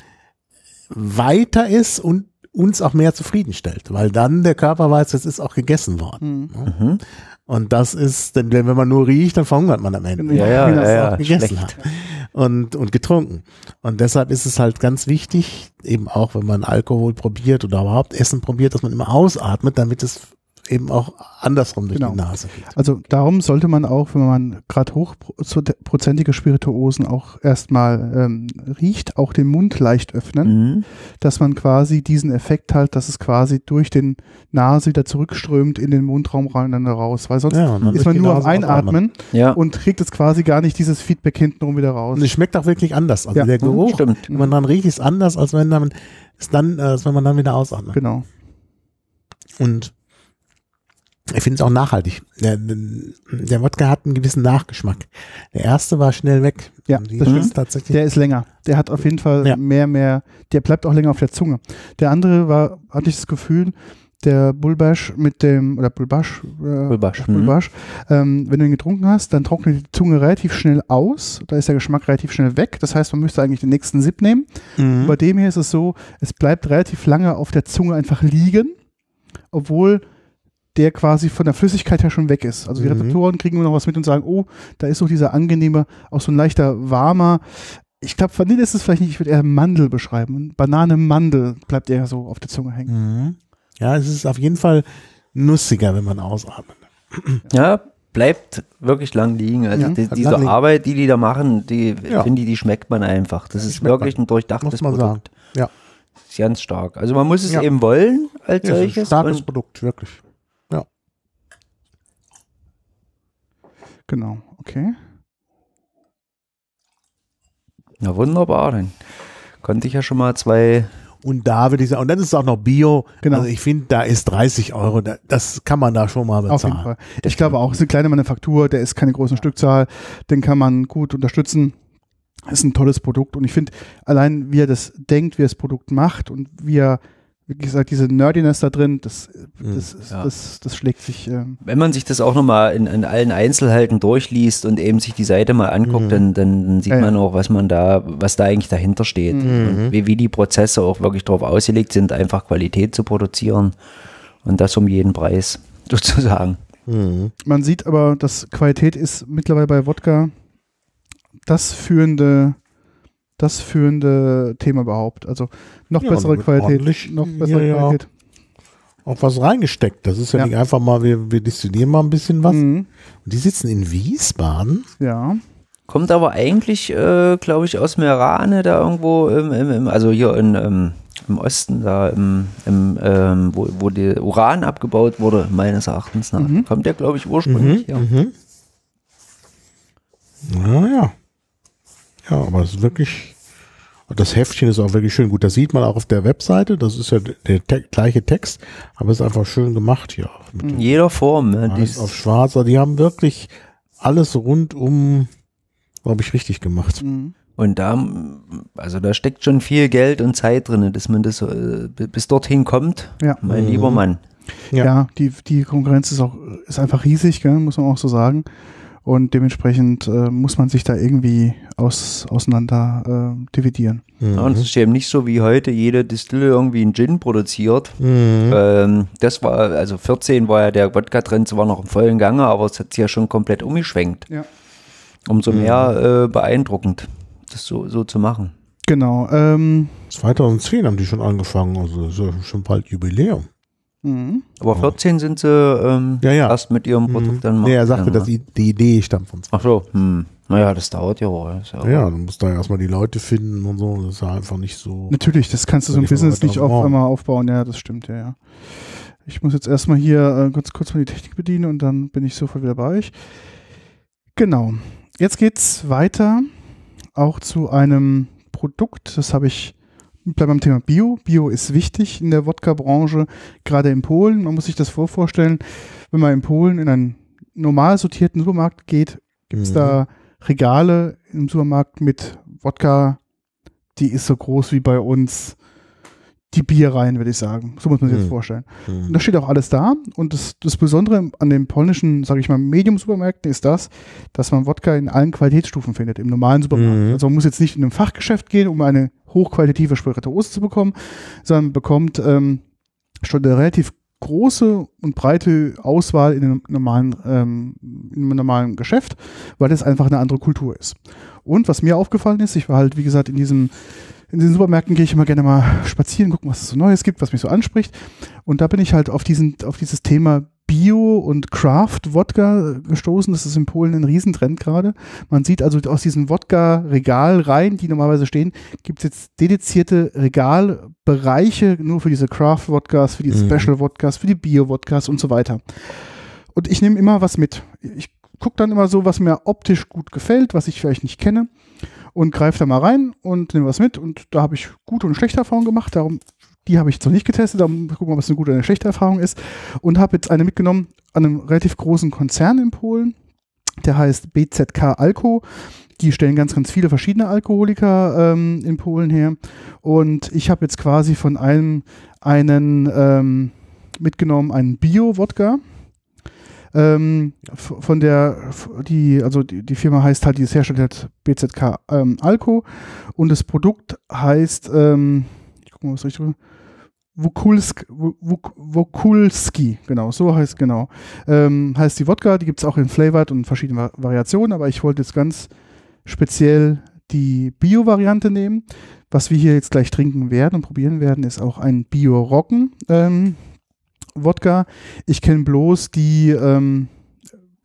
weiter ist und uns auch mehr zufriedenstellt, weil dann der Körper weiß, es ist auch gegessen worden. Mhm. Und das ist, denn wenn man nur riecht, dann verhungert man am Ende. Ja, ja, ja, ja. gegessen hat und, und getrunken. Und deshalb ist es halt ganz wichtig, eben auch wenn man Alkohol probiert oder überhaupt Essen probiert, dass man immer ausatmet, damit es eben auch andersrum durch Genau. die Nase geht. Also darum sollte man auch, wenn man gerade hochprozentige Spirituosen auch erstmal ähm, riecht, auch den Mund leicht öffnen, Mhm. dass man quasi diesen Effekt hat, dass es quasi durch den Nase wieder zurückströmt in den Mundraum rein und dann raus. Weil sonst Ja, dann ist man nur am. Einatmen Ja, und kriegt jetzt quasi gar nicht dieses Feedback hintenrum wieder raus. Und es schmeckt auch wirklich anders. Also Ja, der Geruch, stimmt. wenn man dran riecht, ist anders, als wenn man ist dann, äh, als wenn man dann wieder ausatmet. Genau. Und ich finde es auch nachhaltig. Der, der Wodka hat einen gewissen Nachgeschmack. Der erste war schnell weg. Ja, das stimmt. ist tatsächlich. Der ist länger. Der hat auf jeden Fall Ja. mehr, mehr, der bleibt auch länger auf der Zunge. Der andere war, hatte ich das Gefühl, der Bulbash mit dem, oder Bulbash, äh, Bulbash, mhm. Bulbash ähm, wenn du ihn getrunken hast, dann trocknet die Zunge relativ schnell aus. Da ist der Geschmack relativ schnell weg. Das heißt, man müsste eigentlich den nächsten Sip nehmen. Mhm. Bei dem hier ist es so, es bleibt relativ lange auf der Zunge einfach liegen, obwohl der quasi von der Flüssigkeit her schon weg ist. Also die Mhm. Rezeptoren kriegen immer noch was mit und sagen, oh, da ist noch dieser angenehme, auch so ein leichter warmer. Ich glaube, Vanille ist es vielleicht nicht, ich würde eher Mandel beschreiben. Banane Mandel bleibt eher so auf der Zunge hängen. Mhm. Ja, es ist auf jeden Fall nussiger, wenn man ausatmet. Ja, bleibt wirklich lang liegen. Also Ja, die, diese lang liegen. Arbeit, die die da machen, die Ja. finde ich, die schmeckt man einfach. Das ist schmeckt wirklich ein durchdachtes Muss man Produkt. sagen. Ja. Ist ganz stark. Also man muss es Ja. eben wollen als Ja, es ist ein solches. starkes Produkt, wirklich. Genau, okay. Na wunderbar, dann konnte ich ja schon mal zwei. Und da würde ich sagen, und dann ist es auch noch Bio. Genau. Also ich finde, da ist 30 Euro, da, das kann man da schon mal bezahlen. Auf jeden Fall. Ich glaube auch, es ist eine kleine Manufaktur, der ist keine große Stückzahl, den kann man gut unterstützen. Ist ein tolles Produkt und ich finde, allein wie er das denkt, wie er das Produkt macht und wie er, wie gesagt, diese Nerdiness da drin, das, das, ist, Ja. das, das schlägt sich. Ähm, Wenn man sich das auch nochmal in, in allen Einzelheiten durchliest und eben sich die Seite mal anguckt, Mhm. dann, dann, sieht Ja, ja. man auch, was man da, was da eigentlich dahinter steht. Mhm. Und wie, wie die Prozesse auch wirklich darauf ausgelegt sind, einfach Qualität zu produzieren. Und das um jeden Preis, sozusagen. Mhm. man sieht aber, dass Qualität ist mittlerweile bei Wodka das führende, das führende Thema überhaupt. Also noch Ja, bessere Qualität, noch bessere ja Qualität. Auch was reingesteckt. Das ist ja, Ja. nicht einfach mal, wir, wir destillieren mal ein bisschen was. Mhm. Und die sitzen in Wiesbaden. Ja. Kommt aber eigentlich, äh, glaube ich, aus Merane da irgendwo, im, im, im, also hier in, im, im Osten, da im, im, ähm, wo, wo der Uran abgebaut wurde, meines Erachtens nach. Mhm. Kommt der, glaube ich, ursprünglich her. Mhm. Ja, ja. Ja, aber es ist wirklich, das Heftchen ist auch wirklich schön gut. Das sieht man auch auf der Webseite. Das ist ja der te gleiche Text, aber es ist einfach schön gemacht hier. Mit In jeder Form. Ne? Auf schwarz. Also die haben wirklich alles rundum, glaube ich, richtig gemacht. Mhm. Und da, also da steckt schon viel Geld und Zeit drin, dass man das äh, bis dorthin kommt. Ja. Mein Mhm. lieber Mann. Ja. Ja, die, die Konkurrenz ist auch ist einfach riesig, gell, muss man auch so sagen. Und dementsprechend äh, muss man sich da irgendwie aus, auseinander äh, dividieren. Ja, und es ist eben nicht so wie heute jede Distille irgendwie einen Gin produziert. Mhm. Ähm, das war, also 14 war ja der Wodka-Trend zwar noch im vollen Gange, aber es hat sich ja schon komplett umgeschwenkt. Ja. Umso mehr äh, beeindruckend, das so, so zu machen. Genau. Ähm, 2010 haben die schon angefangen, also schon bald Jubiläum. Mhm. Aber 14 sind sie ähm, Ja, ja. erst mit ihrem Produkt dann Nee, er sagte, machen, dass ne? die, die Idee stammt von Ach so, hm. naja, das dauert ja auch. Ist ja Ja, dann musst du ja erstmal die Leute finden und so. Das ist ja einfach nicht so. Natürlich, das kannst du so ein Business nicht auf einmal aufbauen. Ja, das stimmt, ja, ja. Ich muss jetzt erstmal hier äh, kurz, kurz mal die Technik bedienen und dann bin ich sofort wieder bei euch. Genau. Jetzt geht's weiter auch zu einem Produkt, das habe ich bleiben beim Thema Bio. Bio ist wichtig in der Wodka-Branche, gerade in Polen. Man muss sich das vor- vorstellen, wenn man in Polen in einen normal sortierten Supermarkt geht, gibt es Mhm. da Regale im Supermarkt mit Wodka, die ist so groß wie bei uns die Bierreihen, würde ich sagen. So muss man sich das Mhm. vorstellen. Mhm. Und da steht auch alles da. Und das, das Besondere an den polnischen, sage ich mal, Medium-Supermärkten ist das, dass man Wodka in allen Qualitätsstufen findet, im normalen Supermarkt. Mhm. Also man muss jetzt nicht in einem Fachgeschäft gehen, um eine hochqualitative Spirituose zu bekommen, sondern bekommt ähm, schon eine relativ große und breite Auswahl in einem normalen, ähm, in einem normalen Geschäft, weil es einfach eine andere Kultur ist. Und was mir aufgefallen ist, ich war halt, wie gesagt, in diesem in den Supermärkten gehe ich immer gerne mal spazieren, gucken, was es so Neues gibt, was mich so anspricht. Und da bin ich halt auf, diesen, auf dieses Thema Bio und Craft Wodka gestoßen. Das ist in Polen ein Riesentrend gerade. Man sieht also aus diesen Wodka-Regalreihen, die normalerweise stehen, gibt es jetzt dedizierte Regalbereiche nur für diese Craft Wodkas, für die Mhm. Special Wodkas, für die Bio Wodkas und so weiter. Und ich nehme immer was mit. Ich gucke dann immer so, was mir optisch gut gefällt, was ich vielleicht nicht kenne und greife da mal rein und nehme was mit. Und da habe ich gute und schlechte Erfahrungen gemacht. Darum, die habe ich jetzt noch nicht getestet. Darum gucken wir mal, was eine gute oder eine schlechte Erfahrung ist. Und habe jetzt eine mitgenommen an einem relativ großen Konzern in Polen. Der heißt BZK Alko. Die stellen ganz, ganz viele verschiedene Alkoholiker ähm, in Polen her. Und ich habe jetzt quasi von einem einen ähm, mitgenommen, einen Bio-Wodka. Ähm, von der, die, also die, die Firma heißt halt, dieses Hersteller hat BZK ähm, Alco und das Produkt heißt, ähm, ich guck mal, was richtig Wokulsk, Wok- Wokulski, genau, so heißt genau. Ähm, heißt die Wodka, die gibt es auch in Flavored und verschiedenen Va- Variationen, aber ich wollte jetzt ganz speziell die Bio-Variante nehmen. Was wir hier jetzt gleich trinken werden und probieren werden, ist auch ein Bio-Rocken ähm, Wodka. Ich kenne bloß die, ähm,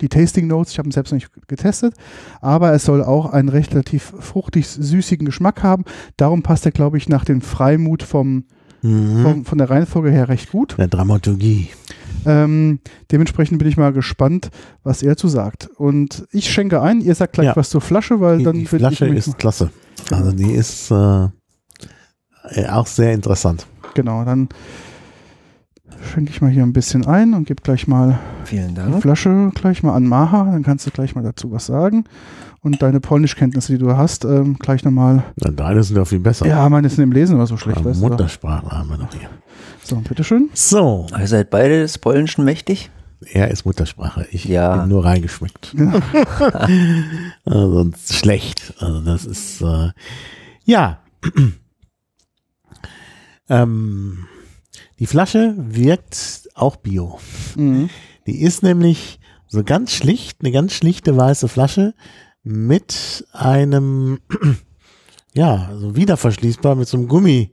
die Tasting Notes, ich habe ihn selbst noch nicht getestet, aber es soll auch einen relativ fruchtig süßigen Geschmack haben. Darum passt er, glaube ich, nach dem Freimut vom, Mhm. vom, von der Reihenfolge her recht gut. Der Dramaturgie. Ähm, dementsprechend bin ich mal gespannt, was er dazu sagt. Und ich schenke ein, ihr sagt gleich Ja. was zur Flasche, weil Die, dann die Flasche ist klasse. Also die ist äh, auch sehr interessant. Genau, dann schenke ich mal hier ein bisschen ein und gebe gleich mal Vielen die Dank. Flasche gleich mal an Maha. Dann kannst du gleich mal dazu was sagen. Und deine Polnischkenntnisse, die du hast, ähm, gleich nochmal. Deine sind ja viel besser. Ja, meine sind im Lesen immer so schlecht, Ja, weißt. Muttersprache haben wir noch hier. So, bitteschön. So, Ihr seid beide des Polnischen mächtig? er ist Muttersprache. Ich Ja. bin nur reingeschmeckt. Genau. also, sonst schlecht. Also das ist äh, ja. ähm, die Flasche wirkt auch bio. Mhm. Die ist nämlich so ganz schlicht, eine ganz schlichte weiße Flasche mit einem, ja, so wieder verschließbar mit so einem Gummi.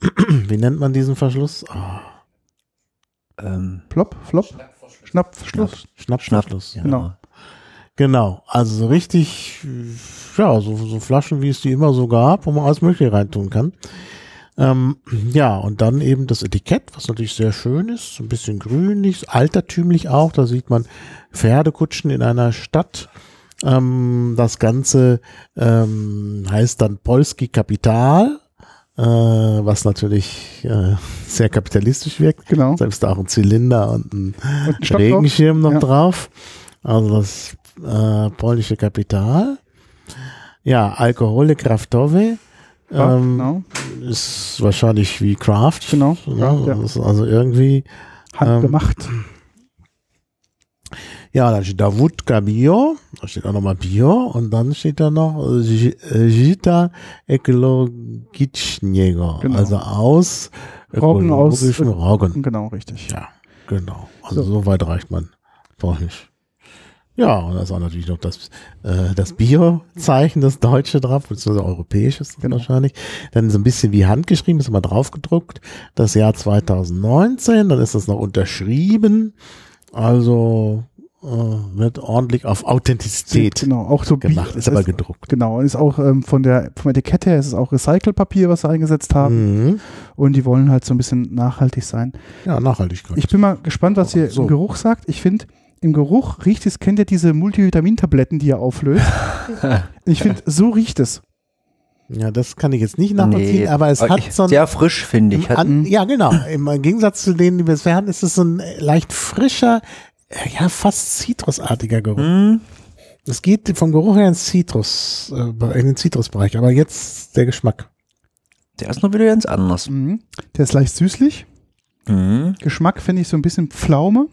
Wie nennt man diesen Verschluss? Oh, Ähm, Plop, Flop, Schnappverschluss. Schnappverschluss. ja. Genau. Genau, also so richtig, ja, so, so Flaschen, wie es die immer so gab, wo man alles Mögliche reintun kann. Ähm, ja, und dann eben das Etikett, was natürlich sehr schön ist, so ein bisschen grünlich, altertümlich auch, da sieht man Pferdekutschen in einer Stadt. Ähm, das Ganze ähm, heißt dann Polski Kapital, äh, was natürlich äh, sehr kapitalistisch wirkt. Genau. Selbst auch ein Zylinder und ein Und ein. Regenschirm noch Ja. drauf. Also das äh, polnische Kapital. Ja, Alkohole Kraftowe. Ja, ähm, genau. Ist wahrscheinlich wie Craft. Genau, ja, also irgendwie. Handgemacht. Ja, dann steht da Wodka Bio. Da steht auch nochmal Bio. Und dann steht da noch äh, Zi- äh, Zita Ekologiczniego. Genau. Also aus Roggen aus- ökologischen Roggen. Genau, richtig. Ja, genau. Also So. so, weit reicht man Polnisch. Ja, und da ist auch natürlich noch das, äh, das Bio-Zeichen, das Deutsche drauf, beziehungsweise europäisch ist das Genau. wahrscheinlich. Dann so ein bisschen wie handgeschrieben, ist immer drauf gedruckt. Das Jahr 2019, dann ist das noch unterschrieben. Also äh, wird ordentlich auf Authentizität Genau, auch so gemacht, Bi- ist aber gedruckt. Genau, ist auch ähm, von der vom Etikett her ist es auch Recycelpapier, was sie eingesetzt haben. Mhm. Und die wollen halt so ein bisschen nachhaltig sein. Ja, Nachhaltigkeit. Ich bin mal gespannt, was ihr So. im Geruch sagt. Ich finde, im Geruch riecht es, kennt ihr diese Multivitamintabletten, die ihr auflöst? ich finde, so riecht es. ja, das kann ich jetzt nicht nachvollziehen, Nee, aber es hat ich- so ein sehr frisch, finde ich. Hat, An, ja, genau. Im Gegensatz zu denen, die wir bisher hatten, ist es so ein äh, leicht frischer, äh, ja, fast zitrusartiger Geruch. Hm, Es geht vom Geruch her ins Zitrus, äh, in den Zitrusbereich, aber jetzt der Geschmack. der ist noch wieder ganz anders. Mhm. Der ist leicht süßlich. Mhm. Geschmack finde ich so ein bisschen Pflaume.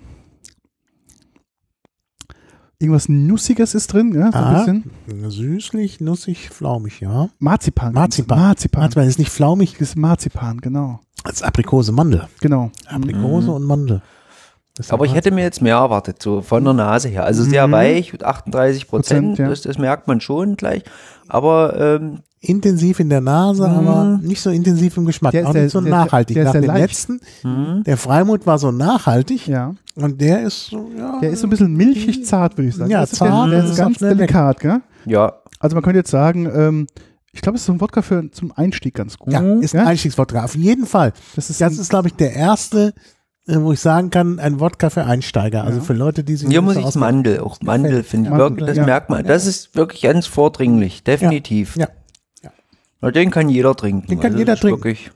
Irgendwas Nussiges ist drin, ja, so ein Ah. bisschen. Süßlich, nussig, flaumig, ja. Marzipan. Marzipan. Marzipan. Marzipan ist nicht flaumig, Das ist Marzipan, genau. als Aprikose, Mandel. Genau. Aprikose und Mandel. Das ist Aber ich hätte mir jetzt mehr erwartet, so von der Nase her. Also sehr Mhm. weich, mit 38 Prozent, Prozent, ja. das, das merkt man schon gleich. Aber ähm, intensiv in der Nase, Mhm. aber nicht so intensiv im Geschmack. Der ist auch sehr- nicht so der- nachhaltig. der ist Nach dem leicht. letzten, hm, der Freimut war so nachhaltig Ja. und der ist so, ja. Der ist so ein bisschen milchig zart, würde ich sagen. Ja, Das ist der, zart, der ist ist auch ganz delikat, gell? ja, Also man könnte jetzt sagen, ähm, ich glaube, es ist so ein Wodka für zum Einstieg ganz gut. Ja, ist ein Ja? Einstiegswodka. Auf jeden Fall. Das ist, Das ist, glaube ich, der erste, wo ich sagen kann, ein Wodka für Einsteiger. Also Ja. für Leute, die sich hier muss ich. Mandel, auch Mandel finde ich wirklich, das ja. merkt man. Das ist wirklich ganz vordringlich, definitiv. Ja. Na, Den kann jeder trinken. Den kann Also jeder trinken. Wirklich,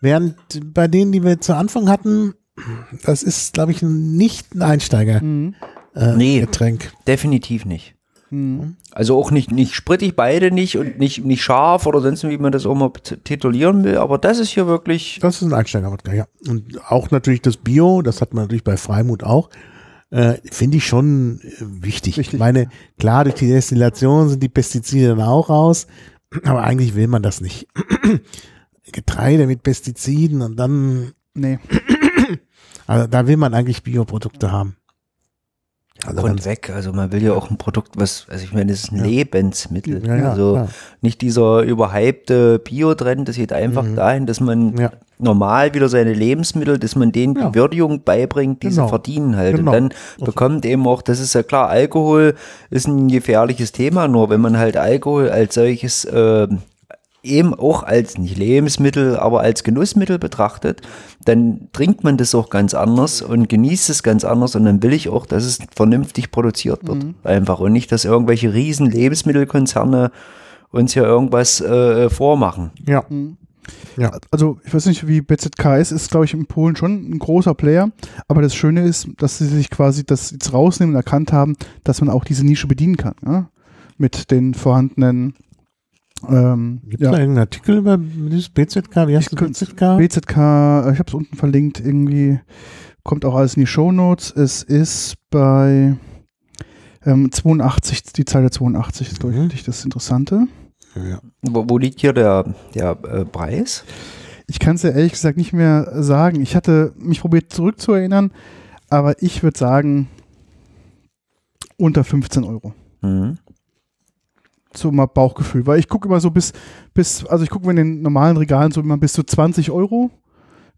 Während bei denen, die wir zu Anfang hatten, das ist, glaube ich, nicht ein Einsteiger Mhm. äh, Nee. Getränk. definitiv nicht. Mhm. Also auch nicht, nicht sprittig, beide nicht und nicht, nicht scharf oder sonst wie man das auch mal titulieren will, aber das ist hier wirklich, Das ist ein Einsteiger-Wodka, ja. Und auch natürlich das Bio, das hat man natürlich bei Freimut auch. Äh, Finde ich schon äh, wichtig. Wichtig. Ich meine, klar, durch die Destillation sind die Pestizide dann auch raus, aber eigentlich will man das nicht. Getreide mit Pestiziden und dann, Nee. also da will man eigentlich Bioprodukte haben. Also und ganz- weg. Also man will ja auch ein Produkt, was, also ich meine, das ist ein Ja. Lebensmittel. Ja, ja, also nicht dieser überhypte Bio-Trend, das geht einfach Mhm. dahin, dass man normal wieder seine Lebensmittel, dass man denen die Würdigung beibringt, die Genau. sie verdienen halt. Genau. Und dann bekommt eben auch, das ist ja klar, Alkohol ist ein gefährliches Thema, nur wenn man halt Alkohol als solches äh, eben auch als nicht Lebensmittel, aber als Genussmittel betrachtet, dann trinkt man das auch ganz anders und genießt es ganz anders und dann will ich auch, dass es vernünftig produziert wird. Einfach und nicht, dass irgendwelche riesen Lebensmittelkonzerne uns hier irgendwas äh, vormachen. Ja. Ja. Also ich weiß nicht, wie BZK ist, ist glaube ich in Polen schon ein großer Player, aber das Schöne ist, dass sie sich quasi das jetzt rausnehmen und erkannt haben, dass man auch diese Nische bedienen kann, ja? mit den vorhandenen ähm, Gibt es ja, da irgendeinen Artikel über dieses BZK? Wie heißt Ich das BZK? BZK, äh, ich habe es unten verlinkt, irgendwie kommt auch alles in die Shownotes. Es ist bei ähm, 82, die Zeile 82 ist, glaube Mhm. ich, das Interessante. ja. Wo, wo liegt hier der, der äh, Preis? Ich kann es ja ehrlich gesagt nicht mehr sagen. Ich hatte mich probiert zurückzuerinnern, aber ich würde sagen unter 15 Euro. Mhm. So mal Bauchgefühl, weil ich gucke immer so bis, bis, also ich gucke in den normalen Regalen so immer bis zu 20 Euro.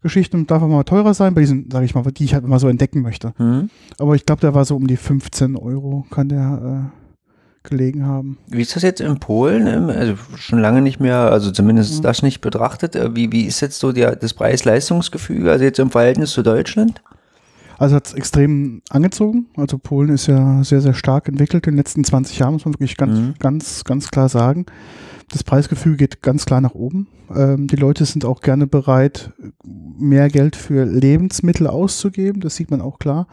Geschichten darf auch mal teurer sein, bei diesen, sage ich mal, die ich halt immer so entdecken möchte. Mhm. Aber ich glaube, der war so um die 15 Euro, kann der äh, gelegen haben. Wie ist das jetzt in Polen? Ähm, Also schon lange nicht mehr, also zumindest Mhm. das nicht betrachtet. Äh, Wie, wie ist jetzt so der, das Preis-Leistungsgefüge, also jetzt im Verhältnis zu Deutschland? Also hat es extrem angezogen. Also Polen ist ja sehr, sehr stark entwickelt in den letzten 20 Jahren, muss man wirklich ganz, Mhm. ganz, ganz klar sagen. Das Preisgefühl geht ganz klar nach oben. Ähm, die Leute sind auch gerne bereit, mehr Geld für Lebensmittel auszugeben. Das sieht man auch klar.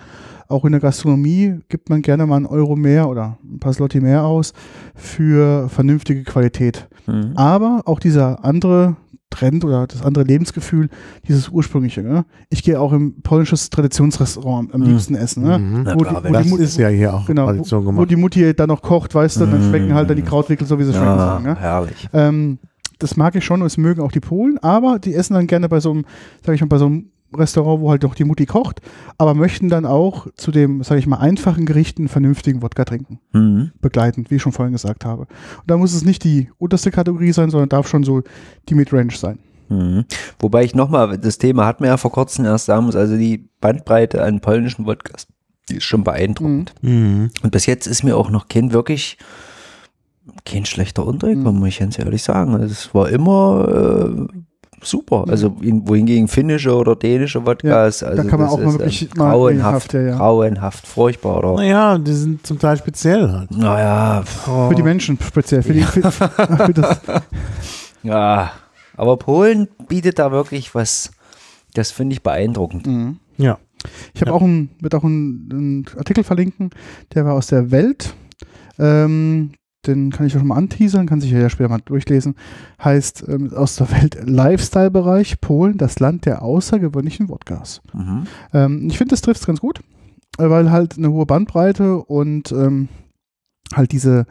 Auch in der Gastronomie gibt man gerne mal einen Euro mehr oder ein paar Slotti mehr aus für vernünftige Qualität. Mhm. Aber auch dieser andere Trend oder das andere Lebensgefühl, dieses ursprüngliche. Ne? Ich gehe auch im polnisches Traditionsrestaurant am Mhm. liebsten essen. Ne? Mhm. Wo klar, die- wo Das die Mut- ist ja hier auch Genau, Tradition wo, wo gemacht. die Mutti dann noch kocht, weißt du, dann Mm. schmecken halt dann die Krautwickel so, wie sie schmecken ja, sagen. Ne? herrlich. Ähm, das mag ich schon und es mögen auch die Polen, aber die essen dann gerne bei so einem, sag ich mal, bei so einem Restaurant, wo halt doch die Mutti kocht, aber möchten dann auch zu dem, sag ich mal, einfachen Gerichten vernünftigen Wodka trinken. Mhm. Begleitend, wie ich schon vorhin gesagt habe. Und da muss es nicht die unterste Kategorie sein, sondern darf schon so die Midrange sein. Mhm. Wobei ich nochmal, das Thema hatten wir ja vor kurzem erst sagen muss, also die Bandbreite an polnischen Wodkas, die ist schon beeindruckend. Mhm. Und bis jetzt ist mir auch noch kein wirklich, kein schlechter untergekommen, Mhm. muss ich ganz ehrlich sagen. Also es war immer äh, super. Mhm. Also in, wohingegen finnische oder dänische Wodkas, also da kann man das auch mal wirklich äh, mal grauenhaft, ja, ja. grauenhaft, furchtbar. Oder? Naja, die sind zum Teil speziell halt. Naja, Für die Menschen speziell, für die, für, für das, ja. Aber Polen bietet da wirklich was, das finde ich beeindruckend. mhm. Ja. Ich habe Ja. auch ein, wird auch einen Artikel verlinken, der war aus der Welt. Ähm, den kann ich auch schon mal anteasern, kann sich ja später mal durchlesen. Heißt ähm, aus der Welt Lifestyle-Bereich Polen, das Land der außergewöhnlichen Wodkas. Mhm. Ähm, ich finde, das trifft es ganz gut, äh, weil halt eine hohe Bandbreite und ähm, halt diese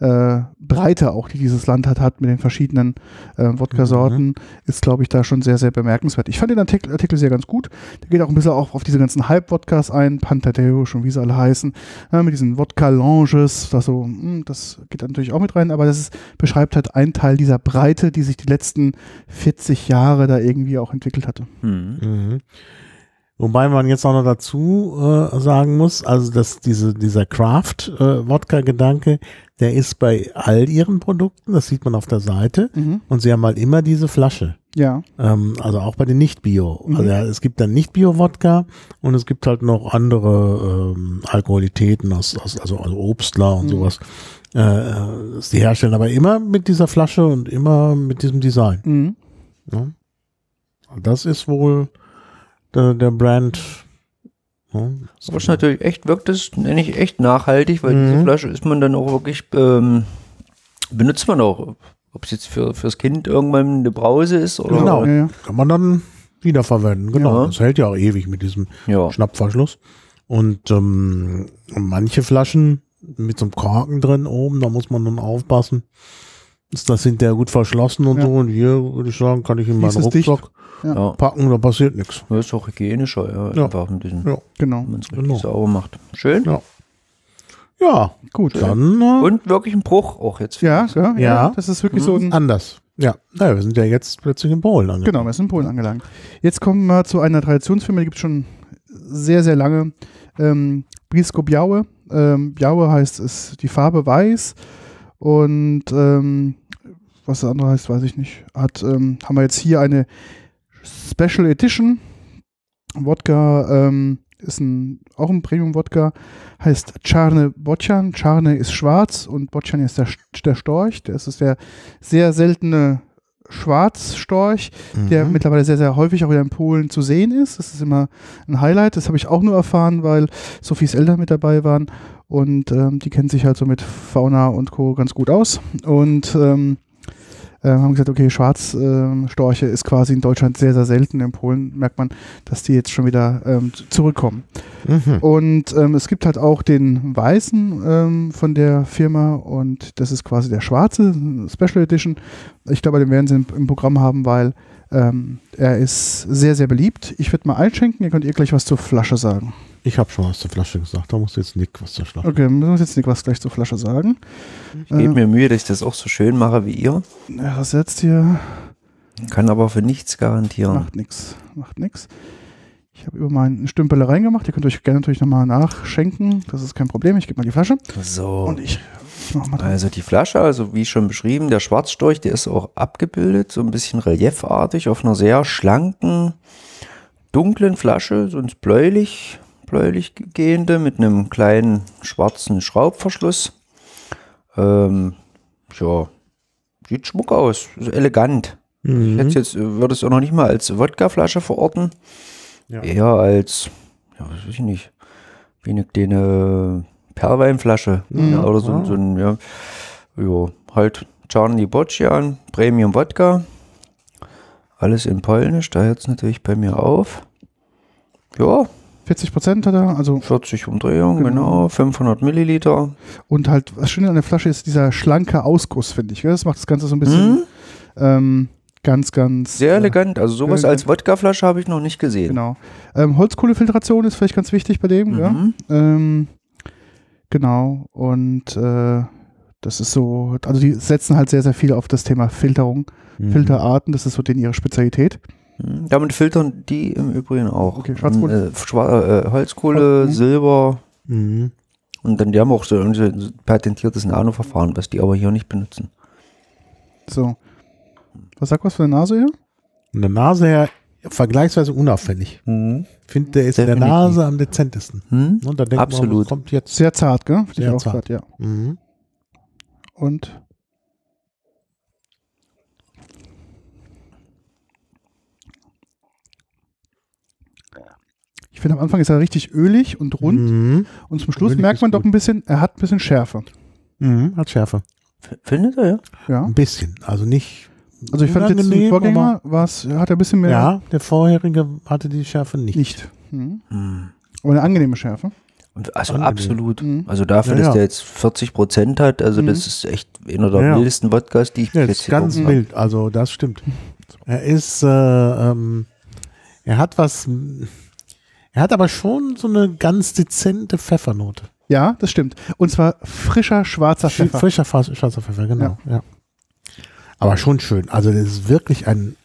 äh, Breite auch, die dieses Land hat, hat mit den verschiedenen äh, Wodka-Sorten, ist, glaube ich, da schon sehr, sehr bemerkenswert. Ich fand den Artikel, Artikel sehr ganz gut. Der geht auch ein bisschen auch auf diese ganzen Hype-Wodkas ein, Pantadeusz und wie sie alle heißen, ja, mit diesen Wodka-Lounges, das so, mh, das geht da natürlich auch mit rein, aber das ist, beschreibt halt einen Teil dieser Breite, die sich die letzten 40 Jahre da irgendwie auch entwickelt hatte. Mhm. Mhm. Wobei man jetzt auch noch dazu äh, sagen muss, also dass diese, dieser Craft-Wodka-Gedanke, der ist bei all ihren Produkten, das sieht man auf der Seite, Mhm. und sie haben halt immer diese Flasche. Ja. Ähm, also auch bei den Nicht-Bio. Mhm. Also ja, es gibt dann Nicht-Bio-Wodka und es gibt halt noch andere ähm, Alkoholitäten, aus, aus, also, also Obstler und Mhm. sowas, äh, äh, das die herstellen, aber immer mit dieser Flasche und immer mit diesem Design. Mhm. Und Das ist wohl der, der Brand. Ne? Aber es ist natürlich echt, wirkt es, nenne ich echt nachhaltig, weil Mhm. diese Flasche ist man dann auch wirklich, ähm, benutzt man auch, ob es jetzt für, fürs Kind irgendwann eine Brause ist oder. Genau. Ja, ja. Kann man dann wiederverwenden. Genau. Ja. Das hält ja auch ewig mit diesem Ja. Schnappverschluss. Und ähm, manche Flaschen mit so einem Korken drin oben, da muss man dann aufpassen. Ist das hinterher gut verschlossen und Ja. so. Und hier würde ich sagen, kann ich in meinen ist. Rucksack Ja. packen, da passiert nichts. Das ist auch hygienischer, ja. Ja. Einfach ein bisschen, Ja. Genau. wenn man es richtig Genau. sauber macht. Schön. Ja. Ja, Gut. dann äh, Und wirklich ein Bruch auch jetzt. Ja, ja, ja, Ja. Das ist wirklich so ein. anders. Ja, naja, wir sind ja jetzt plötzlich in Polen angekommen. Genau, wir sind in Polen angelangt. Jetzt kommen wir zu einer Traditionsfirma, die gibt es schon sehr, sehr lange. Ähm, Blisko Białe. Ähm, Białe heißt es die Farbe weiß. Und ähm, was das andere heißt, weiß ich nicht. Hat, ähm, haben wir jetzt hier eine Special Edition. Wodka ähm, ist ein, auch ein Premium-Wodka. Heißt Czarny Bocian. Czarny ist schwarz und Bocian ist der, der Storch. Das ist der sehr seltene Schwarzstorch, der Mhm. mittlerweile sehr, sehr häufig auch wieder in Polen zu sehen ist. Das ist immer ein Highlight. Das habe ich auch nur erfahren, weil Sophies Eltern mit dabei waren und ähm, die kennen sich halt so mit Fauna und Co. ganz gut aus und ähm, äh, haben gesagt, okay, Schwarzstorche ist quasi in Deutschland sehr, sehr selten. In Polen merkt man, dass die jetzt schon wieder ähm, zurückkommen. Mhm. Und ähm, es gibt halt auch den weißen ähm, von der Firma und das ist quasi der schwarze Special Edition. Ich glaube, den werden sie im, Programm haben, weil ähm, er ist sehr, sehr beliebt. Ich würde mal einschenken, ihr könnt ihr gleich was zur Flasche sagen. Ich habe schon was zur Flasche gesagt. Da muss jetzt Nick was zur Flasche. Okay, müssen wir uns jetzt nicht was gleich zur Flasche sagen. Ich gebe mir Mühe, dass ich das auch so schön mache wie ihr. Ja, das jetzt hier Kann aber für nichts garantieren. macht nichts, macht nichts. Ich habe über meinen Stümpel reingemacht. Ihr könnt euch gerne natürlich nochmal nachschenken. Das ist kein Problem. Ich gebe mal die Flasche So. und ich, ich mache mal dran. Also die Flasche, also wie schon beschrieben, der Schwarzstorch, der ist auch abgebildet, so ein bisschen reliefartig auf einer sehr schlanken, dunklen Flasche, sonst bläulich, bläulich gehende mit einem kleinen schwarzen Schraubverschluss. Ähm, ja, sieht schmuck aus, ist elegant. Ich Mhm. hätte jetzt, würde es auch noch nicht mal als Wodkaflasche verorten, Ja. eher als, ja, weiß ich nicht, wie eine kleine Perlweinflasche Mhm. ja, oder so, so ein, ja, jo, halt Czarny Bocian, Premium Wodka, alles in Polnisch, da hört es natürlich bei mir auf. Ja, 40 Prozent hat er, also 40 Umdrehungen, Genau. genau, 500 Milliliter. Und halt, was schön an der Flasche ist, dieser schlanke Ausguss, finde ich. gell? Das macht das Ganze so ein bisschen Mhm. ähm, ganz, ganz. Sehr äh, elegant, also sowas elegant. als Wodkaflasche habe ich noch nicht gesehen. Genau. Ähm, Holzkohlefiltration ist vielleicht ganz wichtig bei dem. Ja? Mhm. Ähm, genau. Und äh, das ist so, also die setzen halt sehr, sehr viel auf das Thema Filterung, Mhm. Filterarten. Das ist so denen ihre Spezialität. Mhm. Damit filtern die im Übrigen auch. Okay, Schwarzkohle. Äh, Schwa äh, Holzkohle, Mhm. Silber Mhm. und dann die haben auch so ein patentiertes Nanoverfahren, was die aber hier nicht benutzen. So. Was sagt was für eine Nase hier? Von der Nase her vergleichsweise unauffällig. Ich finde, der ist in der. Nase am dezentesten. Hm? Und da denkt man, Absolut. was kommt jetzt. Sehr zart, gell? Sehr auch zart. grad, ja. Mhm. Und finde am Anfang ist er richtig ölig und rund Mhm. und zum Schluss Ölig merkt ist man doch ein bisschen, er hat ein bisschen Schärfe. Mhm. Hat Schärfe. F- Findet er, ja? Ja. Ein bisschen. Also nicht. Also ich fand jetzt unangenehm, Vorgänger war's, hat er ein bisschen mehr Ja, der vorherige hatte die Schärfe nicht. nicht. Mhm. Hm. Aber eine angenehme Schärfe. Also Angenehm. absolut. Mhm. Also dafür, Ja, dass ja. der jetzt 40 Prozent hat, also Mhm. das ist echt einer der Ja, mildesten Wodkas, die ich Ja, bis ist jetzt ganz getrunken mild. Also das stimmt. Er ist, äh, ähm, er hat was, er hat aber schon so eine ganz dezente Pfeffernote. Ja, das stimmt. Und zwar frischer schwarzer Fri- Pfeffer. Frischer schwarzer Pfeffer, genau. Ja. Aber schon schön. Also das ist wirklich ein.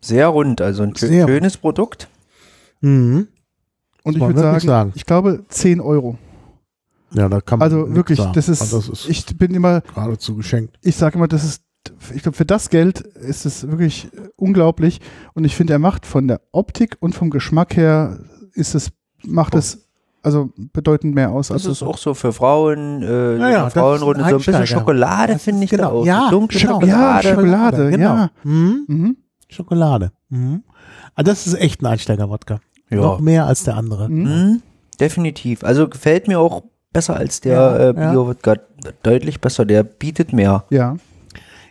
Sehr rund, also ein Sehr schönes Produkt. mhm. Und ich würde sagen, sagen. ich glaube 10 Euro. ja, da kann man Also wirklich, sagen. das ist, also das ist ich bin immer, geradezu geschenkt. ich sage immer, das ist, ich glaube, für das Geld ist es wirklich äh, unglaublich. Und ich finde, er macht von der Optik und vom Geschmack her ist es, macht es also bedeutend mehr aus. Das ist auch so für Frauen, äh, Ja, ja, Frauenrunde, ein so ein bisschen. Schokolade finde ich genau, da auch. ja, dunkle genau. Schokolade. Ja, Schokolade, genau. ja. Mhm. Mhm. Schokolade. Mhm. Ah, das ist echt ein Einsteiger-Wodka. Ja. Noch mehr als der andere. Mhm. Mhm, definitiv. Also gefällt mir auch besser als der Ja, äh, ja. Bio-Wodka. Deutlich besser, der bietet mehr. Ja,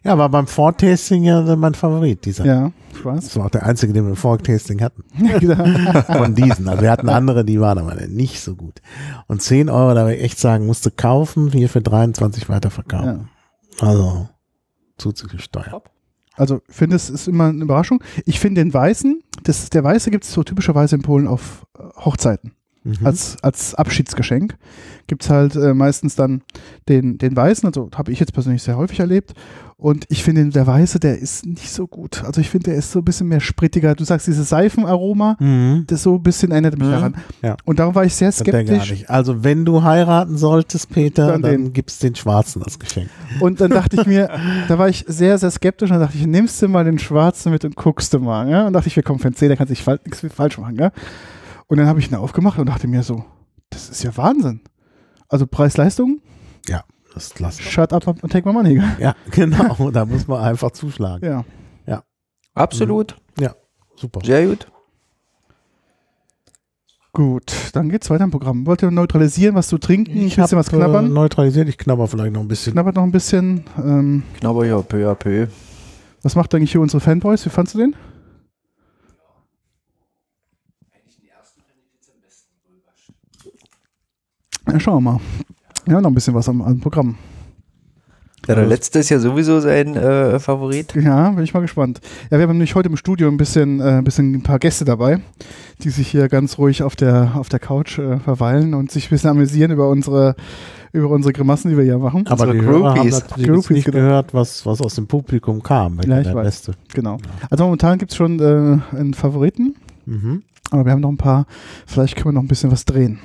Ja, war beim Vortasting ja mein Favorit, dieser. ja, ich weiß. Das war auch der einzige, den wir im Vortasting hatten. Ja. Von diesen. Also wir hatten andere, die waren aber nicht so gut. Und 10 Euro, da würde ich echt sagen, musste kaufen, hier für 23 weiterverkaufen. Also zuzüglich Steuer. Also ich finde, es ist immer eine Überraschung. Ich finde den Weißen, das, der Weiße gibt es so typischerweise in Polen auf äh, Hochzeiten. Mhm. Als, als Abschiedsgeschenk gibt es halt äh, meistens dann den, den Weißen, also habe ich jetzt persönlich sehr häufig erlebt. Und ich finde, der Weiße, der ist nicht so gut. Also ich finde, der ist so ein bisschen mehr sprittiger. Du sagst, dieses Seifenaroma, Mhm. das so ein bisschen erinnert mich Mhm. daran. Ja. Und darum war ich sehr Das skeptisch. Also wenn du heiraten solltest, Peter, Dann dann, gibt's den Schwarzen als Geschenk. Und dann dachte ich mir, da war ich sehr, sehr skeptisch. Und dann dachte ich, nimmst du mal den Schwarzen mit und guckst du mal. Ja? Und dachte ich, wir kommen für den C, der kann sich fal nichts falsch machen. Ja? Und dann habe ich ihn aufgemacht und dachte mir so, das ist ja Wahnsinn. Also Preis-Leistung, Ja, das lassen wir. shut up and take my money. gell? Ja, genau. Da muss man einfach zuschlagen. Ja. Absolut. Super. Sehr gut. Gut, dann geht's weiter im Programm. Wollt ihr neutralisieren, was zu trinken, ein bisschen hab, was knabbern? Äh, neutralisiert. Ich knabber vielleicht noch ein bisschen. Knabbert noch ein bisschen. Ähm, Knabber ja peu à peu. was macht eigentlich hier unsere Fanboys? Wie fandst du den? Ja, schauen wir mal. Ja, noch ein bisschen was am, am Programm. Ja, der letzte ist ja sowieso sein äh, Favorit. Ja, bin ich mal gespannt. Ja, wir haben nämlich heute im Studio ein bisschen, äh, ein bisschen ein paar Gäste dabei, die sich hier ganz ruhig auf der, auf der Couch äh, verweilen und sich ein bisschen amüsieren über unsere, über unsere Grimassen, die wir hier machen. Aber die Unsere Hörer haben Groupies. Groupies, nicht genau. gehört, was, was aus dem Publikum kam. Ja, ich der weiß. Beste. Genau. Also momentan gibt's schon äh, einen Favoriten, Mhm. aber wir haben noch ein paar, vielleicht können wir noch ein bisschen was drehen.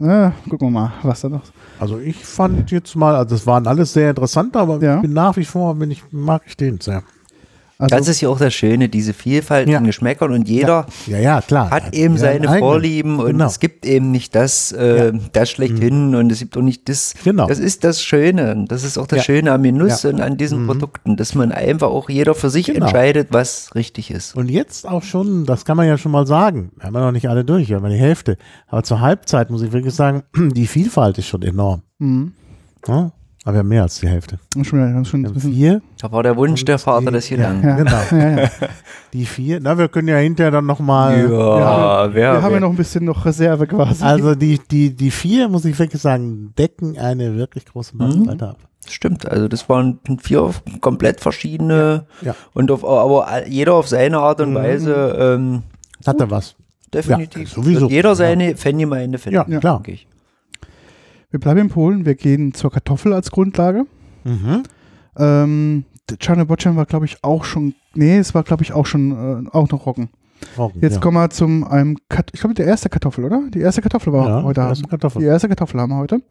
Ja. Gucken wir mal, was da noch. Also ich fand jetzt mal, also das waren alles sehr interessant, aber Ja. ich bin nach wie vor, bin ich, mag ich den sehr. Also, Das ist ja auch das Schöne, diese Vielfalt Ja. an Geschmäckern und jeder Ja, ja, klar. hat eben Ja, seine eigenen. Vorlieben und Genau. es gibt eben nicht das, äh, das schlechthin und es gibt auch nicht das. Genau. Das ist das Schöne. und Das ist auch das Ja. Schöne am Genuss Ja. und an diesen Produkten, dass man einfach auch jeder für sich Genau. entscheidet, was richtig ist. Und jetzt auch schon, das kann man ja schon mal sagen, wir haben ja noch nicht alle durch, wir haben ja die Hälfte. Aber zur Halbzeit muss ich wirklich sagen, die Vielfalt ist schon enorm. Mhm. Ja? Aber wir haben mehr als die Hälfte. Schon, ja, schon Wir ein haben bisschen, vier. Da war der Wunsch der Vater des Gedanken. ja, Genau. ja, ja. Die vier. Na, wir können ja hinterher dann nochmal. Ja, wir wer, haben ja noch ein bisschen noch Reserve quasi. Also die, die, die vier, muss ich wirklich sagen, decken eine wirklich große Bandbreite ab. Stimmt, also das waren vier komplett verschiedene Ja. und auf, aber jeder auf seine Art und Mhm. Weise ähm, Hat er was? definitiv. Ja, sowieso. Wird jeder seine Fangemeinde finden. Ja, klar. denke ich. Wir bleiben in Polen, wir gehen zur Kartoffel als Grundlage. Mhm. Ähm, Czarny Bocem war, glaube ich, auch schon, nee, es war, glaube ich, auch schon, äh, auch noch Roggen. Roggen, Jetzt ja. kommen wir zum einem, Kat ich glaube, der erste Kartoffel, oder? Die erste Kartoffel war ja, heute erste Kartoffel. Die erste Kartoffel haben wir heute.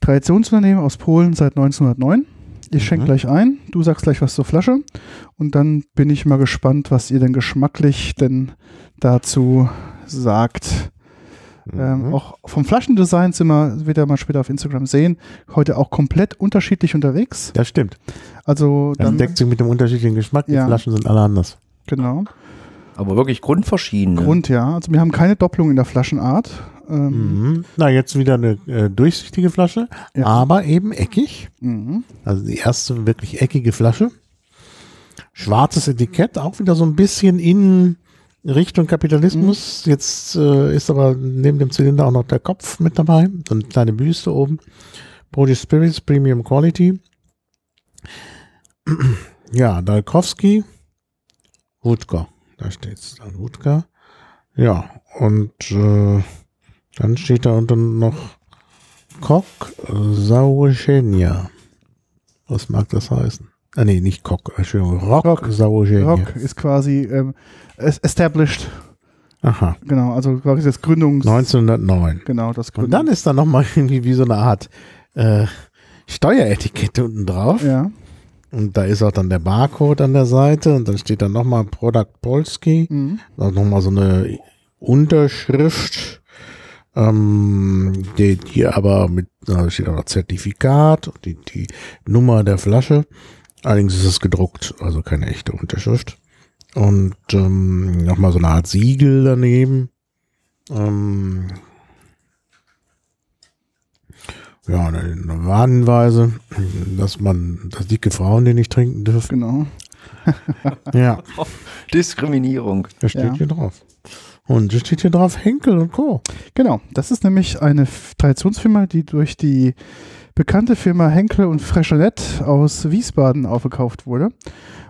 Traditionsunternehmen aus Polen seit 1909. Ich schenke Mhm. gleich ein, du sagst gleich was zur Flasche und dann bin ich mal gespannt, was ihr denn geschmacklich denn dazu sagt. Ähm, Mhm. auch vom Flaschendesign sind wir, wird ihr mal später auf Instagram sehen, heute auch komplett unterschiedlich unterwegs. Das stimmt. Also Das dann, deckt sich mit dem unterschiedlichen Geschmack. Die Ja. Flaschen sind alle anders. genau, Aber wirklich grundverschiedene. Grund ja. Also wir haben keine Doppelung in der Flaschenart. Ähm, Mhm. Na, jetzt wieder eine äh, durchsichtige Flasche, Ja. aber eben eckig. mhm. Also die erste wirklich eckige Flasche. Schwarzes Etikett, auch wieder so ein bisschen in Richtung Kapitalismus. Jetzt äh, ist aber neben dem Zylinder auch noch der Kopf mit dabei. So eine kleine Büste oben. Brody Spirits Premium Quality. Ja, Dalkowski. Wutka. Da steht's dann Wutka. Ja, und äh, dann steht da unten noch Kok Sauschenia. Was mag das heißen? Ah, nee, nicht Kok, Entschuldigung, Rock, Rock. Sauschenia. Rock ist quasi ähm, es- established, Aha, genau, also quasi das Gründungs... 1909. Genau, das Und Gründungs... dann ist da nochmal irgendwie wie so eine Art äh, Steueretikette unten drauf. ja, Und da ist auch dann der Barcode an der Seite und dann steht dann nochmal Product Polski. mhm. Da nochmal so eine Unterschrift, ähm, die, die aber mit, da steht auch noch Zertifikat und die, die Nummer der Flasche. Allerdings ist es gedruckt, also keine echte Unterschrift. Und ähm, nochmal so eine Art Siegel daneben. Ähm, ja, eine Warnhinweise, dass man, dass dicke Frauen den nicht trinken dürfen. genau. Ja, Diskriminierung. das steht Ja. hier drauf. Und es steht hier drauf Henkel und Co. Genau, das ist nämlich eine Traditionsfirma, die durch die bekannte Firma Henkel und Freschonet aus Wiesbaden aufgekauft wurde.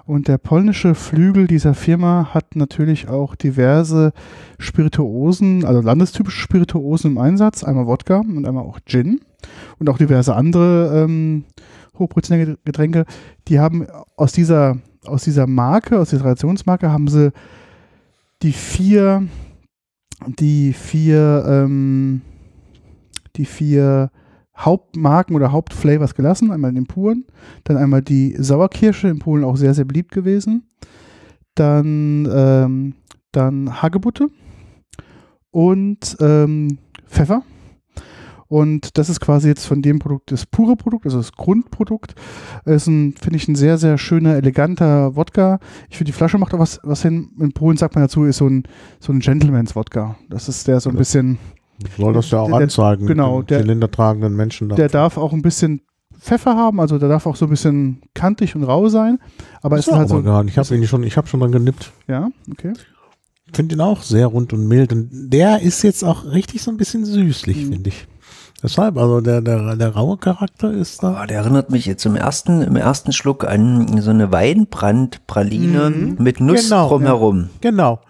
Und der polnische Flügel dieser Firma hat natürlich auch diverse Spirituosen, also landestypische Spirituosen im Einsatz. Einmal Wodka und einmal auch Gin und auch diverse andere ähm, hochprozentige Getränke. Die haben aus dieser, aus dieser Marke, aus dieser Traditionsmarke, haben sie die vier, die vier, ähm, die vier Hauptmarken oder Hauptflavors gelassen. Einmal den puren, dann einmal die Sauerkirsche, in Polen auch sehr, sehr beliebt gewesen. Dann, ähm, dann Hagebutte und ähm, Pfeffer. Und das ist quasi jetzt von dem Produkt das pure Produkt, also das Grundprodukt. Ist ein, finde ich, ein sehr, sehr schöner, eleganter Wodka. Ich finde, die Flasche macht auch was, was hin. In Polen sagt man dazu, ist so ein, so ein Gentleman's Wodka. Das ist der so ein bisschen, Soll das ja auch Der- anzeigen. genau, den der- zylindertragenden Menschen da. der darf auch ein bisschen Pfeffer haben, also der darf auch so ein bisschen kantig und rau sein. Aber es ist halt so, gar nicht. Ich habe ihn schon, ich habe schon dran genippt. ja, okay. Ich finde ihn auch sehr rund und mild. Und der ist jetzt auch richtig so ein bisschen süßlich, Mhm. finde ich. Deshalb, also der, der, der raue Charakter ist da. Ah, der erinnert mich jetzt im ersten, im ersten Schluck an so eine Weinbrandpraline mit Nuss Genau, drumherum. Genau.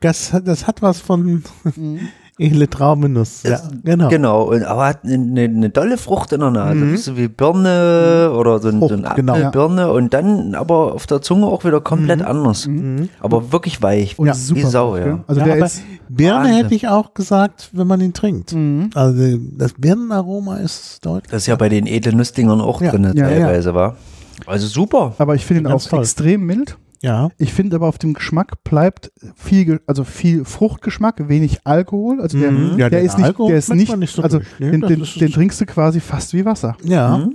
Das, hat- das hat was von Mhm. Edle Traumenuss. Ja, genau. Genau, und, aber hat eine, eine dolle Frucht in der Nase, so wie Birne oder so, ein, so Frucht, eine genau. Apfelbirne und dann aber auf der Zunge auch wieder komplett anders. Aber wirklich weich, Und wie super. Sau, gell? ja. Also ja, der ist, Birne Wahnsinn. hätte ich auch gesagt, wenn man ihn trinkt. Mhm. Also das Birnenaroma ist deutlich. Das ist ja bei den edlen Nussdingern auch Ja. drin Ja, ja. teilweise, war. Also super. aber ich finde ihn auch toll. extrem mild. Ja. Ich finde aber auf dem Geschmack bleibt viel, also viel Fruchtgeschmack, wenig Alkohol. Also der, Mhm. Ja, der ist nicht, Alkohol der ist nicht, nicht so also durch, ne? den, den, ist- den trinkst du quasi fast wie Wasser. Ja. Mhm.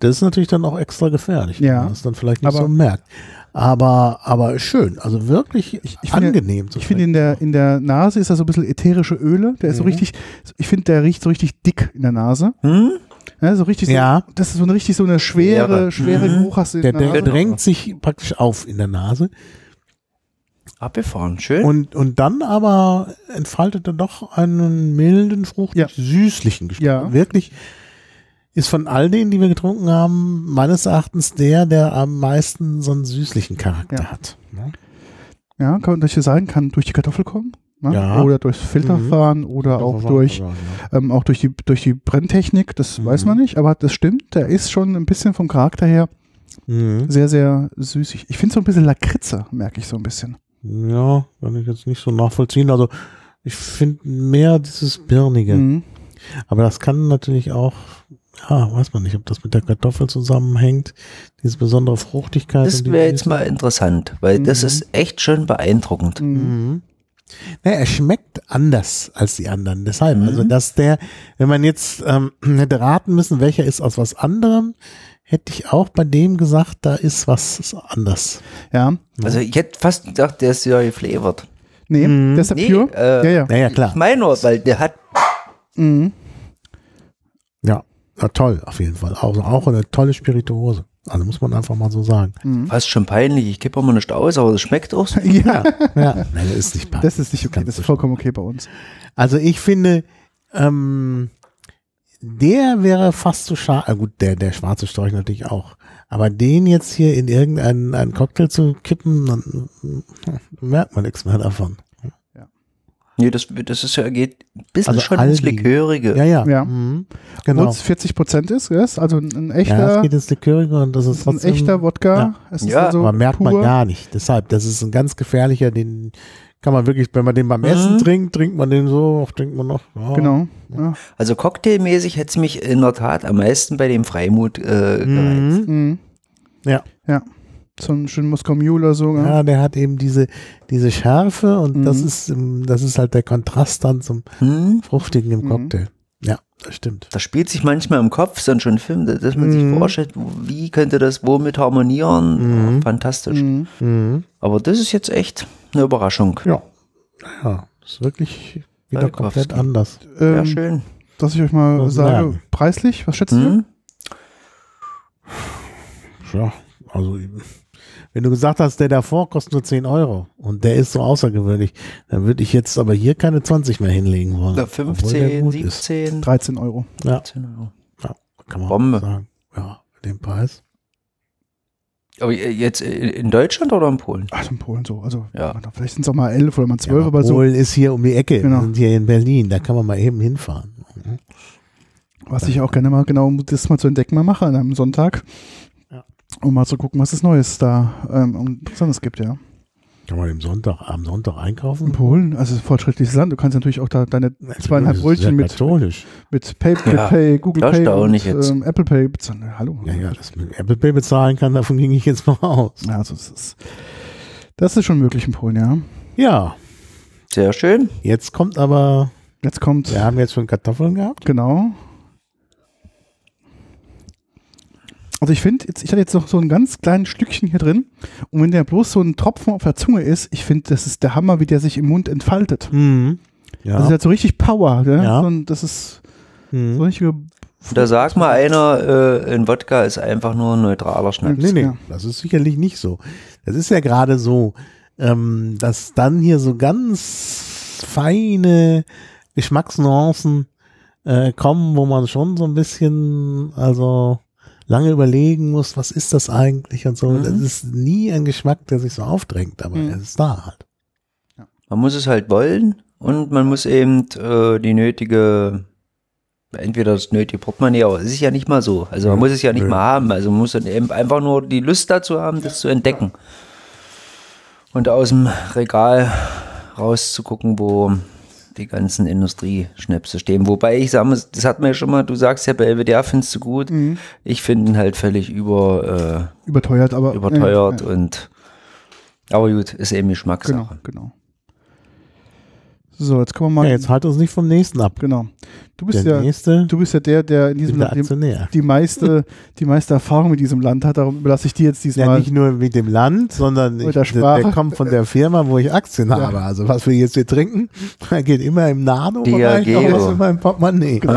Das ist natürlich dann auch extra gefährlich, Ja. wenn man es dann vielleicht nicht Aber- so merkt. Aber, aber schön, also wirklich Ich- ich finde- angenehm zu Ich finde in der, in der Nase ist da so ein bisschen ätherische Öle. Der ist so Mhm. richtig, ich finde, der riecht so richtig dick in der Nase. Hm? Ja, so richtig so, Ja. das ist so eine richtig so eine schwere, Schwere. schwere Mhm. Geruch hast du in Der, der der Nase. drängt sich praktisch auf in der Nase. Abgefahren, schön. Und, und dann aber entfaltet er doch einen milden, fruchtig, Ja. süßlichen Geschmack. Ja. Wirklich ist von all denen, die wir getrunken haben, meines Erachtens der, der am meisten so einen süßlichen Charakter Ja. hat. ne? Ja, kann man durch sagen, kann durch die Kartoffel kommen. Ne? Ja. Oder durchs Filterfahren oder auch durch, ähm, auch durch die, durch die Brenntechnik. Das Mhm. weiß man nicht, aber das stimmt. Der ist schon ein bisschen vom Charakter her Mhm. sehr, sehr süßig. Ich finde so ein bisschen Lakritze, merke ich so ein bisschen. Ja, kann ich jetzt nicht so nachvollziehen. Also ich finde mehr dieses Birnige. Mhm. Aber das kann natürlich auch, ja, weiß man nicht, ob das mit der Kartoffel zusammenhängt. Diese besondere Fruchtigkeit. das wäre jetzt mal interessant, weil das Mhm. ist echt schon beeindruckend. Mhm. Naja, er schmeckt anders als die anderen. Deshalb, Mhm. also dass der, wenn man jetzt ähm, hätte raten müssen, welcher ist aus was anderem, hätte ich auch bei dem gesagt, da ist was anders. Ja, Also ich hätte fast gedacht, der ist ja geflavored. nee, Mhm. der ist Nee, Pure. äh, ja, ja. Naja, Ich klar. meine nur, weil der hat Mhm. Ja, na toll, auf jeden Fall. Auch, auch eine tolle Spirituose. Also muss man einfach mal so sagen. Mhm. fast schon peinlich. Ich kippe immer nicht aus, aber es schmeckt auch so. Ja, Ja, nein, das ist nicht passend. das ist nicht okay. Das ist vollkommen okay bei uns. Also ich finde, ähm, der wäre fast so schade. Ah, gut, der, der schwarze Storch natürlich auch. Aber den jetzt hier in irgendeinen einen Cocktail zu kippen, dann hm, merkt man nichts mehr davon. Nee, das, das ist ja, geht ein bisschen Also schon ins Aldi. Likörige. Ja, ja. Ja. Mhm. Genau. es 40 Prozent ist, yes? also ein, ein Ja, echter, es geht ins Likörige und das ist ist ein trotzdem. echter Wodka. Ja. Es ist Ja, also aber merkt man pur. gar nicht. Deshalb, das ist ein ganz gefährlicher, den kann man wirklich, wenn man den beim Mhm. Essen trinkt, trinkt man den so, trinkt man noch. Ja. Genau. Ja. Also cocktailmäßig hätte es mich in der Tat am meisten bei dem Freimut äh, gereizt. Mhm. Mhm. Ja. Ja. So ein schönen Moskau Mule oder so. Ja. Ja, der hat eben diese, diese Schärfe und das Mhm. ist, ähm, das ist halt der Kontrast dann zum Hm? Fruchtigen im Mhm. Cocktail. Ja, das stimmt. Das spielt sich manchmal im Kopf, ist dann schon ein Film, dass man Mhm. sich vorstellt, wie könnte das womit harmonieren. Mhm. Fantastisch. Mhm. Mhm. Aber das ist jetzt echt eine Überraschung. Ja. Ja, ist wirklich wieder Balkowski. komplett anders. Ja, Ähm, schön. dass ich euch mal Muss sage, merken. preislich, was schätzt ihr? Hm? Ja, also wenn du gesagt hast, der davor kostet nur 10 Euro und der ist so außergewöhnlich, dann würde ich jetzt aber hier keine 20 mehr hinlegen wollen. Ja, obwohl der 15, gut ist. 17, 13 Euro. Ja, 13 Euro. kann man Bombe. sagen. Ja, den Preis. Aber jetzt in Deutschland oder in Polen? Ach, in Polen so. Also Ja. vielleicht sind es auch mal elf oder mal zwölf, ja, aber so, Polen ist hier um die Ecke. Genau. Wir sind hier in Berlin. Da kann man mal eben hinfahren. was ich auch gerne mal genau, um das mal zu entdecken, mal mache an einem Sonntag. Um mal zu gucken, was es Neues da ähm, Interessantes gibt, ja. Kann man Sonntag, am Sonntag In einkaufen? Polen, also fortschrittliches Land, du kannst natürlich auch da deine zweieinhalb Brötchen mit, katholisch. mit PayPal, Ja, Pay, Google Pay und ähm, Apple Pay bezahlen. Hallo. Ja, ja, das mit Apple Pay bezahlen kann, davon ging ich jetzt mal aus. Ja, also das ist, das ist schon möglich in Polen, ja. Ja, Sehr schön. jetzt kommt aber, Jetzt kommt, wir haben jetzt schon Kartoffeln gehabt. genau. Also ich finde, ich hatte jetzt noch so ein ganz kleines Stückchen hier drin und wenn der bloß so ein Tropfen auf der Zunge ist, ich finde, das ist der Hammer, wie der sich im Mund entfaltet. Mhm. Ja. Das ist halt so richtig Power, ne? Ja. So ein- das ist so mhm. richtige Da sagt mal einer, äh, ein Wodka ist einfach nur ein neutraler Schnaps. Nee, nee, ja. das ist sicherlich nicht so. Das ist ja gerade so, ähm, dass dann hier so ganz feine Geschmacksnuancen äh, kommen, wo man schon so ein bisschen, also lange überlegen muss, was ist das eigentlich und so. Mhm. Das ist nie ein Geschmack, der sich so aufdrängt, aber Mhm. er ist da halt. Man muss es halt wollen und man muss eben äh, die nötige, entweder das nötige Portemonnaie, aber es ist ja nicht mal so. Also man Nö, muss es ja nicht nö. mal haben. Also man muss dann eben einfach nur die Lust dazu haben, das zu entdecken. Und aus dem Regal rauszugucken, wo die ganzen Industrieschnäpse stehen. Wobei ich sage, das hat man ja schon mal, du sagst ja, bei LWDR findest du gut. Mhm. Ich finde ihn halt völlig über, überteuert, aber äh, überteuert Ja, ja, und aber gut, ist eben genau, Geschmackssache. genau. So, jetzt kommen wir mal. Ja, jetzt halt uns nicht vom nächsten ab. Genau. Du bist Der ja, nächste du bist ja der, der in diesem der Land die, die meiste, die meiste Erfahrung mit diesem Land hat. Darum überlasse ich dir jetzt Ja, diesmal. nicht nur mit dem Land, sondern ich, Mit der, der Sprache. der kommt von der Firma, wo ich Aktien Ja. habe. Also was wir jetzt hier trinken, geht immer im Nano-Bereich, Diageo. aber ist immer im Portemonnaie.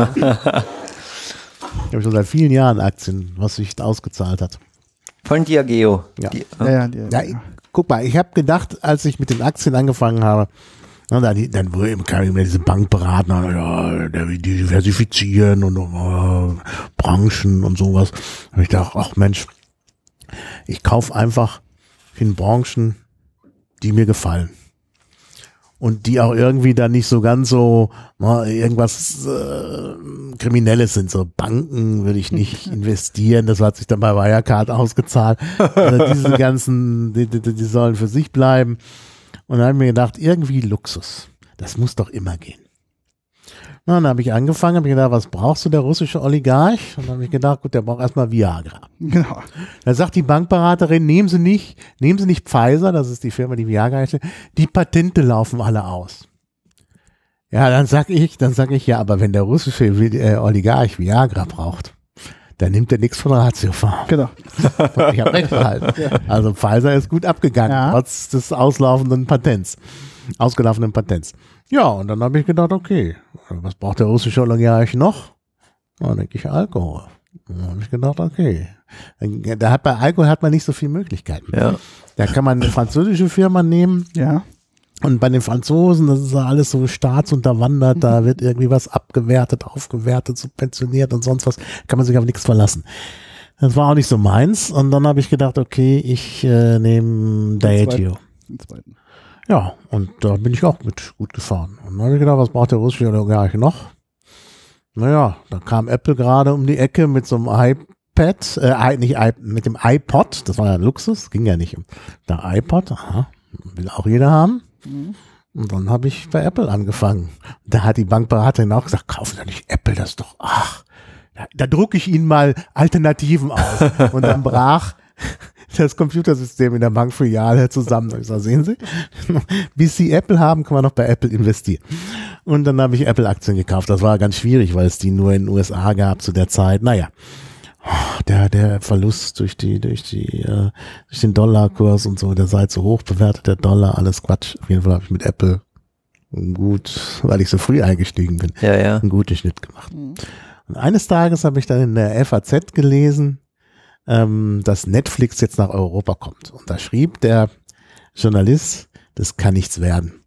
Ich habe schon seit vielen Jahren Aktien, was sich ausgezahlt hat. Von Diageo. Ja. Die, ja, ja, die, Ja, guck mal, ich habe gedacht, als ich mit den Aktien angefangen habe, na, dann, dann kam immer diese Bankberater, ja, der will diversifizieren und äh, Branchen und sowas. Und ich dachte, ach Mensch, ich kaufe einfach in Branchen, die mir gefallen. Und die auch irgendwie dann nicht so ganz so na, irgendwas äh, Kriminelles sind. So Banken würde ich nicht investieren. Das hat sich dann bei Wirecard ausgezahlt. Also diese ganzen, die, die, die sollen für sich bleiben. Und dann habe ich mir gedacht, irgendwie Luxus. Das muss doch immer gehen. Na, dann habe ich angefangen, habe ich gedacht, was brauchst du, der russische Oligarch? Und dann habe ich gedacht, gut, der braucht erstmal Viagra. genau. Da sagt die Bankberaterin, nehmen Sie nicht, nehmen Sie nicht Pfizer, das ist die Firma, die Viagra herstellt, die Patente laufen alle aus. Ja, dann sag ich, dann sag ich, ja, aber wenn der russische äh, Oligarch Viagra braucht, dann nimmt er nichts von Ratiofarm. Genau. Ich habe recht behalten. Also Pfizer ist gut abgegangen, Ja. trotz des auslaufenden Patents, ausgelaufenen Patents. Ja, und dann habe ich gedacht, okay, was braucht der russische Oligarch noch? Na, denke ich Alkohol. Dann habe ich gedacht, okay. Da hat bei Alkohol hat man nicht so viele Möglichkeiten. ja. Da kann man eine französische Firma nehmen Ja. Und bei den Franzosen, das ist ja alles so staatsunterwandert, da wird irgendwie was abgewertet, aufgewertet, subventioniert und sonst was, kann man sich auf nichts verlassen. Das war auch nicht so meins und dann habe ich gedacht, okay, ich äh, nehme Diageo. Ja, und da bin ich auch mit gut gefahren. Und dann habe ich gedacht, was braucht der russische Oligarch noch? Naja, da kam Apple gerade um die Ecke mit so einem iPad, äh, nicht i, mit dem iPod, das war ja Luxus, ging ja nicht. Der iPod, aha, will auch jeder haben. Und dann habe ich bei Apple angefangen. Da hat die Bankberaterin auch gesagt, kaufen Sie nicht Apple, das ist doch, ach, da, da drucke ich Ihnen mal Alternativen aus. Und dann brach das Computersystem in der Bankfiliale zusammen. Ich sage, sehen Sie, bis Sie Apple haben, kann man noch bei Apple investieren. Und dann habe ich Apple-Aktien gekauft. Das war ganz schwierig, weil es die nur in den USA gab zu der Zeit. Naja, der, der Verlust durch die, durch die, äh, durch den Dollarkurs und so, der sei zu hoch bewertet, der Dollar, alles Quatsch. Auf jeden Fall habe ich mit Apple gut, weil ich so früh eingestiegen bin, Ja, ja. einen guten Schnitt gemacht. Und eines Tages habe ich dann in der FAZ gelesen, ähm, dass Netflix jetzt nach Europa kommt. Und da schrieb der Journalist, das kann nichts werden.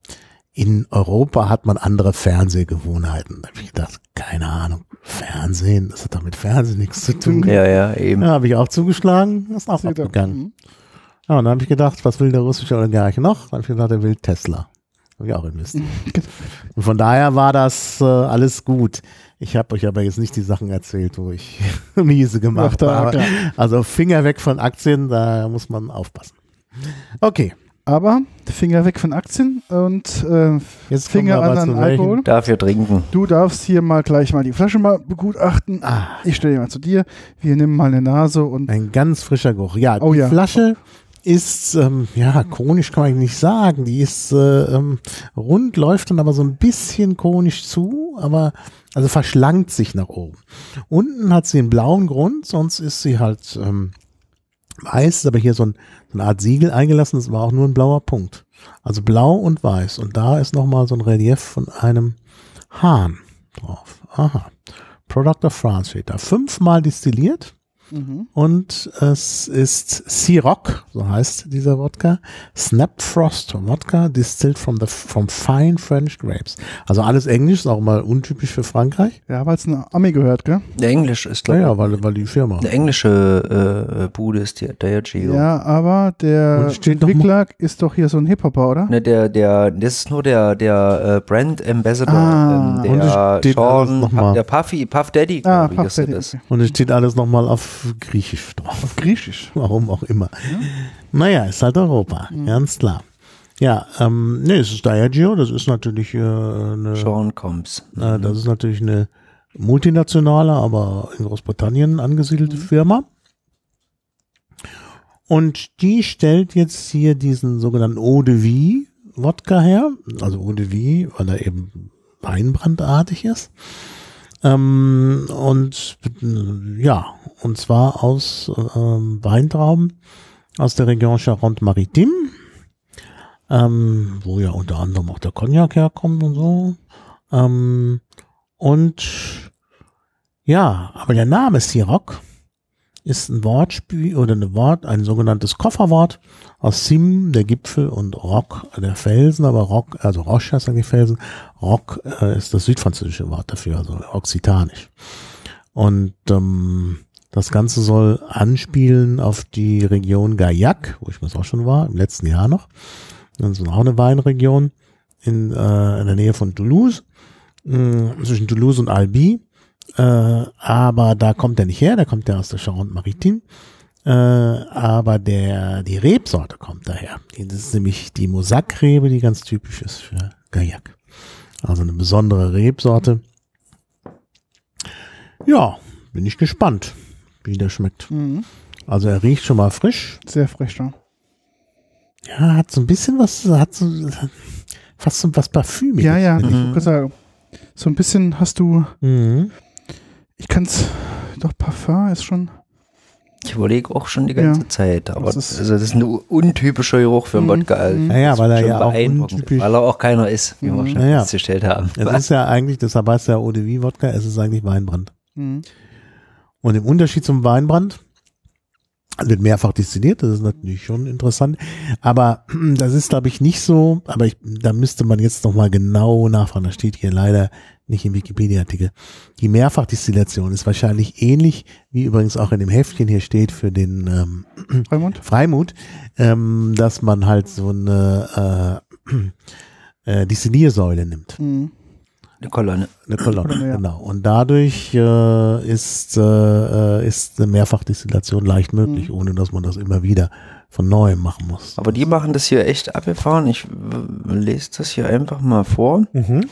In Europa hat man andere Fernsehgewohnheiten. Da habe ich gedacht, keine Ahnung, Fernsehen, das hat doch mit Fernsehen nichts zu tun. Ja, ja, eben. Ja, habe ich auch zugeschlagen, ist auch ihr? abgegangen. Mhm. Ja, und dann habe ich gedacht, was will der russische Oligarch noch? Dann habe ich gedacht, er will Tesla. Habe ich auch investiert. und von daher war das äh, alles gut. Ich habe euch aber jetzt nicht die Sachen erzählt, wo ich miese gemacht Ach, da, habe. Also Finger weg von Aktien, da muss man aufpassen. Okay, Aber Finger weg von Aktien und äh, jetzt Finger an, an Alkohol. Dafür trinken. Du darfst hier mal gleich mal die Flasche mal begutachten. Ah, Ich stelle die mal zu dir. Wir nehmen mal eine Nase und ein ganz frischer Geruch. Ja, Oh die ja. Flasche ist, ähm, ja, konisch kann man nicht sagen. Die ist äh, ähm, rund, läuft dann aber so ein bisschen konisch zu, aber also verschlankt sich nach oben. Unten hat sie einen blauen Grund, sonst ist sie halt ähm, weiß, ist aber hier so, ein, so eine Art Siegel eingelassen, das war auch nur ein blauer Punkt. Also blau und weiß. Und da ist nochmal so ein Relief von einem Hahn drauf. Aha. Product of France steht da. Fünfmal destilliert. Mhm. Und es ist Ciroc, so heißt dieser Wodka. Snap Frost Wodka distilled from the from fine French grapes. Also alles Englisch, ist auch mal untypisch für Frankreich. ja, weil es eine Ami gehört, gell? Der Englisch ist, glaube ja, weil, weil die Firma. Eine englische äh, Bude ist die Diageo. Ja, aber der Entwickler ist doch hier so ein Hip-Hopper, oder? Ne, der, der, das ist nur der, der äh, Brand Ambassador, Ah. ähm, Und es der Sean, noch mal. der Puffy, Puff Daddy, Ah, ich, Puff ist Daddy, das. okay. Und es steht alles nochmal auf Griechisch drauf. Auf Griechisch. Warum auch immer. Naja, ist halt Europa, ganz klar. Ja, ähm, nee, es ist Diageo, das ist natürlich äh, eine, Sean Combs. äh, das ist natürlich eine multinationale, aber in Großbritannien angesiedelte Firma. Und die stellt jetzt hier diesen sogenannten Eau de Vie Wodka her, also Eau de Vie, weil er eben weinbrandartig ist. Ähm, und ja, und zwar aus ähm, Weintrauben aus der Region Charente-Maritime, ähm, wo ja unter anderem auch der Cognac herkommt und so. Ähm, und ja, aber der Name Siroc ist ein Wortspiel oder eine Wort, ein sogenanntes Kofferwort aus Sim, der Gipfel, und Rock, der Felsen, aber Rock, also Roche heißt eigentlich Felsen, Rock äh, ist das südfranzösische Wort dafür, also occitanisch. Und ähm, das Ganze soll anspielen auf die Region Gaillac, wo ich mir auch schon war, im letzten Jahr noch. Das ist auch eine Weinregion in, äh, in der Nähe von Toulouse, mh, zwischen Toulouse und Albi. Äh, aber da kommt er nicht her, der kommt ja aus der Charente-Maritime. Äh, aber der, die Rebsorte kommt daher. Das ist nämlich die Mosakrebe, die ganz typisch ist für Gaillac. Also eine besondere Rebsorte. Ja, bin ich gespannt, wie der schmeckt. Mhm. Also er riecht schon mal frisch. Sehr frech da. Ja, hat so ein bisschen was, hat so fast so was Parfümiges. Ja, ja, wollte sagen, so ein bisschen hast du, ich. Mhm. ich kann's, doch Parfum ist schon, Ich überlege auch schon die ganze Ja. Zeit, aber Das ist- also das ist ein untypischer Geruch für einen Mhm. Wodka. Also Mhm. Ja, ja, das weil er ja auch untypisch- Weil er auch keiner ist, wie wir Mhm. schon Ja, ja. festgestellt haben. Es ist ja eigentlich, deshalb heißt ja Eau de Vie Wodka, es ist eigentlich Weinbrand. mhm. Und im Unterschied zum Weinbrand wird mehrfach destilliert, das ist natürlich schon interessant. Aber das ist, glaube ich, nicht so, aber ich, da müsste man jetzt nochmal genau nachfragen. Das steht hier leider nicht im Wikipedia-Artikel. Die Mehrfachdestillation ist wahrscheinlich ähnlich, wie übrigens auch in dem Heftchen hier steht für den ähm, Freimund? Freimut, ähm, dass man halt so eine äh, äh, Destilliersäule nimmt. Mhm. Eine Kolonne. Eine Kolonne, Kolonne, ja. genau. Und dadurch äh, ist, äh, ist eine Mehrfachdestillation leicht möglich, Mhm. ohne dass man das immer wieder von neuem machen muss. Aber die machen das hier echt abgefahren. Ich lese das hier einfach mal vor. Mhm.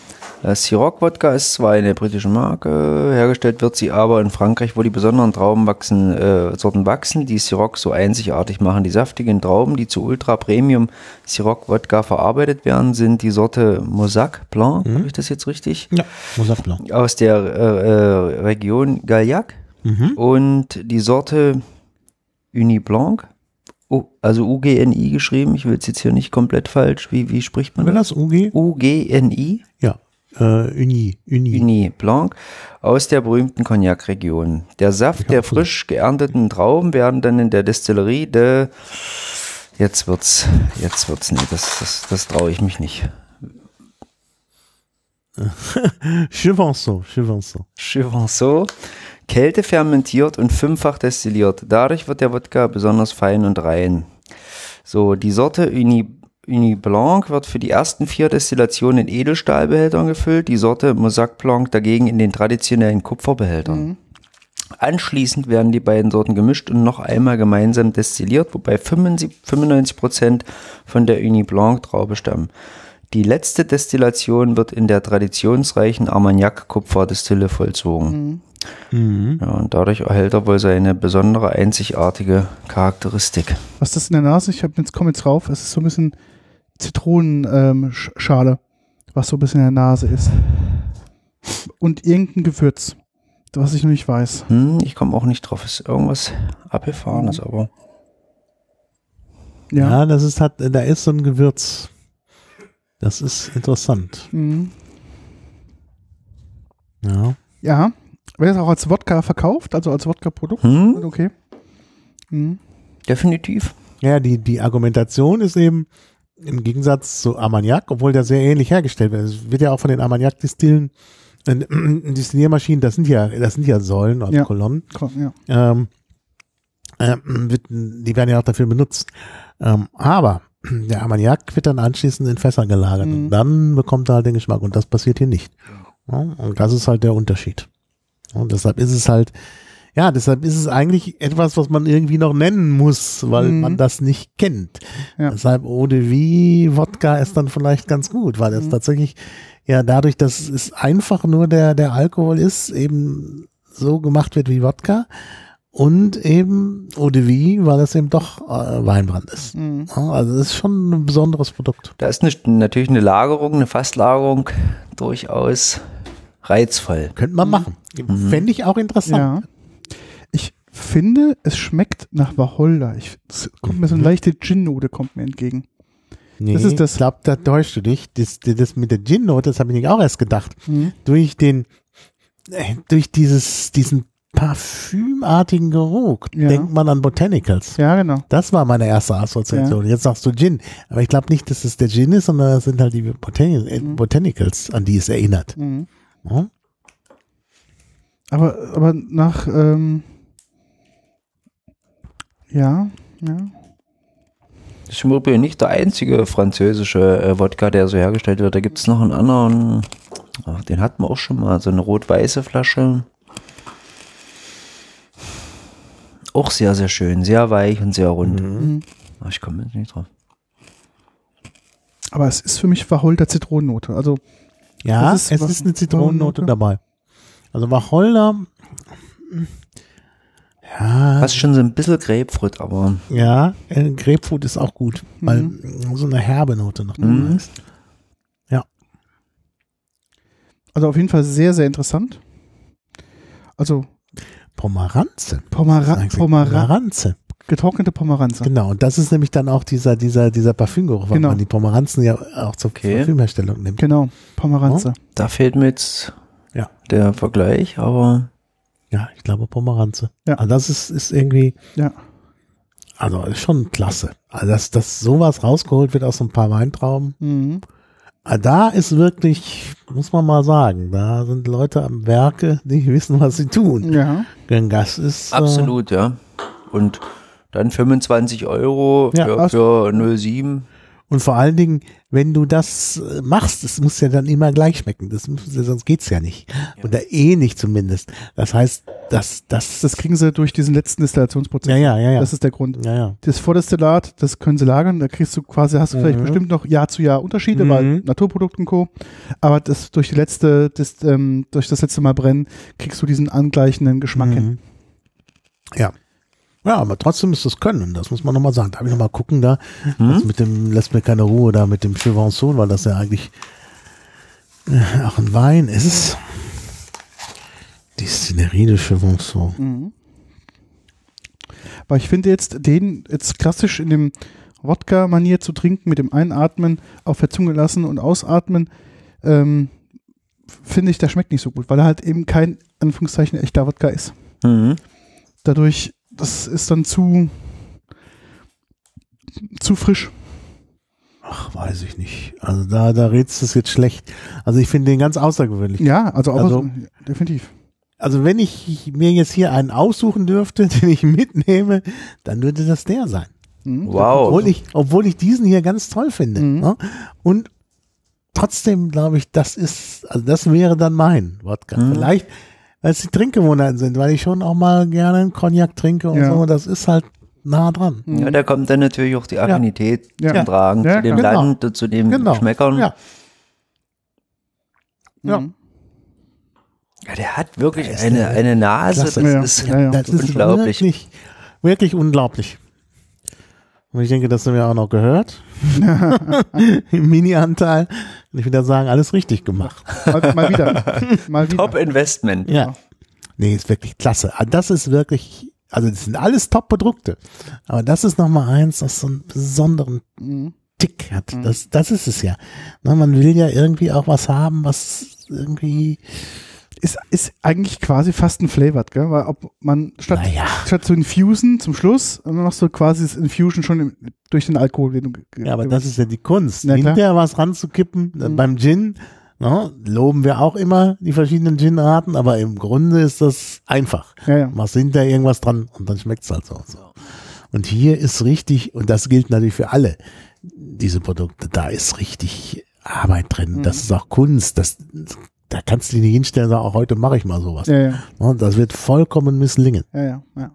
Das Ciroc Wodka ist zwar eine britische Marke, hergestellt wird sie aber in Frankreich, wo die besonderen Trauben wachsen, äh, Sorten wachsen, die Ciroc so einzigartig machen. Die saftigen Trauben, die zu Ultra Premium Ciroc Wodka verarbeitet werden, sind die Sorte Mosaque Blanc, habe ich das jetzt richtig? Ja, Mosaic Blanc. Aus der äh, äh, Region Gaillac Mhm. und die Sorte Uni Blanc. Oh, also UGNI geschrieben. Ich will es jetzt hier nicht komplett falsch. Wie, wie spricht man Wenn das? UG? UGNI. Ja. Äh, Uni. Uni. Uni Blanc aus der berühmten Cognac-Region. Der Saft der frisch geernteten Trauben werden dann in der Destillerie de Jetzt wird's, jetzt wird's, nee, das, das, das traue ich mich nicht. Chevanceau, Chevanceau. Chivanceau. Kälte fermentiert und fünffach destilliert. Dadurch wird der Wodka besonders fein und rein. So, die Sorte Uni, Uni Blanc wird für die ersten vier Destillationen in Edelstahlbehältern gefüllt, die Sorte Mosaque Blanc dagegen in den traditionellen Kupferbehältern. Anschließend werden die beiden Sorten gemischt und noch einmal gemeinsam destilliert, wobei 75 95% von der Uni Blanc Traube stammen. Die letzte Destillation wird in der traditionsreichen Armagnac-Kupferdestille vollzogen. Mhm. Ja, und dadurch erhält er wohl seine besondere, einzigartige Charakteristik. Was ist das in der Nase? Ich hab jetzt komme jetzt drauf. Es ist so ein bisschen Zitronenschale, ähm, Sch- Schale, was so ein bisschen in der Nase ist. Und irgendein Gewürz, was ich noch nicht weiß. Hm, ich komme auch nicht drauf. Ist irgendwas abgefahrenes, aber. Ja. Ja, das ist halt, da ist so ein Gewürz. Das ist interessant. Mhm. Ja. Ja. Wird das auch als Wodka verkauft, also als Wodka-Produkt? Hm, Okay. Mhm. definitiv. Ja, die, die Argumentation ist eben im Gegensatz zu Armagnac, obwohl der sehr ähnlich hergestellt wird. Es wird ja auch von den Armagnac-Distillen, äh, Distilliermaschinen, das sind ja, das sind ja Säulen oder Ja. Kolonnen. Ja. Ähm, ähm, wird, die werden ja auch dafür benutzt. Ähm, aber der Armagnac wird dann anschließend in Fässer gelagert Mhm. und dann bekommt er halt den Geschmack und das passiert hier nicht. Ja, und das ist halt der Unterschied. Und deshalb ist es halt, ja, deshalb ist es eigentlich etwas, was man irgendwie noch nennen muss, weil Mhm. man das nicht kennt. Ja. Deshalb Eau de Vie, Wodka ist dann vielleicht ganz gut, weil es Mhm. tatsächlich, ja, dadurch, dass es einfach nur der, der Alkohol ist, eben so gemacht wird wie Wodka und eben Eau de Vie, weil es eben doch äh, Weinbrand ist. Mhm. Ja, Also es ist schon ein besonderes Produkt. Da ist eine, natürlich eine Lagerung, eine Fasslagerung durchaus reizvoll. Könnte man machen. Fände ich auch interessant. Ja. Ich finde, es schmeckt nach Wacholder. Ich, es kommt mir so eine Mhm. leichte Gin-Note kommt mir entgegen. Nee, Das ist das- Ich glaube, da täuscht du dich. Das, das mit der Gin-Note, das habe ich nicht auch erst gedacht. Mhm. Durch den, äh, durch dieses, diesen parfümartigen Geruch Ja. denkt man an Botanicals. Ja, genau. Das war meine erste Assoziation. Jetzt sagst du Gin. Aber ich glaube nicht, dass es der Gin ist, sondern es sind halt die Botani äh, Botanicals, an die es erinnert. Mhm. Ja? Aber, aber nach, ähm, ja, ja. Das ist im Übrigen nicht der einzige französische äh, Wodka, der so hergestellt wird. Da gibt es noch einen anderen, ach, den hatten wir auch schon mal, so eine rot-weiße Flasche. Auch sehr, sehr schön, sehr weich und sehr rund. Mhm. Ach, ich komme jetzt nicht drauf. Aber es ist für mich Wacholder Zitronennote. Also, Ja, ist es ist eine Zitronennote dabei. Also Wacholder, ja, Fast schon so ein bisschen Grapefruit, aber ja, äh, Grapefruit ist auch gut, weil Mhm. so eine herbe Note noch dabei Mhm. ist. also auf jeden Fall sehr, sehr interessant. Also Pomeranze. Pomera Pomeranze. getrocknete Pomeranze. Genau, und das ist nämlich dann auch dieser, dieser, dieser Parfümgeruch, weil Genau. man die Pomeranzen ja auch zur Okay. Parfümherstellung nimmt. Genau, Pomeranze. da fehlt mir jetzt Ja. der Vergleich, aber Ja, ich glaube Pomeranze. Ja. Also das ist, ist irgendwie, Ja. also ist schon klasse. Also dass, dass sowas rausgeholt wird aus so ein paar Weintrauben. Mhm. Ah, Da ist wirklich, muss man mal sagen, da sind Leute am Werke, die wissen, was sie tun. Ja. Denn das ist äh, absolut, ja. Und dann 25 Euro Ja, für, für 07. und vor allen Dingen, wenn du das äh, machst, es muss ja dann immer gleich schmecken. Das muss, sonst geht's ja nicht. Oder eh nicht zumindest. Das heißt, das, das, Das kriegen sie durch diesen letzten Destillationsprozess. ja, ja, ja, ja. Das ist der Grund. ja, ja. Das Vordestillat, das können sie lagern, da kriegst du quasi, hast du vielleicht Mhm. bestimmt noch Jahr zu Jahr Unterschiede, Mhm. weil Naturprodukt und Co. Aber das durch die letzte, das, ähm, durch das letzte Mal brennen, kriegst du diesen angleichenden Geschmack hin. Mhm. Ja. Ja, aber trotzdem ist das Können, das muss man nochmal sagen. Da habe ich nochmal gucken da, das mit dem lässt mir keine Ruhe da mit dem Chevanson, weil das ja eigentlich äh, auch ein Wein ist. Distillerie de Chevanson. Mhm. Aber ich finde jetzt, den jetzt klassisch in dem Wodka-Manier zu trinken, mit dem Einatmen auf der Zunge lassen und Ausatmen, ähm, finde ich, der schmeckt nicht so gut, weil er halt eben kein, Anführungszeichen, echter Wodka ist. Mhm. Dadurch, das ist dann zu, zu frisch. Ach, weiß ich nicht. Also da, da redst du es jetzt schlecht. Also ich finde den ganz außergewöhnlich. Ja, also auch Also- definitiv. Also wenn ich mir jetzt hier einen aussuchen dürfte, den ich mitnehme, dann würde das der sein. Mhm. Wow. Obwohl ich, obwohl ich diesen hier ganz toll finde. Mhm. Ne? Und trotzdem glaube ich, das ist, also das wäre dann mein Wodka. Mhm. Vielleicht, weil es die Trinkgewohnheiten sind, weil ich schon auch mal gerne einen Cognac trinke und Ja. so. Das ist halt nah dran. Ja, da kommt dann natürlich auch die Affinität Ja. zum Tragen, Ja, zu dem genau. Land und zu den Genau. Geschmäckern. Ja. Ja. Mhm. Ja, der hat wirklich Der eine, eine Nase, Klasse. das Ja, ist ja, ja. Das ist unglaublich. wirklich, wirklich unglaublich. Und ich denke, das haben wir auch noch gehört. Im Mini-Anteil. Und ich würde sagen, alles richtig gemacht. Mal, mal wieder. Mal wieder. Top Investment. Ja. Nee, ist wirklich klasse. Ah, Das ist wirklich, also das sind alles Top-Produkte. Aber das ist nochmal eins, das so einen besonderen Mhm. Tick hat. Das, das ist es ja. Na, man will ja irgendwie auch was haben, was irgendwie, Ist, ist eigentlich quasi fast ein Flavored, gell? Weil ob man statt, naja, statt zu infusen zum Schluss, dann machst du quasi das Infusion schon im, durch den Alkohol. Den du ja, aber das ist ja die Kunst. Klar. Hinterher was ranzukippen. Mhm. Beim Gin, na, loben wir auch immer die verschiedenen Gin-Arten, aber im Grunde ist das einfach. ja, ja. machst hinterher irgendwas dran und dann schmeckt's halt so und so. Und hier ist richtig, und das gilt natürlich für alle diese Produkte, da ist richtig Arbeit drin. Mhm. Das ist auch Kunst. Das, da kannst du dich nicht hinstellen und sagen, auch heute mache ich mal sowas. Ja, ja, Und das wird vollkommen misslingen. ja, ja, ja.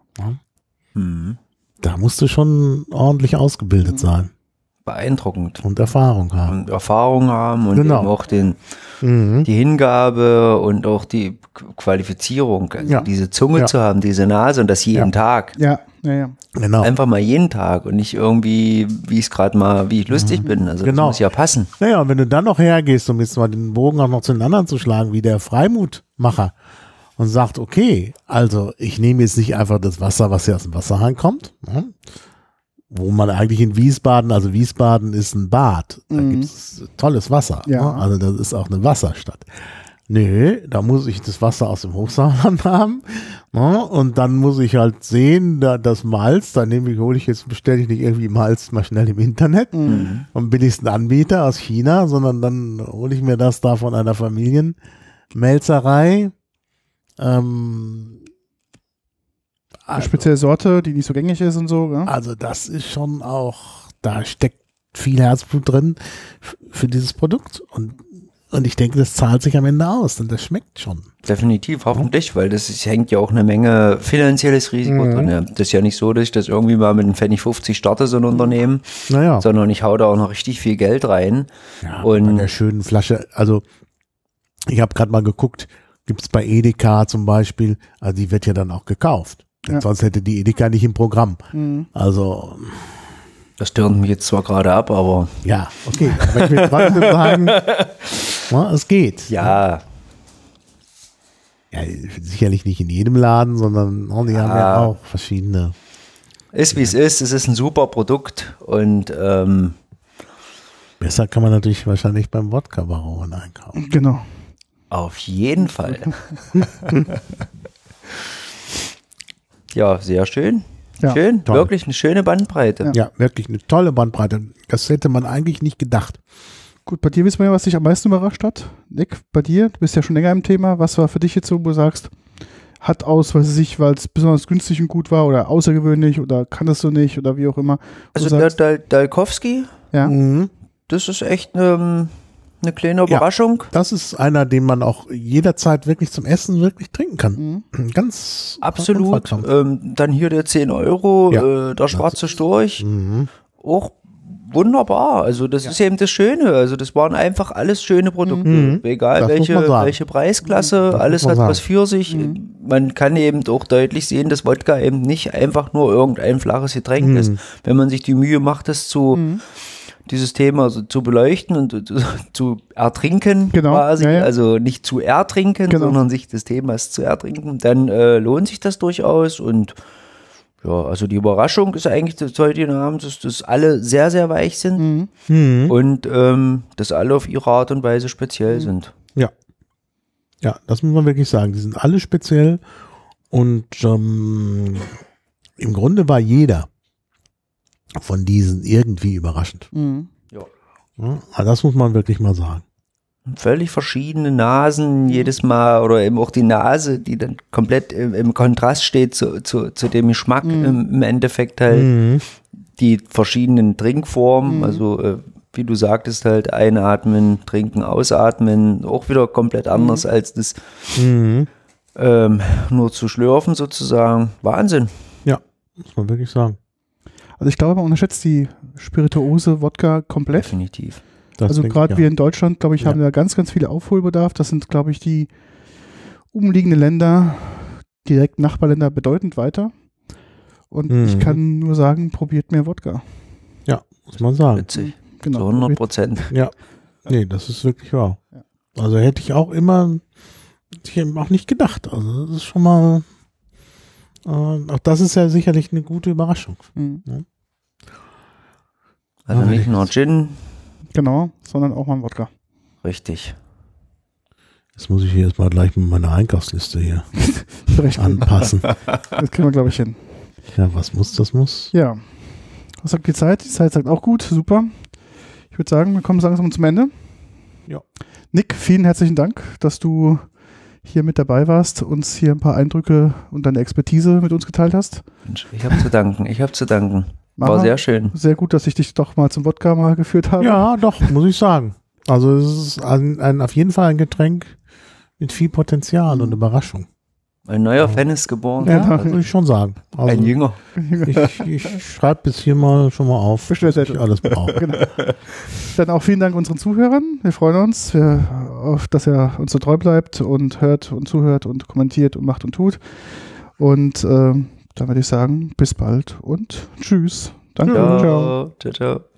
Mhm. Da musst du schon ordentlich Mhm. ausgebildet sein Beeindruckend. und Erfahrung haben. Und Erfahrung haben und Genau. eben auch den, Mhm. die Hingabe und auch die Qualifizierung, also Ja. diese Zunge Ja. zu haben, diese Nase und das jeden Ja. Tag. Ja, ja, ja. Genau. Einfach mal jeden Tag und nicht irgendwie, wie ich es gerade mal, wie ich lustig bin. Also Genau. das muss ja passen. Naja, und wenn du dann noch hergehst, um jetzt mal den Bogen auch noch zu den anderen zu schlagen, wie der Freimutmacher und sagt, okay, also ich nehme jetzt nicht einfach das Wasser, was hier aus dem Wasserhahn kommt, ne? wo man eigentlich in Wiesbaden, also Wiesbaden ist ein Bad, da Mhm. gibt's tolles Wasser, Ja. ne? also das ist auch eine Wasserstadt. Nö, da muss ich das Wasser aus dem Hochsauerland haben. Ne? Und dann muss ich halt sehen, da, das Malz, da nehme ich, hole ich jetzt, bestelle ich nicht irgendwie Malz mal schnell im Internet Mhm. vom billigsten Anbieter aus China, sondern dann hole ich mir das da von einer Familienmelzerei. Ähm, Eine also, spezielle Sorte, die nicht so gängig ist und so. Ja? also das ist schon auch, da steckt viel Herzblut drin für dieses Produkt und und ich denke, das zahlt sich am Ende aus, denn das schmeckt schon. Definitiv, hoffentlich, weil das ist, hängt ja auch eine Menge finanzielles Risiko Mhm. drin. Ja. Das ist ja nicht so, dass ich das irgendwie mal mit einem Pfennig 50 starte, so ein Unternehmen, Naja, sondern ich hau da auch noch richtig viel Geld rein. ja, und- bei der schönen Flasche, also ich habe gerade mal geguckt, gibt's bei Edeka zum Beispiel, also die wird ja dann auch gekauft. Ja. Sonst hätte die Edeka nicht im Programm. Mhm. Also Das turnt mich jetzt zwar gerade ab, aber Ja, okay. Aber ich will trotzdem sagen, na, es geht. ja, Ja, sicherlich nicht in jedem Laden, sondern na, die haben ja auch verschiedene. ist wie es ist. Es ist ein super Produkt und ähm, Besser kann man natürlich wahrscheinlich beim Wodka-Baron einkaufen. Genau. auf jeden Fall. ja, sehr schön. Ja, schön, toll. wirklich eine schöne Bandbreite. Ja, wirklich eine tolle Bandbreite. Das hätte man eigentlich nicht gedacht. Gut, bei dir wissen wir ja, was dich am meisten überrascht hat. Nick, bei dir, du bist ja schon länger im Thema. Was war für dich jetzt so, wo du sagst, hat aus, weiß ich nicht, weil es besonders günstig und gut war oder außergewöhnlich oder kann das so nicht oder wie auch immer. Also sagst, Dal Dalkowski, ja, Mhm. das ist echt ähm, eine kleine Ja. Überraschung. Das ist einer, den man auch jederzeit wirklich zum Essen wirklich trinken kann. Mhm. Ganz Absolut. Ähm, dann hier der 10 Euro, Ja. äh, der schwarze Storch, Mhm. auch wunderbar. Also das ist eben das Schöne. Also das waren einfach alles schöne Produkte. Mhm. Egal Das muss welche, welche Preisklasse, Das alles hat was sagen. für sich. Man kann eben auch deutlich sehen, dass Wodka eben nicht einfach nur irgendein flaches Getränk Mhm. ist. Wenn man sich die Mühe macht, das zu dieses Thema so zu beleuchten und zu, zu ertrinken Genau, quasi, ja, ja. also nicht zu ertrinken, Genau. sondern sich des Themas zu ertrinken, dann äh, lohnt sich das durchaus und ja, also die Überraschung ist eigentlich des heutigen Abends, dass, dass alle sehr, sehr weich sind Mhm. Mhm. und ähm, dass alle auf ihre Art und Weise speziell sind. Ja. Ja, das muss man wirklich sagen. Die sind alle speziell und ähm, im Grunde war jeder von diesen irgendwie überraschend. Mhm. Ja, also das muss man wirklich mal sagen. Völlig verschiedene Nasen jedes Mal oder eben auch die Nase, die dann komplett im, im Kontrast steht zu, zu, zu dem Geschmack im, im Endeffekt halt. Mhm. Die verschiedenen Trinkformen, also äh, wie du sagtest halt einatmen, trinken, ausatmen, auch wieder komplett anders als das Mhm. ähm, nur zu schlürfen sozusagen. Wahnsinn. Ja, muss man wirklich sagen. Also ich glaube, man unterschätzt die Spirituose Wodka komplett. Definitiv. Das also gerade ich wir in Deutschland, glaube ich, Ja. haben da ganz, ganz viele Aufholbedarf. Das sind, glaube ich, die umliegenden Länder, direkt Nachbarländer bedeutend weiter. Und ich Mhm. kann nur sagen, probiert mehr Wodka. muss man sagen. Witzig. Genau. Zu 100 Prozent. Ja. Nee, das ist wirklich wahr. Ja. Also hätte ich auch immer, hätte ich auch nicht gedacht. Also das ist schon mal, äh, auch das ist ja sicherlich eine gute Überraschung. Mhm. Also Ah, nicht nur Gin. Genau, sondern auch mal Wodka. Richtig. Jetzt muss ich hier erstmal gleich mit meiner Einkaufsliste hier anpassen. Das kriegen wir, glaube ich, hin. ja, was muss, das muss. Ja. Was sagt die Zeit? Die Zeit sagt auch gut, super. Ich würde sagen, wir kommen langsam zum Ende. Ja. Nick, vielen herzlichen Dank, dass du hier mit dabei warst, uns hier ein paar Eindrücke und deine Expertise mit uns geteilt hast. Ich habe zu danken. Ich habe zu danken. War Mara, sehr schön. sehr gut, dass ich dich doch mal zum Wodka mal geführt habe. Ja, doch, muss ich sagen. Also es ist ein, ein, auf jeden Fall ein Getränk mit viel Potenzial und Überraschung. Ein neuer Fan ist geboren. Ja, Genau. würde ich schon sagen. Also Ein Jünger. ich, ich schreibe bis hier mal schon mal auf, was Bestellzettel. ich alles brauche. Genau. Dann auch vielen Dank unseren Zuhörern. Wir freuen uns, wir, auf, dass er uns so treu bleibt und hört und zuhört und kommentiert und macht und tut. Und ähm, dann würde ich sagen, bis bald und tschüss. Danke. Ciao. Ciao, ciao.